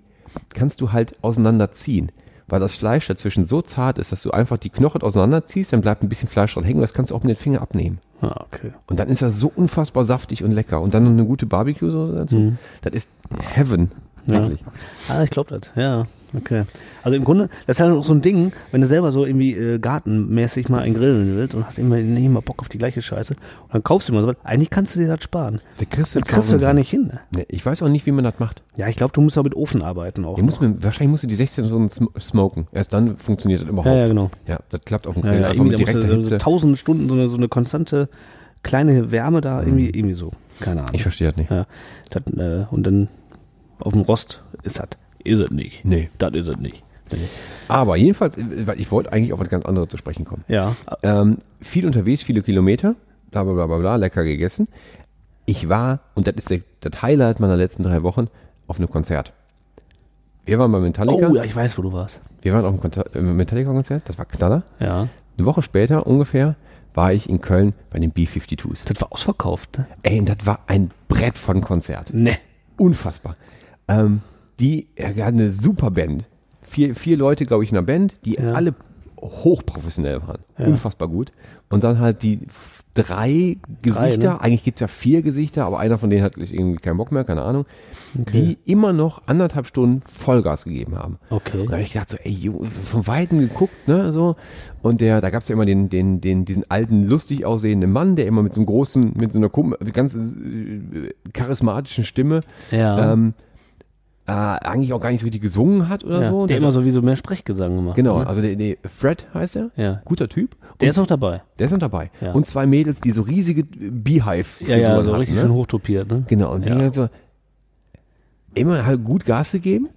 kannst du halt auseinanderziehen, weil das Fleisch dazwischen so zart ist, dass du einfach die Knochen auseinanderziehst, dann bleibt ein bisschen Fleisch dran hängen das kannst du auch mit den Finger abnehmen. Ah, okay. Und dann ist das so unfassbar saftig und lecker. Und dann noch eine gute Barbecue-Soße dazu. Das ist Heaven. Ja. Wirklich. Ah, ich glaube das, ja. Okay. Also im Grunde, das ist halt auch so ein Ding, wenn du selber so irgendwie äh, gartenmäßig mal ein Grillen willst und hast immer nicht immer Bock auf die gleiche Scheiße und dann kaufst du immer so was, eigentlich kannst du dir das sparen. Der kriegst Das kriegst du gar nicht hin. Ne? Nee, ich weiß auch nicht, wie man das macht. Ja, ich glaube, du musst auch mit Ofen arbeiten auch. Ihr muss mir, wahrscheinlich musst du die 16 Stunden sm- smoken. Erst dann funktioniert das überhaupt. Ja, ja, genau. Ja, das klappt auf dem ja, Grill ja, einfach irgendwie, mit da direkter du so Hitze. tausend Stunden so eine, so eine konstante kleine Wärme da irgendwie, irgendwie so. Keine Ahnung. Ich verstehe das nicht. Ja, das, äh, und dann auf dem Rost ist das. Ist es nicht. Nee. Das ist es nicht. Aber jedenfalls, äh, ich wollte eigentlich auf was ganz anderes zu sprechen kommen. Ja. Ähm, viel unterwegs, viele Kilometer, bla bla bla bla, lecker gegessen. Ich war, und das ist der, das Highlight meiner letzten drei Wochen, auf einem Konzert. Wir waren bei Metallica. Oh, ja, ich weiß, wo du warst. Wir waren auf einem äh, Metallica-Konzert, das war Knaller. Ja. Eine Woche später ungefähr war ich in Köln bei den B-52s. Das war ausverkauft, ne? Ey, das war ein Brett von Konzert. Ne. Unfassbar. Ähm, die er hat eine super Band. Vier, vier Leute, glaube ich, in einer Band, die Ja. alle hochprofessionell waren. Ja. Unfassbar gut. Und dann halt die drei Gesichter, ne? eigentlich gibt's ja vier Gesichter, aber einer von denen hat irgendwie keinen Bock mehr, keine Ahnung, die immer noch anderthalb Stunden Vollgas gegeben haben. Okay. Und da habe ich gedacht, so, ey, Junge, von Weitem geguckt, ne, so. Und der, da gab's ja immer den, den, den, diesen alten, lustig aussehenden Mann, der immer mit so einem großen, mit so einer ganz äh, charismatischen Stimme, Ja. ähm, äh, eigentlich auch gar nicht so richtig gesungen hat oder ja. so. Der Der- immer so wie so mehr Sprechgesang gemacht. Genau, ne? also der, der Fred heißt er, Ja. guter Typ. Der Und ist auch dabei. der ist noch dabei. Ja. Und zwei Mädels, die so riesige Beehive Ja, ja, so hatten, richtig ne? schön hochtopiert, ne? Genau, und die Ja. halt so immer halt gut Gas gegeben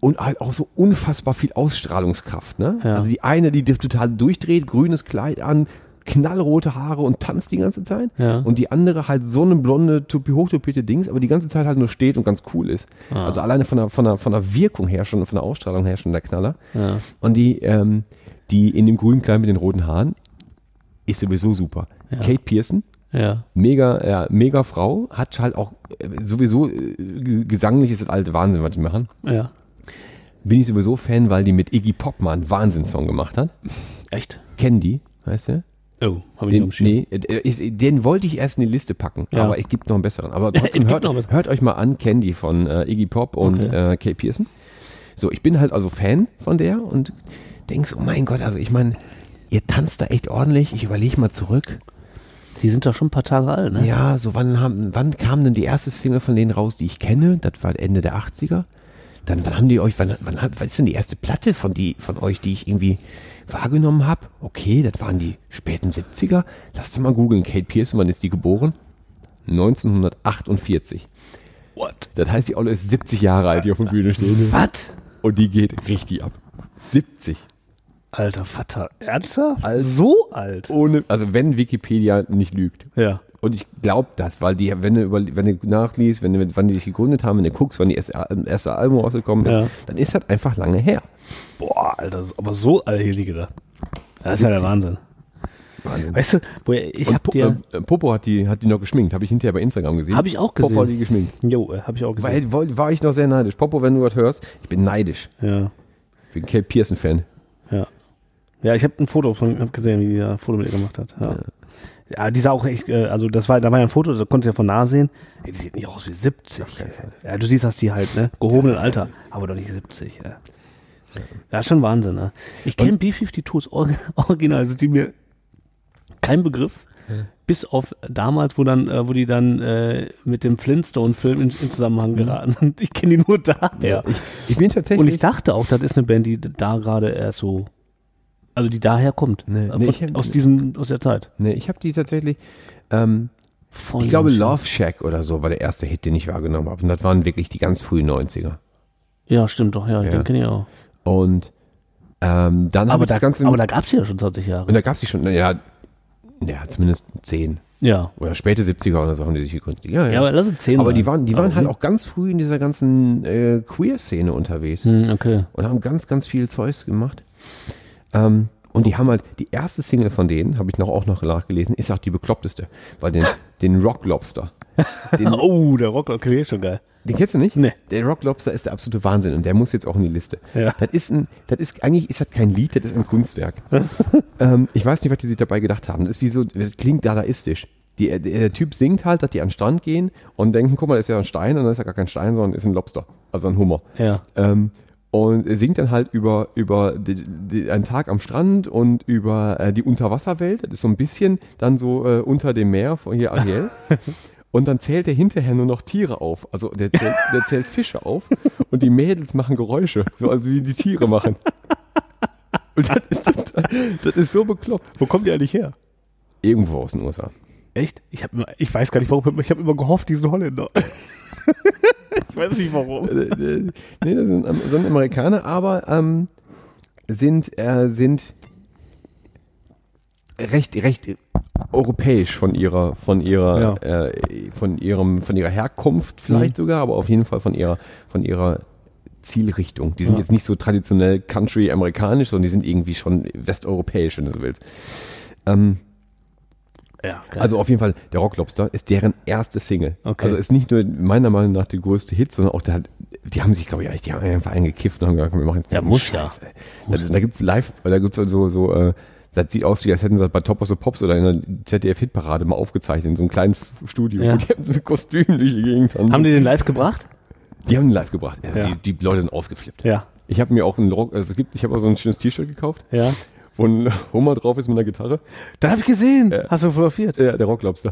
und halt auch so unfassbar viel Ausstrahlungskraft, ne? Ja. Also die eine, die total durchdreht, grünes Kleid an, knallrote Haare und tanzt die ganze Zeit. Ja. Und die andere halt so eine blonde, hochtopierte Dings, aber die ganze Zeit halt nur steht und ganz cool ist. Ah. Also alleine von der, von, der, von der Wirkung her schon, von der Ausstrahlung her schon der Knaller. Ja. Und die, ähm, die in dem grünen Kleid mit den roten Haaren ist sowieso super. Kate Pearson, Ja. mega, ja, mega Frau, hat halt auch äh, sowieso äh, gesanglich ist das alte Wahnsinn, was die machen. Ja. Bin ich sowieso Fan, weil die mit Iggy Pop mal einen Wahnsinnssong gemacht hat. Echt? Candy, weißt du? Oh, hab ich Den, nicht nee, äh, den wollte ich erst in die Liste packen, Ja. aber es gibt noch einen besseren. Aber trotzdem hört, hört euch mal an, Candy von äh, Iggy Pop und Okay. äh, Kate Pearson. So, ich bin halt also Fan von der und denk so, oh mein Gott, also ich meine, ihr tanzt da echt ordentlich. Ich überlege mal zurück. Die sind doch schon ein paar Tage alt, ne? Ja, so wann, haben, wann kam denn die erste Single von denen raus, die ich kenne? Das war Ende der 80er. Dann, wann haben die euch, wann, wann, was ist denn die erste Platte von, die, von euch, die ich irgendwie wahrgenommen habe? Okay, das waren die späten 70er. Lasst doch mal googeln, Kate Pearson, wann ist die geboren? 1948. What? Das heißt, die Olle ist 70 Jahre alt, die auf der Bühne steht. Was? Und die geht richtig ab. 70. Alter Vater. Ernsthaft? Also- so alt? Ohne, also wenn Wikipedia nicht lügt. Ja. Und ich glaube das, weil die, wenn du, über, wenn du nachliest, wenn du, wann die sich gegründet haben, wenn du guckst, wann die erste, erste Album rausgekommen ist, Ja. dann ist das einfach lange her. Boah, Alter, das ist aber so alt hätte ich gedacht. Das ist ja der 70. Wahnsinn. Wahnsinn. Weißt du, wo ich Und hab Po- dir, äh, Popo hat die, hat die noch geschminkt, habe ich hinterher bei Instagram gesehen. Hab ich auch gesehen. Popo hat die geschminkt. jo, äh, hab ich auch gesehen. Weil, war, war ich noch sehr neidisch. Popo, wenn du was hörst, ich bin neidisch. ja, Ich bin Kate Pearson-Fan. ja. Ja, ich habe ein Foto von, hab gesehen, wie die da ein Foto mit ihr gemacht hat. Ja. Ja, die sah auch echt, äh, also das war, da war ja ein Foto, da konntest du ja von nah sehen. Ey, die sieht nicht aus wie 70. Ja, du siehst, dass die halt, ne, gehobenen Alter, aber doch nicht 70, ja. Ja, ist schon Wahnsinn, ne? Ich kenne B-52s or original, sind die mir kein Begriff. Bis auf damals, wo dann, äh, wo die dann äh, mit dem Flintstone-Film in, in Zusammenhang geraten sind. Ich kenne die nur daher. Ich, ich bin tatsächlich. Und ich dachte auch, das ist eine Band, die da gerade erst so, also die daher kommt. Nee, nee, von, ich hab- aus diesem, aus der Zeit. nee, ich habe die tatsächlich. Ähm, Voll ich glaube. Love Shack oder so war der erste Hit, den ich wahrgenommen habe. Und das waren wirklich die ganz frühen 90er. Ja, stimmt doch, ja, Ja. den kenne ich auch. Und ähm, dann Aber ich da, das Ganze. aber da gab es ja schon 20 Jahre. und da gab es die schon, naja, ja, zumindest 10. Ja. Oder späte 70er oder so haben die sich gegründet. Ja, ja. Ja, aber lass es 10 Aber die waren, die waren Aber halt auch ganz früh in dieser ganzen äh, Queer-Szene unterwegs Hm, okay. und haben ganz, ganz viel Zeugs gemacht. Ähm, und die haben halt, die erste Single von denen, habe ich noch auch noch nachgelesen, ist auch die bekloppteste. Weil den, den Rock Lobster, den, Oh, der Rock, okay, schon geil. den kennst du nicht? Nee. Der Rock Lobster ist der absolute Wahnsinn und der muss jetzt auch in die Liste. Ja. Das ist ein, das ist, eigentlich ist das kein Lied, das ist ein Kunstwerk. ähm, ich weiß nicht, was die sich dabei gedacht haben. Das ist wie so, das klingt dadaistisch. Die, der, der Typ singt halt, dass die an den Strand gehen und denken, guck mal, das ist ja ein Stein und dann ist ja gar kein Stein, sondern ist ein Lobster. Also ein Hummer. Ja. Ähm, und er singt dann halt über, über die, die, einen Tag am Strand und über äh, die Unterwasserwelt. Das ist so ein bisschen dann so äh, unter dem Meer von hier Ariel. Und dann zählt er hinterher nur noch Tiere auf. Also der zählt, der zählt Fische auf und die Mädels machen Geräusche, so also wie die Tiere machen. Und das ist, das ist so bekloppt. Wo kommt die eigentlich her? Irgendwo aus den USA. Echt? Ich, hab immer, ich weiß gar nicht warum, ich habe immer gehofft, diesen Holländer. ich weiß nicht warum. Äh, äh, nee, das sind, Am- sind Amerikaner, aber ähm, sind, äh, sind recht, recht europäisch von ihrer, von ihrer, äh, von ihrem, von ihrer Herkunft vielleicht Mhm. sogar, aber auf jeden Fall von ihrer, von ihrer Zielrichtung. Die sind Ja. jetzt nicht so traditionell Country-amerikanisch, sondern die sind irgendwie schon westeuropäisch, wenn du so willst. Ähm, Ja, geil. also auf jeden Fall, der Rocklobster ist deren erste Single. Okay. Also ist nicht nur meiner Meinung nach der größte Hit, sondern auch der, hat- die haben sich, glaube ich, die haben einfach eingekifft und haben gesagt, komm, wir machen jetzt mal Ja, muss ja. Scheiß, ey. Da, da gibt's live, da gibt's so, so, äh, das sieht aus, wie als hätten sie das bei Top of the Pops oder in der ZDF-Hitparade mal aufgezeichnet, in so einem kleinen Studio. Ja. Und die haben so mit Kostümen durch die Gegend. Haben die den live gebracht? Die haben ihn live gebracht. Also Ja. die, die Leute sind ausgeflippt. Ja. Ich habe mir auch einen Rock, also es gibt, ich habe auch so ein schönes T-Shirt gekauft, Ja. Wo ein Homer drauf ist mit einer Gitarre. Da habe ich gesehen. Ja. Hast du fotografiert? Ja, der Rocklobster.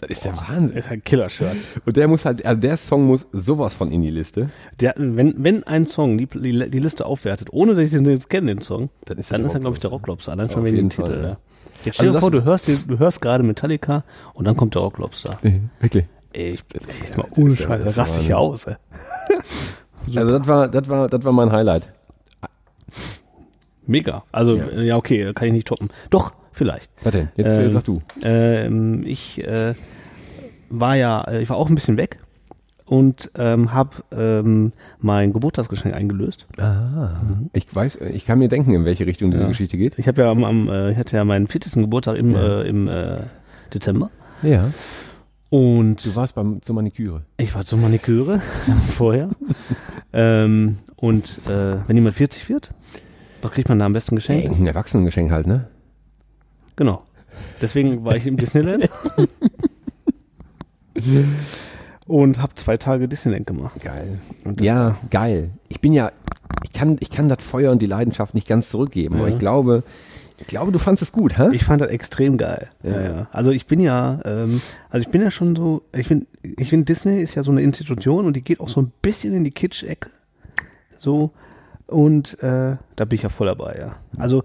Das ist der Wahnsinn. ist ein Killer-Shirt. Und der muss halt, also der Song muss sowas von in die Liste. Der, wenn, wenn ein Song die, die, die Liste aufwertet, ohne dass ich den jetzt kenne, den Song, Dann ist, dann der ist er, glaube ich, der Rocklobster. Allein schon wegen dem Titel. Ja. ja. Jetzt stell dir Also vor, das- du hörst, du hörst gerade Metallica und dann kommt der Rocklobster. Nee, wirklich. Ey, ich, mal das ohne ist ja- Scheiß, das da ist raste ich ja aus, ey. Also das war, das war, das war mein Highlight. Mega. Also, Ja. ja. ja, okay, kann ich nicht toppen. Doch, vielleicht. Denn? Jetzt äh, Ähm, sag du. Ähm, ich äh, war ja, äh, ich war auch ein bisschen weg und ähm, habe ähm, mein Geburtstagsgeschenk eingelöst. Ah. Ich weiß, ich kann mir denken, in welche Richtung diese Ja. Geschichte geht. Ich habe ja am, am äh, ich hatte ja meinen 40. Geburtstag im, Ja. äh, im äh, Dezember Ja. und Du warst beim, zur Maniküre. ich war zur Maniküre vorher. ähm, und äh, wenn jemand 40 wird, was kriegt man da am besten geschenkt? Irgendein Erwachsenengeschenk halt, ne? Genau. Deswegen war ich im Disneyland. und habe zwei Tage Disneyland gemacht. Geil. Ja, geil. Ich bin ja, ich kann, ich kann das Feuer und die Leidenschaft nicht ganz zurückgeben, aber Ja. ich glaube, ich glaube, du fandest es gut, hä? Ich fand das extrem geil. Ja. Ja. Ja, Also ich bin ja, ähm, also ich bin ja schon so, ich finde, ich finde Disney ist ja so eine Institution und die geht auch so ein bisschen in die Kitsch-Ecke. So. Und äh, da bin ich ja voll dabei, ja. Also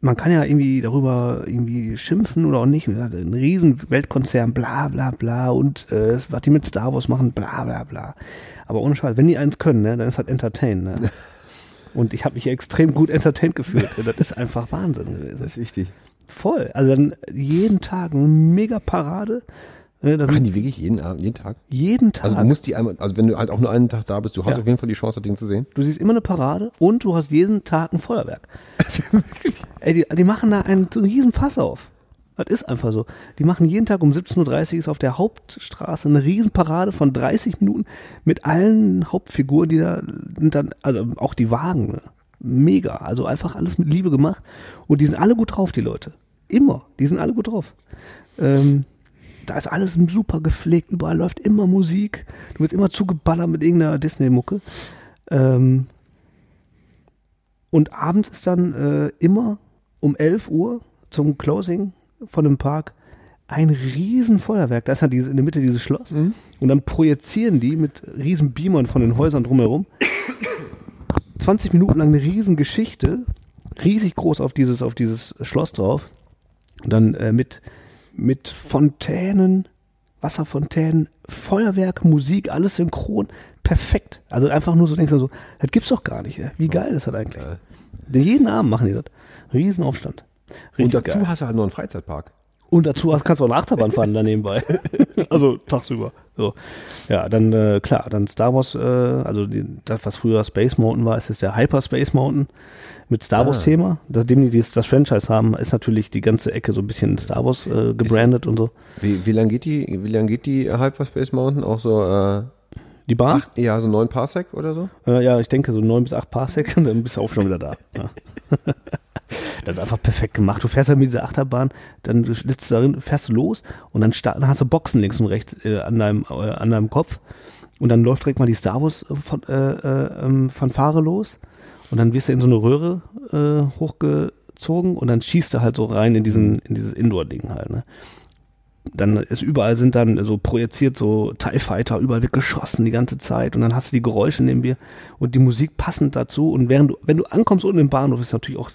man kann ja irgendwie darüber irgendwie schimpfen oder auch nicht. Ein riesen Weltkonzern, bla bla bla und äh, was die mit Star Wars machen, bla bla bla. Aber ohne Scheiß, wenn die eins können, ne, dann ist halt Entertain. Ne? Und ich habe mich extrem gut entertained gefühlt. Das ist einfach Wahnsinn gewesen. Das ist wichtig. Voll. Also dann jeden Tag eine mega Parade. Ne, Machen die wirklich jeden Abend, jeden Tag? jeden Tag. Also du musst die einmal, also wenn du halt auch nur einen Tag da bist, du hast Ja. auf jeden Fall die Chance, das Ding zu sehen. du siehst immer eine Parade und du hast jeden Tag ein Feuerwerk. Ey, die, die machen da einen so einen riesen Fass auf. Das ist einfach so. Die machen jeden Tag um 17.30 Uhr ist auf der Hauptstraße eine riesen Parade von 30 Minuten mit allen Hauptfiguren, die da sind dann, also auch die Wagen. Ne? Mega. Also einfach alles mit Liebe gemacht. Und die sind alle gut drauf, die Leute. Immer. Die sind alle gut drauf. Ähm, da ist alles super gepflegt, überall läuft immer Musik. Du wirst immer zugeballert mit irgendeiner Disney-Mucke. Ähm, und abends ist dann äh, immer um 11 Uhr zum Closing von dem Park ein riesen Feuerwerk. Da ist ja diese, in der Mitte dieses Schloss. Und dann projizieren die mit riesen Beamern von den Häusern drumherum 20 Minuten lang eine riesen Geschichte, riesig groß auf dieses, auf dieses Schloss drauf. Und dann äh, mit, mit Fontänen, Wasserfontänen, Feuerwerk, Musik, alles synchron, perfekt. Also einfach nur so denkst du so, das gibt's doch gar nicht. Ey. Wie geil ist das eigentlich? Denn jeden Abend machen die das. Riesenaufstand. Und Richtig dazu geil. hast du halt noch einen Freizeitpark. Und dazu kannst du auch eine Achterbahn fahren da nebenbei. also tagsüber. So. Ja, dann äh, klar, dann Star Wars, äh, also die, das, was früher Space Mountain war, ist jetzt der Hyperspace Mountain mit Star Wars Thema. Seitdem die das Franchise haben, ist natürlich die ganze Ecke so ein bisschen Star Wars äh, gebrandet und so. Wie, wie lang geht die, wie lang geht die Hyperspace Mountain? Auch so, äh, Die Bahn? acht, ja, so neun Parsec oder so? Äh, ja, ich denke so neun bis acht Parsec, dann bist du auch schon wieder da. Ja. das ist einfach perfekt gemacht. Du fährst ja mit dieser Achterbahn, dann du sitzt darin, fährst du los und dann, start, dann hast du Boxen links und rechts äh, an, deinem, äh, an deinem Kopf und dann läuft direkt mal die Star Wars äh, äh, äh, ähm, Fanfare los und dann wirst du in so eine Röhre äh, hochgezogen und dann schießt du halt so rein in diesen, in dieses Indoor-Ding halt, ne? Dann ist überall sind dann so projiziert so TIE Fighter, überall wird geschossen die ganze Zeit und dann hast du die Geräusche neben dir und die Musik passend dazu und während du, wenn du ankommst unten im Bahnhof ist natürlich auch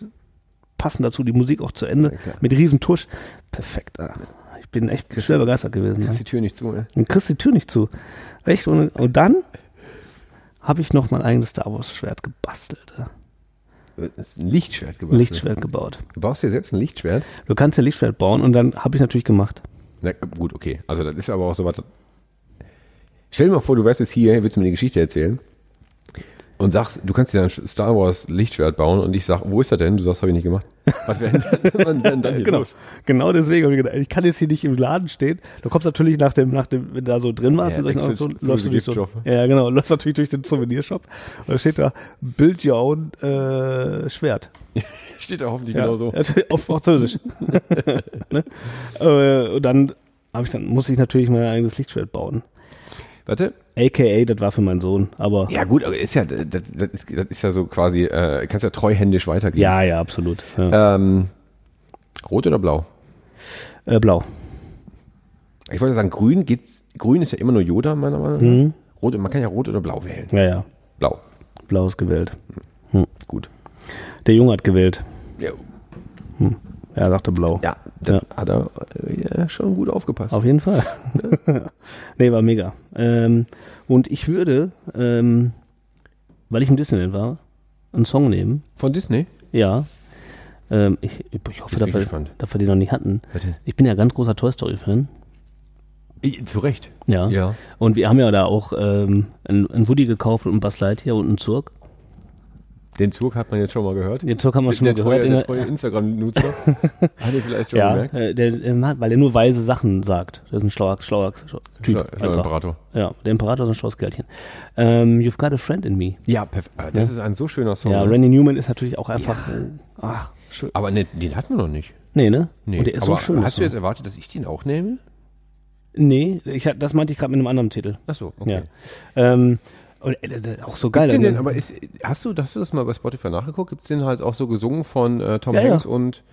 passend dazu die Musik auch zu Ende mit riesen Tusch. Perfekt, ah. ich bin echt schwer begeistert gewesen. ne? Lass die Tür nicht zu, ey. Dann kriegst die Tür nicht zu. Echt? Und, und dann habe ich noch mein eigenes Star Wars Schwert gebastelt. Das ist ein Lichtschwert gebaut. Lichtschwert gebaut. Du baust dir selbst ein Lichtschwert? Du kannst ja Lichtschwert bauen und dann habe ich natürlich gemacht. Na gut, okay. Also das ist aber auch so was. Stell dir mal vor, du wärst jetzt hier, willst du mir eine Geschichte erzählen und sagst, du kannst dir ein Star Wars Lichtschwert bauen und ich sag, wo ist er denn? Du sagst, habe ich nicht gemacht. Was wäre denn dann, dann hier genau. los? Genau deswegen habe ich gedacht, ich kann jetzt hier nicht im Laden stehen. Du kommst natürlich nach dem, nach dem, wenn du da so drin warst, Ja, in solchen Aktionen, läufst du durch so, ja genau, läufst natürlich durch den Souvenirshop und da steht da Build Your Own äh, Schwert. Steht da hoffentlich Ja, genau so. Auf Französisch. ne? äh, und dann habe ich dann muss ich natürlich mein eigenes Lichtschwert bauen. Warte. AKA, das war für meinen Sohn, aber Ja gut, aber ist ja, das, das, ist, das ist ja so quasi, äh, kannst ja treuhändisch weitergeben. ja, ja, absolut. Ja. Ähm, rot oder blau? Äh, blau. Ich wollte sagen, grün geht's, grün ist ja immer nur Yoda, meiner Meinung nach. Mhm. Rot, man kann ja rot oder blau wählen. Ja, ja. Blau. Blau ist gewählt. Hm. Gut. Der Junge hat gewählt. Ja, Hm. Er sagte blau. ja da hat er äh, ja, schon gut aufgepasst. Auf jeden Fall. nee, war mega. Ähm, und ich würde, ähm, weil ich im Disneyland war, einen Song nehmen. Von Disney? Ja. Ähm, ich, ich hoffe, dass wir, dass wir die noch nicht hatten. Warte. Ich bin ja ganz großer Toy Story-Fan. Zu Recht. Ja. Ja. Und wir haben ja da auch ähm, einen, einen Woody gekauft und einen Buzz Lightyear und einen Zurg. Den Zug hat man jetzt schon mal gehört. Den Zurg haben wir schon der mal gehört. Treue, in der treue Instagram-Nutzer. hat ihr vielleicht schon ja, gemerkt? äh, der, der, weil er nur weise Sachen sagt. Das ist ein schlauer, schlauer Typ. Schlau- schlauer. Imperator. Ja, der Imperator ist ein schlaues Kerlchen. Ähm, You've got a friend in me. Ja, perfekt. Ah, Das ist ein so schöner Song. Ja, ne? Randy Newman ist natürlich auch einfach. äh, Ach, schön. aber ne, den hatten wir noch nicht. Nee, ne? Nee, Und der ist aber so schön. Hast du jetzt erwartet, dass ich den auch nehme? Nee, ich, das meinte ich gerade mit einem anderen Titel. Ach so, okay. Ja. Ähm, und, äh, auch so geil. Ne? denn, aber ist, hast, du, hast du das mal bei Spotify nachgeguckt? Gibt es den halt auch so gesungen von äh, Tom Ja, ja. Hanks und.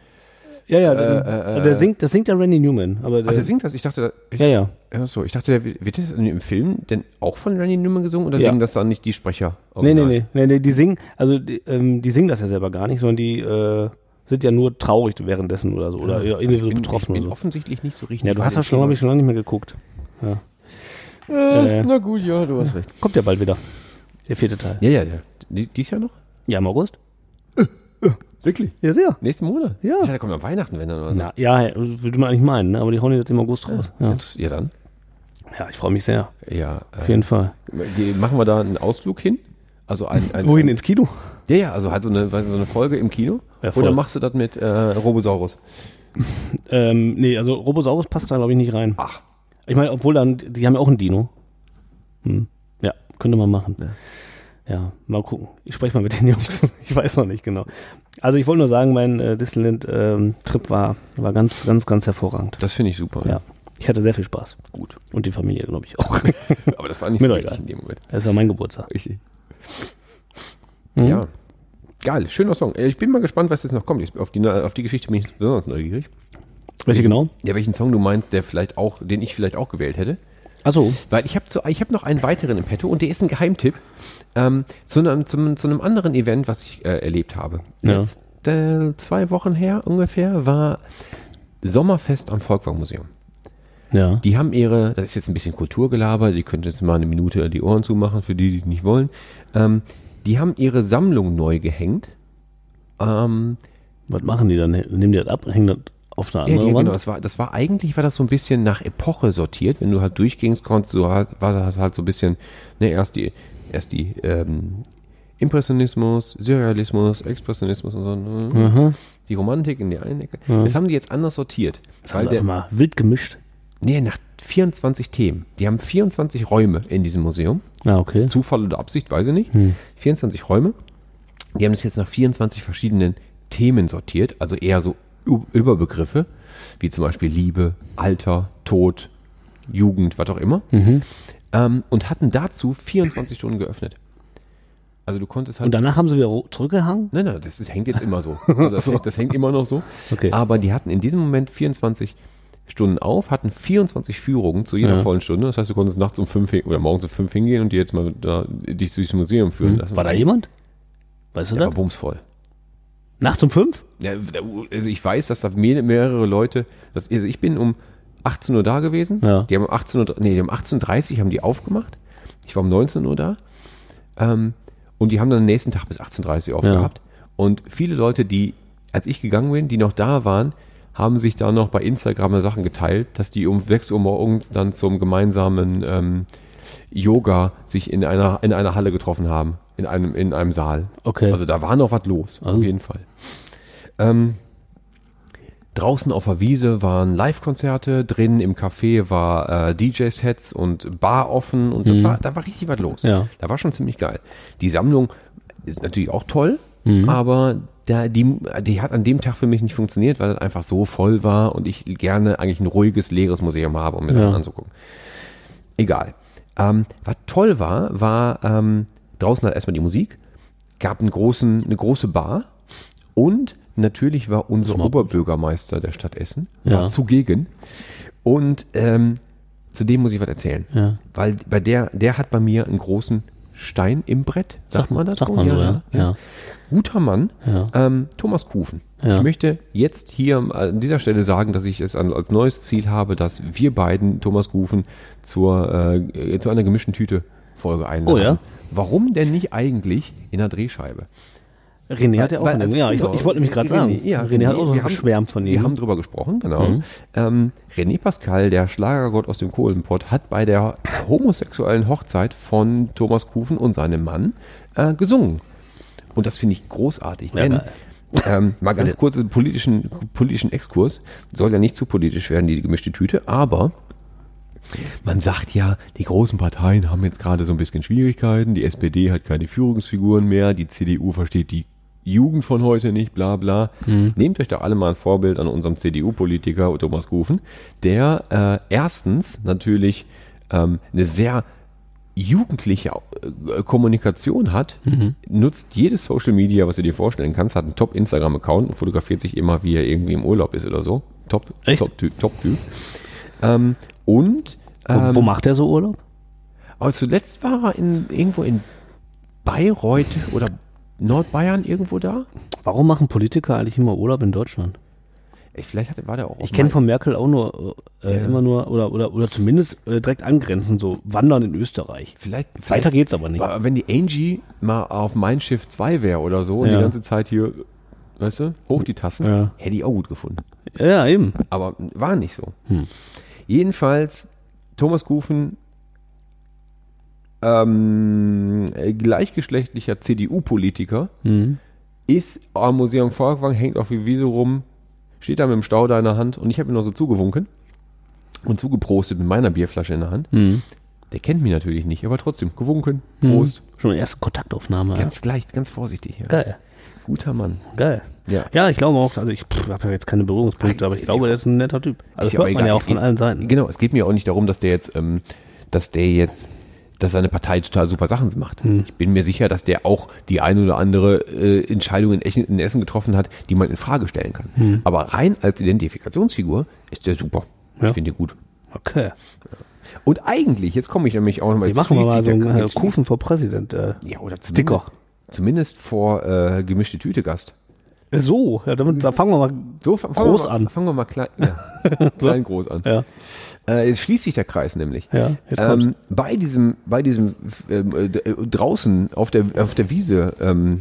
ja, ja, äh, der, äh, der äh, singt, das singt der Randy Newman. Aber Ach, der singt das? Ich dachte, ich, Ja, ja. Ach so, ich dachte, der, wird das dem Film denn auch von Randy Newman gesungen oder Ja. singen das dann nicht die Sprecher? Nee, nee, nee, nee, nee, die singen, also die, ähm, die singen das ja selber gar nicht, sondern die äh, sind ja nur traurig währenddessen oder so. Oder ja, irgendwie ich so bin, betroffen ich bin oder so. offensichtlich nicht so richtig. Ja, du hast ja schon, habe ich schon lange nicht mehr geguckt. Ja. Äh, Äh. Na gut, ja, du hast recht. Kommt ja bald wieder. Der vierte Teil. Ja, ja, ja. Die, dies Jahr noch? Ja, im August? Wirklich? Ja, sehr. Nächsten Monat? Ja. Ich dachte, kommt am Weihnachten, wenn dann oder so. Na, ja, würde man eigentlich meinen, ne? aber die hauen jetzt im August raus. Ja, Interess- ja dann. ja ich freue mich sehr. Ja. Äh, Auf jeden Fall. ge- Machen wir da einen Ausflug hin? Also ein, ein, Wohin ein, ins Kino? Ja, ja, also halt so eine, weißt du, so eine Folge im Kino. Ja, voll. Oder machst du das mit äh, Robosaurus? Ähm, nee, also Robosaurus passt da, glaube ich, nicht rein. Ach. Ich meine, obwohl dann, die haben ja auch ein Dino. Hm. Ja, könnte man machen. Ja. mal gucken. Ich spreche mal mit den Jungs. ich weiß noch nicht genau. Also ich wollte nur sagen, mein äh, Disneyland-Trip war, war ganz, ganz, ganz hervorragend. Das finde ich super. Ja. Ich hatte sehr viel Spaß. Gut. Und die Familie, glaube ich, auch. Aber das war nicht so wichtig in dem Moment. Das ist ja mein Geburtstag. Richtig. Mhm. Ja. Geil, schöner Song. Äh, Ich bin mal gespannt, was jetzt noch kommt. Auf die, auf die Geschichte bin ich besonders neugierig. Welche genau? Ja, welchen Song du meinst, der vielleicht auch, den ich vielleicht auch gewählt hätte. Achso. Weil ich habe ich hab noch einen weiteren im Petto und der ist ein Geheimtipp ähm, zu, einem, zum, zu einem anderen Event, was ich äh, erlebt habe. Ja. Jetzt äh, zwei Wochen her ungefähr war Sommerfest am Volkwang Museum. Ja. Die haben ihre, das ist jetzt ein bisschen Kulturgelaber, die könnt jetzt mal eine Minute die Ohren zumachen, für die, die nicht wollen. Ähm, die haben ihre Sammlung neu gehängt. Ähm, Was machen die dann? Nehmen die das ab, hängen das auf einer ja, anderen die, Wand? genau, das war, das war eigentlich, war das so ein bisschen nach Epoche sortiert. Wenn du halt durchgingst, konntest du halt, war das halt so ein bisschen, ne, erst die, erst die, ähm, Impressionismus, Surrealismus, Expressionismus und so, ne? Mhm. die Romantik in der einen Ecke. Ja. Das haben die jetzt anders sortiert. Das haben einfach mal wild gemischt. Nee, nach 24 Themen. Die haben 24 Räume in diesem Museum. Ah, okay. Zufall oder Absicht, weiß ich nicht. Hm. 24 Räume. Die haben das jetzt nach 24 verschiedenen Themen sortiert, also eher so Überbegriffe, wie zum Beispiel Liebe, Alter, Tod, Jugend, was auch immer. Mhm. Ähm, und hatten dazu 24 Stunden geöffnet. Also du konntest halt. Und danach haben sie wieder zurückgehangen? Nein, nein, das ist, hängt jetzt immer so. Also das, hängt, das hängt immer noch so. Okay. Aber die hatten in diesem Moment 24 Stunden auf, hatten 24 Führungen zu jeder Ja. vollen Stunde. Das heißt, du konntest nachts um fünf oder morgens um fünf hingehen und die jetzt mal da, dich durchs Museum führen lassen. Hm. War da jemand? Weißt du Der war das? bumsvoll. Nachts um fünf? Ja, also ich weiß, dass da mehr- mehrere Leute, das, also ich bin um 18 Uhr da gewesen. Ja. Die haben um 18 Uhr, nee, die haben 18.30 Uhr haben die aufgemacht. Ich war um 19 Uhr da. Ähm, und die haben dann den nächsten Tag bis 18.30 Uhr aufgehabt. Und viele Leute, die, als ich gegangen bin, die noch da waren, haben sich da noch bei Instagram Sachen geteilt, dass die um 6 Uhr morgens dann zum gemeinsamen ähm, Yoga sich in einer, in einer Halle getroffen haben. In einem, in einem Saal. Okay. Also da war noch was los, Also. auf jeden Fall. Ähm, draußen auf der Wiese waren Live-Konzerte, drinnen im Café war äh, DJ-Sets und Bar offen und da, war, da war richtig was los. Ja. Da war schon ziemlich geil. Die Sammlung ist natürlich auch toll, Mhm. aber da, die, die hat an dem Tag für mich nicht funktioniert, weil es einfach so voll war und ich gerne eigentlich ein ruhiges, leeres Museum habe, um mir Ja. Sachen anzugucken. Egal. Ähm, was toll war, war ähm, draußen halt erstmal die Musik, gab einen großen, eine große Bar und natürlich war unser Oberbürgermeister der Stadt Essen Ja. war zugegen und ähm, zu dem muss ich was erzählen, Ja. weil bei der, der hat bei mir einen großen Stein im Brett, sagt Sag- man das sagt man so, ja. Ja. Guter Mann, Ja. ähm, Thomas Kufen. Ja. Ich möchte jetzt hier an dieser Stelle sagen, dass ich es an, als neues Ziel habe, dass wir beiden Thomas Kufen zur, äh, zu einer gemischten Tüte Folge einladen. Oh ja? Warum denn nicht eigentlich in der Drehscheibe? René hat ja auch als Ja, ich, ich wollte nämlich gerade sagen. René, ja, René hat auch so geschwärmt von ihm. Wir haben drüber gesprochen, genau. Mhm. Ähm, René Pascal, der Schlagergott aus dem Kohlenpott, hat bei der homosexuellen Hochzeit von Thomas Kufen und seinem Mann äh, gesungen. Und das finde ich großartig. Ja, denn, geil. ähm, mal ganz kurz einen politischen, politischen Exkurs. Soll ja nicht zu politisch werden, die gemischte Tüte, aber man sagt ja, die großen Parteien haben jetzt gerade so ein bisschen Schwierigkeiten. Die SPD hat keine Führungsfiguren mehr. Die CDU versteht die Jugend von heute nicht, bla bla. Nehmt euch doch alle mal ein Vorbild an unserem CDU-Politiker Thomas Gufen, der äh, erstens natürlich ähm, eine sehr jugendliche äh, Kommunikation hat, nutzt jedes Social Media, was du dir vorstellen kannst, hat einen Top-Instagram-Account und fotografiert sich immer, wie er irgendwie im Urlaub ist oder so. Top, Echt? Top-Typ. Top -Typ. ähm, und Wo, ähm, wo macht er so Urlaub? aber zuletzt war er in, irgendwo in Bayreuth oder Nordbayern irgendwo da. Warum machen Politiker eigentlich immer Urlaub in Deutschland? Ey, Vielleicht hat, war der auch Ich kenne von Merkel auch nur äh, Ja. immer nur oder oder oder zumindest äh, direkt angrenzend so Wandern in Österreich. Vielleicht, Weiter vielleicht geht's aber nicht. Aber wenn die Angie mal auf mein Schiff 2 wäre oder so und Ja. die ganze Zeit hier, weißt du, hoch die Tassen, Ja. hätte ich auch gut gefunden. Ja, ja, eben. Aber war nicht so. Hm. Jedenfalls, Thomas Kufen, ähm, äh, gleichgeschlechtlicher CDU-Politiker, Mhm. ist am Museum Volkwang, hängt auf die Wiese rum, steht da mit dem Stauder in der Hand und ich habe ihm noch so zugewunken und zugeprostet mit meiner Bierflasche in der Hand. Mhm. Der kennt mich natürlich nicht, aber trotzdem, gewunken, Mhm. Prost. Schon die erste Kontaktaufnahme. ja. Ganz leicht, ganz vorsichtig hier. Geil. Guter Mann. Geil. Ja. Ja, ich glaube auch, also ich habe ja jetzt keine Berührungspunkte, aber ich glaube, ja der ist ein netter Typ. Also das hört man ja auch von allen Seiten. Genau, es geht mir auch nicht darum, dass der jetzt, ähm, dass der jetzt, dass seine Partei total super Sachen macht. Hm. Ich bin mir sicher, dass der auch die eine oder andere äh, Entscheidung in, Echen- in Essen getroffen hat, die man in Frage stellen kann. Hm. Aber rein als Identifikationsfigur ist der super. Ja. Ich finde gut. Okay. Und eigentlich, jetzt komme ich nämlich auch nochmal Wir machen wir mal so einen äh, Kufen vor Präsident. Äh, ja, oder Sticker. Zumindest, zumindest vor äh, gemischte Tüte Gast. So, ja, damit, da fangen wir mal So, fa- fangen groß wir mal, an. Fangen wir mal klein, ja, klein groß an. Ja. Äh, jetzt schließt sich der Kreis nämlich. Ja, ähm, bei diesem, bei diesem ähm, äh, äh, draußen auf der auf der Wiese ähm,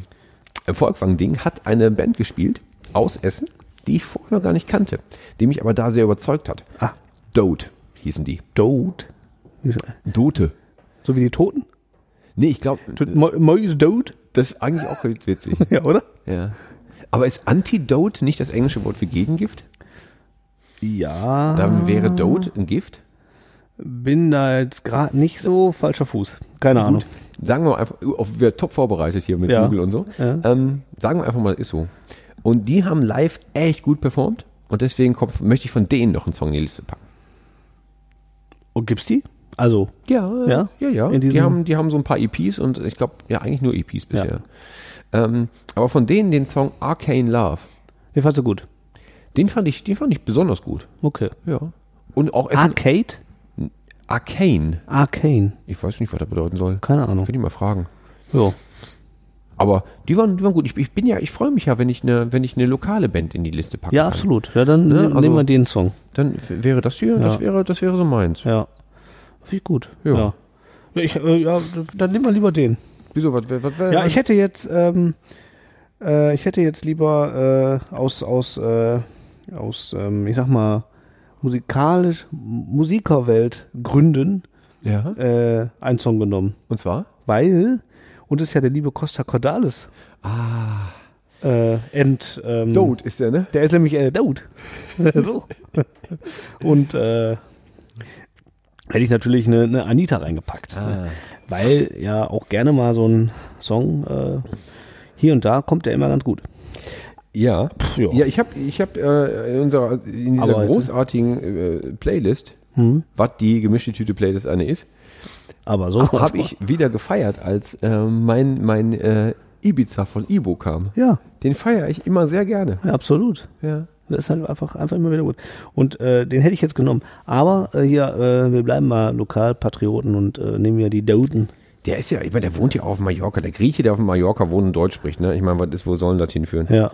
Volkwang-Ding hat eine Band gespielt aus Essen, die ich vorher noch gar nicht kannte, die mich aber da sehr überzeugt hat. Ah. Dote hießen die. Dote. Dote. So wie die Toten? Nee, ich glaube, Dote? das ist eigentlich auch ganz witzig. Ja, oder? ja. Aber ist Antidote nicht das englische Wort für Gegengift? Ja. Dann wäre Dote ein Gift? Bin da jetzt gerade nicht so falscher Fuß. Keine Ahnung. Sagen wir einfach, auf, wir top vorbereitet hier mit Ja. Google und so. Ja. Ähm, sagen wir einfach mal, ist so. Und die haben live echt gut performt und deswegen kommt, möchte ich von denen noch einen Song in die Liste packen. Und gibt's die? Also, Ja, Ja? ja, ja. Die, haben, die haben so ein paar EPs und ich glaube, ja, eigentlich nur EPs bisher. Ähm, aber von denen den Song Arcane Love, den fandst du gut. den fand ich, den fand ich besonders gut. Okay. Ja. Und auch Arcade? Arcane. Arcane. Ich weiß nicht, was das bedeuten soll. Keine Ahnung. Will ich mal fragen. Ja. Aber die waren, die waren gut. Ich, ich bin ja, ich freue mich ja, wenn ich eine, wenn ich eine lokale Band in die Liste packe. Ja, absolut. Ja, dann Ne, nehmen also- wir den Song. Dann wäre das hier, das Ja. wäre, das wäre so meins. Ja. Finde ich gut. Ja. Ja, ich, äh, ja, dann nehmen wir lieber den. Wieso? Was, was, was, Ja, ich hätte jetzt, ähm, äh, ich hätte jetzt lieber äh, aus, aus, äh, aus, ähm, ich sag mal, musikalisch, Musikerwelt Gründen Ja. äh, einen Song genommen. Und zwar? Weil, und das ist ja der liebe Costa Cordalis. Ah. Äh, Ent, ähm, Dode ist der, ne? Der ist nämlich äh, Dode. so. Und äh, hätte ich natürlich eine, eine Anita reingepackt. Ah. Ne? Weil ja auch gerne mal so ein Song äh, hier und da kommt der immer ganz gut. Ja. ja. Ja, ich habe ich hab, äh, in, unserer, in dieser Aber großartigen äh, Playlist, Hm. was die gemischte Tüte Playlist eine ist, Aber so. habe ich wieder gefeiert, als äh, mein, mein äh, Ibiza von Ibo kam. Ja. Den feiere ich immer sehr gerne. Ja, absolut. Ja. Das ist halt einfach, einfach immer wieder gut. Und äh, den hätte ich jetzt genommen. Aber äh, hier, äh, wir bleiben mal Lokalpatrioten und äh, nehmen ja die Doden. Der ist ja, ich meine, der wohnt ja auch auf Mallorca. Der Grieche, der auf Mallorca wohnt und Deutsch spricht, ne? Ich meine, was ist, wo sollen das hinführen? Ja,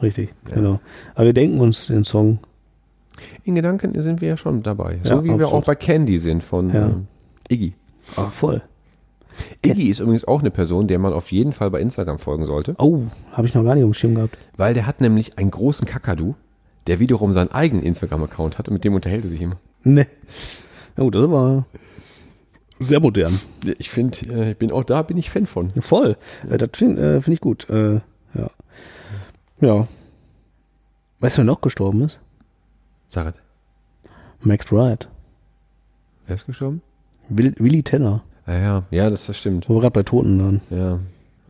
richtig, genau. Aber wir denken uns den Song. In Gedanken sind wir ja schon dabei. So Ja, wie wir absolut. auch bei Candy sind von Ja. ähm, Iggy. Ah, voll. Iggy ist übrigens auch eine Person, der man auf jeden Fall bei Instagram folgen sollte. Oh, habe ich noch gar nicht dem Schirm gehabt. Weil der hat nämlich einen großen Kakadu, der wiederum seinen eigenen Instagram-Account hat und mit dem unterhält er sich immer. Ne. Na gut, das aber sehr modern. Ich finde, äh, ich bin auch da, bin ich Fan von. Voll. Äh, das finde äh, find ich gut. Äh, ja. Ja. Weißt du, wer noch gestorben ist? Sag es. Max Wright. Wer ist gestorben? Will, Willi Tenner. Ja, ja, ja, das, das stimmt. Wo wir gerade bei Toten waren. Ja.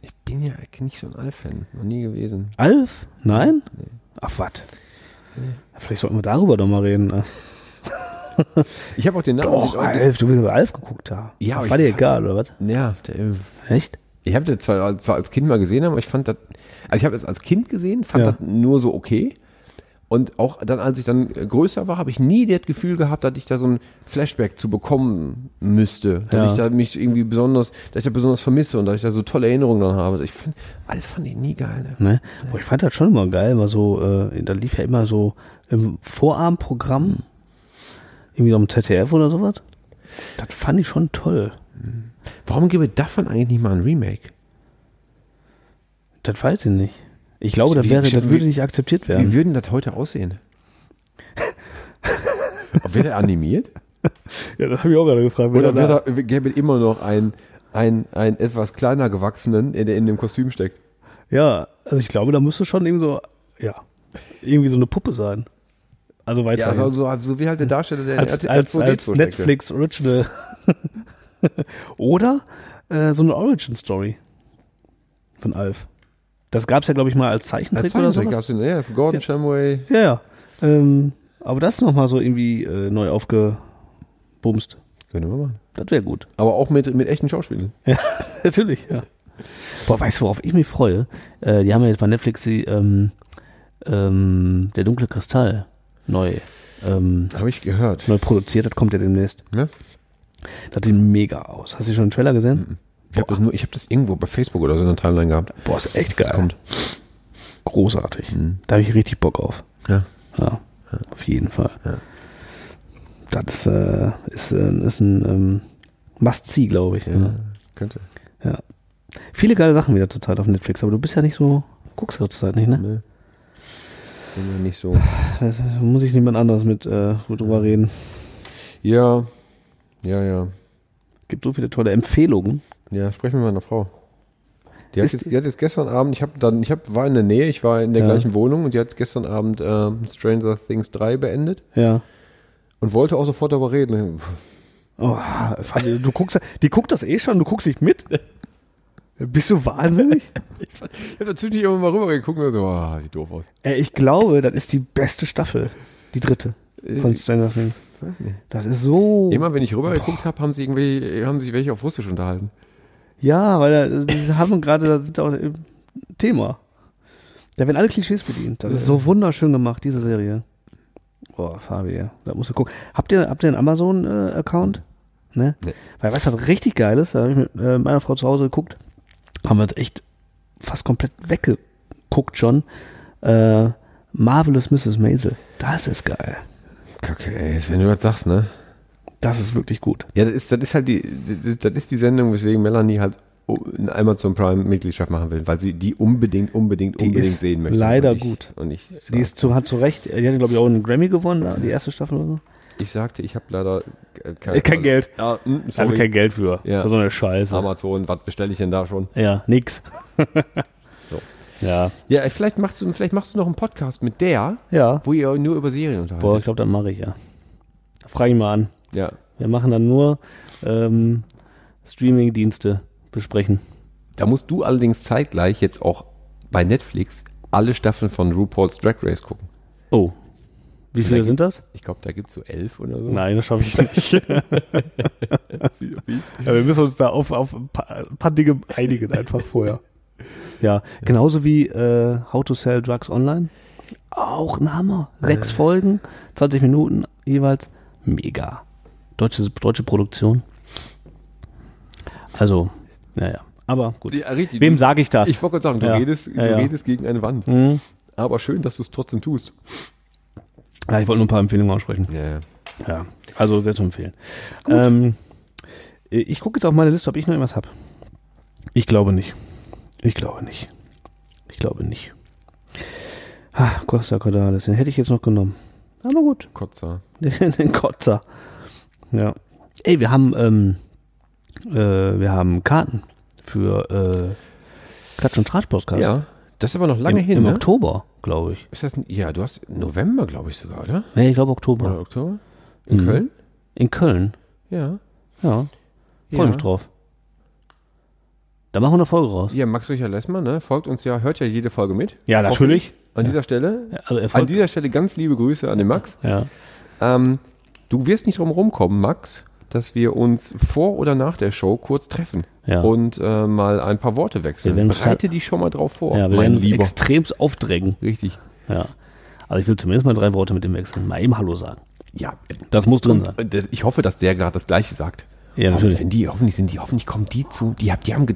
Ich bin ja nicht so ein Alf-Fan. Noch nie gewesen. Alf? Nein? Ach, was? Vielleicht sollten wir darüber doch mal reden. ne? Ich habe auch den Namen. Doch, Alf, du bist über Alf geguckt da. Ja, aber War dir egal, oder was? Ja, der, Echt? ich habe das zwar, zwar als Kind mal gesehen, aber ich fand das, also ich habe es als Kind gesehen, fand Ja. das nur so okay. Und auch dann, als ich dann äh, größer war, habe ich nie das Gefühl gehabt, dass ich da so ein Flashback zu bekommen müsste. Dass Ja. ich da mich irgendwie besonders, dass ich da besonders vermisse und dass ich da so tolle Erinnerungen dran habe. Ich fand, Alf fand ich nie geil. Ne? Ne? Boah, ich fand das schon immer geil, weil so, äh, da lief ja immer so im Vorabendprogramm, irgendwie am ZDF oder sowas. Das fand ich schon toll. Warum gibt es davon eigentlich nicht mal ein Remake? Das weiß ich nicht. Ich glaube, das, Wie- wäre, wie- das würde nicht akzeptiert Wie werden. würden das heute aussehen? Wäre der animiert? Ja, das habe ich auch gerade gefragt. Oder da, gäbe es immer noch einen, einen, einen etwas kleiner gewachsenen, der in dem Kostüm steckt? Ja, also ich glaube, da müsste schon irgendwie so, ja, irgendwie so eine Puppe sein. Also weiter. Ja, so, so, so wie halt der Darsteller, der als, als, R2D2 als. Netflix Original. Oder äh, so eine Origin Story von Alf. Das gab es ja, glaube ich, mal als Zeichentrick, Als oder Zeichentrick sowas. gab's den, ja, für Gordon Shamway. Ja, ja. Ähm, aber das nochmal so irgendwie äh, neu aufgebumst. Können wir machen. Das wäre gut. Aber auch mit, mit echten Schauspielern. Ja, natürlich, ja. Boah, weißt du, worauf ich mich freue? Äh, die haben ja jetzt bei Netflix die, ähm, ähm, Der dunkle Kristall neu, ähm, Habe ich gehört. neu produziert. Das kommt ja demnächst. Ja? Das sieht mega aus. Hast du schon einen Trailer gesehen? Ich habe das, nur- ich das irgendwo bei Facebook oder so in der Timeline gehabt. Boah, ist echt das geil. kommt. Großartig. Mhm. Da habe ich richtig Bock auf. Ja. Ja, auf jeden Fall. Ja. Das ist, äh, ist, äh, ist ein ähm, Must-See, glaube ich. Ja. Könnte. Ja. Viele geile Sachen wieder zurzeit auf Netflix, aber du bist ja nicht so, guckst ja zurzeit nicht, ne? Ne? Bin ja nicht so. Da muss ich niemand anderes mit äh, drüber reden. Ja. Ja, ja. Gibt so viele tolle Empfehlungen. Ja, sprechen wir mit meiner Frau. Die hat, Ist jetzt, die hat jetzt gestern Abend, ich hab dann, ich hab, war in der Nähe, ich war in der Ja. gleichen Wohnung und die hat gestern Abend ähm, Stranger Things 3 beendet Ja. und wollte auch sofort darüber reden. Oh, du guckst, die guckt das eh schon, du guckst nicht mit. Bist du wahnsinnig? Ich habe dazwischen immer mal rüber geguckt und so, ah, sieht doof aus. äh, ich glaube, das ist die beste Staffel. Die dritte von Stranger Things. weiß nicht. Das ist so. Immer wenn ich rübergeguckt habe, haben, sie irgendwie, haben sich welche auf Russisch unterhalten. Ja, weil da, die haben gerade, da sind auch Thema. Da werden alle Klischees bedient. Das ist so wunderschön gemacht, diese Serie. Boah, Fabi, da musst du gucken. Habt ihr, habt ihr einen Amazon-Account? ne? Nee. Weil, weißt du, was richtig geil ist? Da habe ich mit äh, meiner Frau zu Hause geguckt. Haben wir das echt fast komplett weggeguckt schon. Äh, Marvelous Mrs. Maisel. Das ist geil. Kacke, ey, wenn du das sagst, ne? Das ist wirklich gut. Ja, das ist, das ist halt die, das, ist die Sendung, weswegen Melanie halt eine Amazon Prime Mitgliedschaft machen will, weil sie die unbedingt, unbedingt, Die unbedingt sehen möchte. leider und ich, gut. Und ich, Die ist zu, hat zu Recht, die hat, glaube ich, auch einen Grammy gewonnen, die erste Staffel oder so. ich sagte, ich habe leider äh, Äh, kein Geld. Ja, hm, Da habe ich kein Geld für. Ja. Für so eine Scheiße. Amazon, was bestelle ich denn da schon? Ja, nix. So. Ja. Ja, vielleicht machst du, vielleicht machst du noch einen Podcast mit der, Ja. wo ihr nur über Serien Boah, ich unterhaltet. glaube, das mache ich ja. Frage ich mal an. Ja. Wir machen dann nur ähm, Streaming-Dienste besprechen. Da musst du allerdings zeitgleich jetzt auch bei Netflix alle Staffeln von RuPaul's Drag Race gucken. Oh. Wie viele Da sind das? Ich glaube, da gibt es so elf oder so. Nein, das schaffe ich nicht. ja, wir müssen uns da auf, auf ein, paar, ein paar Dinge einigen einfach vorher. Ja, genauso wie äh, How to Sell Drugs Online. Auch ein Hammer. Sechs Folgen, 20 Minuten jeweils. Mega. Deutsche, deutsche Produktion. Also, naja. Aber gut. Ja, richtig. Wem sage ich das? Ich wollte gerade sagen, du, Ja. redest, du Ja, redest gegen eine Wand. Mhm. Aber schön, dass du es trotzdem tust. Ja, ich wollte nur ein paar Empfehlungen aussprechen. Ja, also sehr zu empfehlen. Ähm, ich gucke jetzt auf meine Liste, ob ich noch irgendwas habe. Ich glaube nicht. Ich glaube nicht. Ich glaube nicht. Ah, Costa Cordalis, den hätte ich jetzt noch genommen. Aber gut. Kotzer. Den, den Kotzer. Ja. Ey, wir haben, ähm, äh, wir haben Karten für äh, Klatsch und Tratsch Podcast. Ja, das ist aber noch lange Im, hin, Im ne? Oktober, glaube ich. Ist das, ein- ja, du hast November, glaube ich sogar, oder? Nee, ich glaube Oktober. Oder Oktober? In Mhm. Köln? In Köln. Ja. Ja. Freue Ja. mich drauf. Da machen wir eine Folge raus. Ja, Max Richard Lessmann, ne? Folgt uns ja, hört ja jede Folge mit. Ja, natürlich. An dieser Stelle. Ja, also An dieser Stelle ganz liebe Grüße an den Max. Ja. Ähm, du wirst nicht drum rumkommen, Max, dass wir uns vor oder nach der Show kurz treffen Ja. und äh, mal ein paar Worte wechseln. Wir Bereite dich schon mal drauf vor, ja, wir mein werden uns Lieber. extremst aufdrängen. Richtig. Ja. Also ich will zumindest mal drei Worte mit dem wechseln. Mal eben Hallo sagen. Ja. Das muss drin sein. Äh, ich hoffe, dass der gerade das Gleiche sagt. Ja, natürlich. Wenn die, hoffentlich sind die, hoffentlich kommen die zu, die, hab- die haben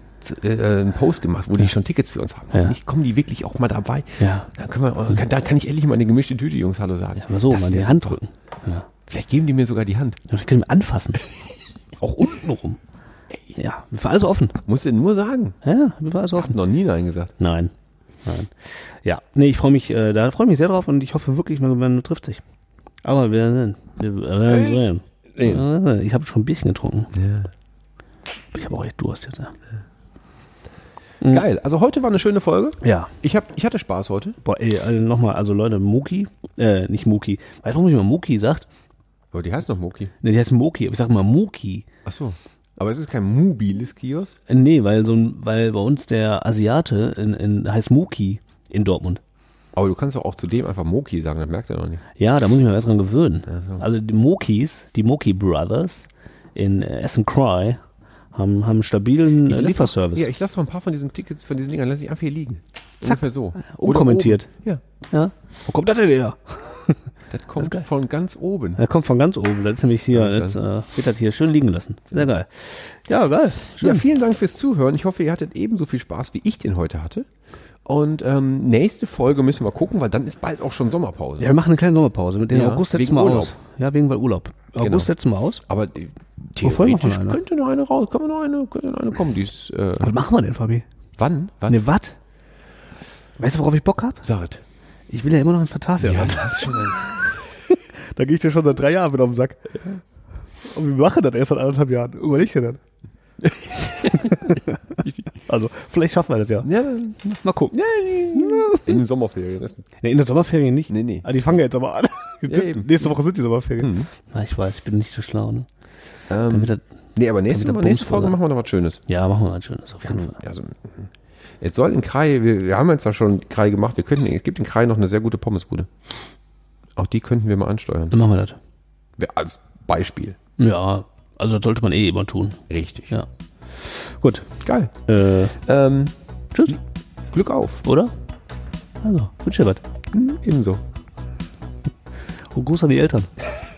äh, einen Post gemacht, wo die schon Tickets für uns haben. Hoffentlich kommen die wirklich auch mal dabei. Ja. Dann können wir, kann, da kann ich endlich mal eine gemischte Tüte Jungs Hallo sagen. Ja, mal so, Das mal die Hand drücken. Ja. Vielleicht geben die mir sogar die Hand. Ja, Ich kann ihn anfassen. Auch unten rum. Ja, wir sind alles offen. Musst du nur sagen. Ja, wir sind alles Ich offen. noch nie Nein gesagt. Nein. Nein. Ja, nee, ich freue mich, äh, da freue ich mich sehr drauf und ich hoffe wirklich, man, man trifft sich. Aber wir werden sehen. Wir werden sehen. Äh, Ich habe schon ein bisschen getrunken. Ja. Ich habe auch echt Durst jetzt. Ja. Mhm. Geil. Also heute war eine schöne Folge. ja. Ich, hab, ich hatte Spaß heute. Boah, ey, also nochmal, also Leute, Muki, äh, nicht Muki. Weißt du, warum ich immer Muki sagt? Aber die heißt noch Moki. Ne, die heißt Moki, aber ich sag mal Muki. Ach so. Aber es ist kein mobiles Kiosk. Äh, Nee, weil so ein, weil bei uns der Asiate in, in, heißt Muki in Dortmund. Aber du kannst doch auch zu dem einfach Moki sagen, das merkt er noch nicht. Ja, da muss ich mich mal erst dran gewöhnen. so. Also die Mokis, die Moki Brothers in äh, Essen Cry haben, haben einen stabilen äh, lass Lieferservice. Ja, ich lasse noch ein paar von diesen Tickets, von diesen Dingern, lasse ich einfach hier liegen. Ungefähr so. Unkommentiert. oben. Ja. Wo kommt das denn? Ja, das kommt von ganz oben. Er kommt von ganz oben. Das ist nämlich hier, Ja, jetzt, äh, wird das hier schön liegen lassen. Sehr geil. Ja, geil. Schön. Ja, vielen Dank fürs Zuhören. Ich hoffe, ihr hattet ebenso viel Spaß, wie ich den heute hatte. Und ähm, nächste Folge müssen wir gucken, weil dann ist bald auch schon Sommerpause. Ja, wir machen eine kleine Sommerpause. Mit den Ja, August setzen wir Urlaub. aus. Ja, wegen weil Urlaub. August Genau. setzen wir aus. Aber äh, machen wir theoretisch eine? könnte noch eine raus, können wir noch eine, könnte noch eine kommen. Die ist, äh, Was machen wir denn, Fabi? wann? Wann? Ne, was? Weißt du, worauf ich Bock hab? Sag Ich will ja immer noch ein Fantasia. Ja, das ist schon ein, Da gehe ich dir schon seit drei Jahren wieder auf den Sack. Und wir machen das erst seit anderthalb Jahren. Überleg dir das. also, vielleicht schaffen wir das ja. ja, Mal gucken. in den Sommerferien. Das, Nee, in der Sommerferien nicht. nee, nee. Ah, die fangen ja jetzt aber an. Ja. Nächste Woche sind die Sommerferien. Mhm. Ja, ich weiß, ich bin nicht so schlau, ne? Ähm, das, nee, aber nächste, nächste Folge machen wir noch was Schönes. ja, machen wir ein schönes, auf jeden Fall. Ja, so, jetzt soll in Krai, wir, wir haben jetzt da schon Krai gemacht, wir könnten, es gibt in Krai noch eine sehr gute Pommesbude. Auch die könnten wir mal ansteuern. Dann machen wir das. Als Beispiel. Ja, also das sollte man eh immer tun. Richtig. Ja. Gut. Geil. Äh, Ähm, tschüss, Glück auf. oder? Also, wünsche dir was. Ebenso. Und Gruß an die Eltern.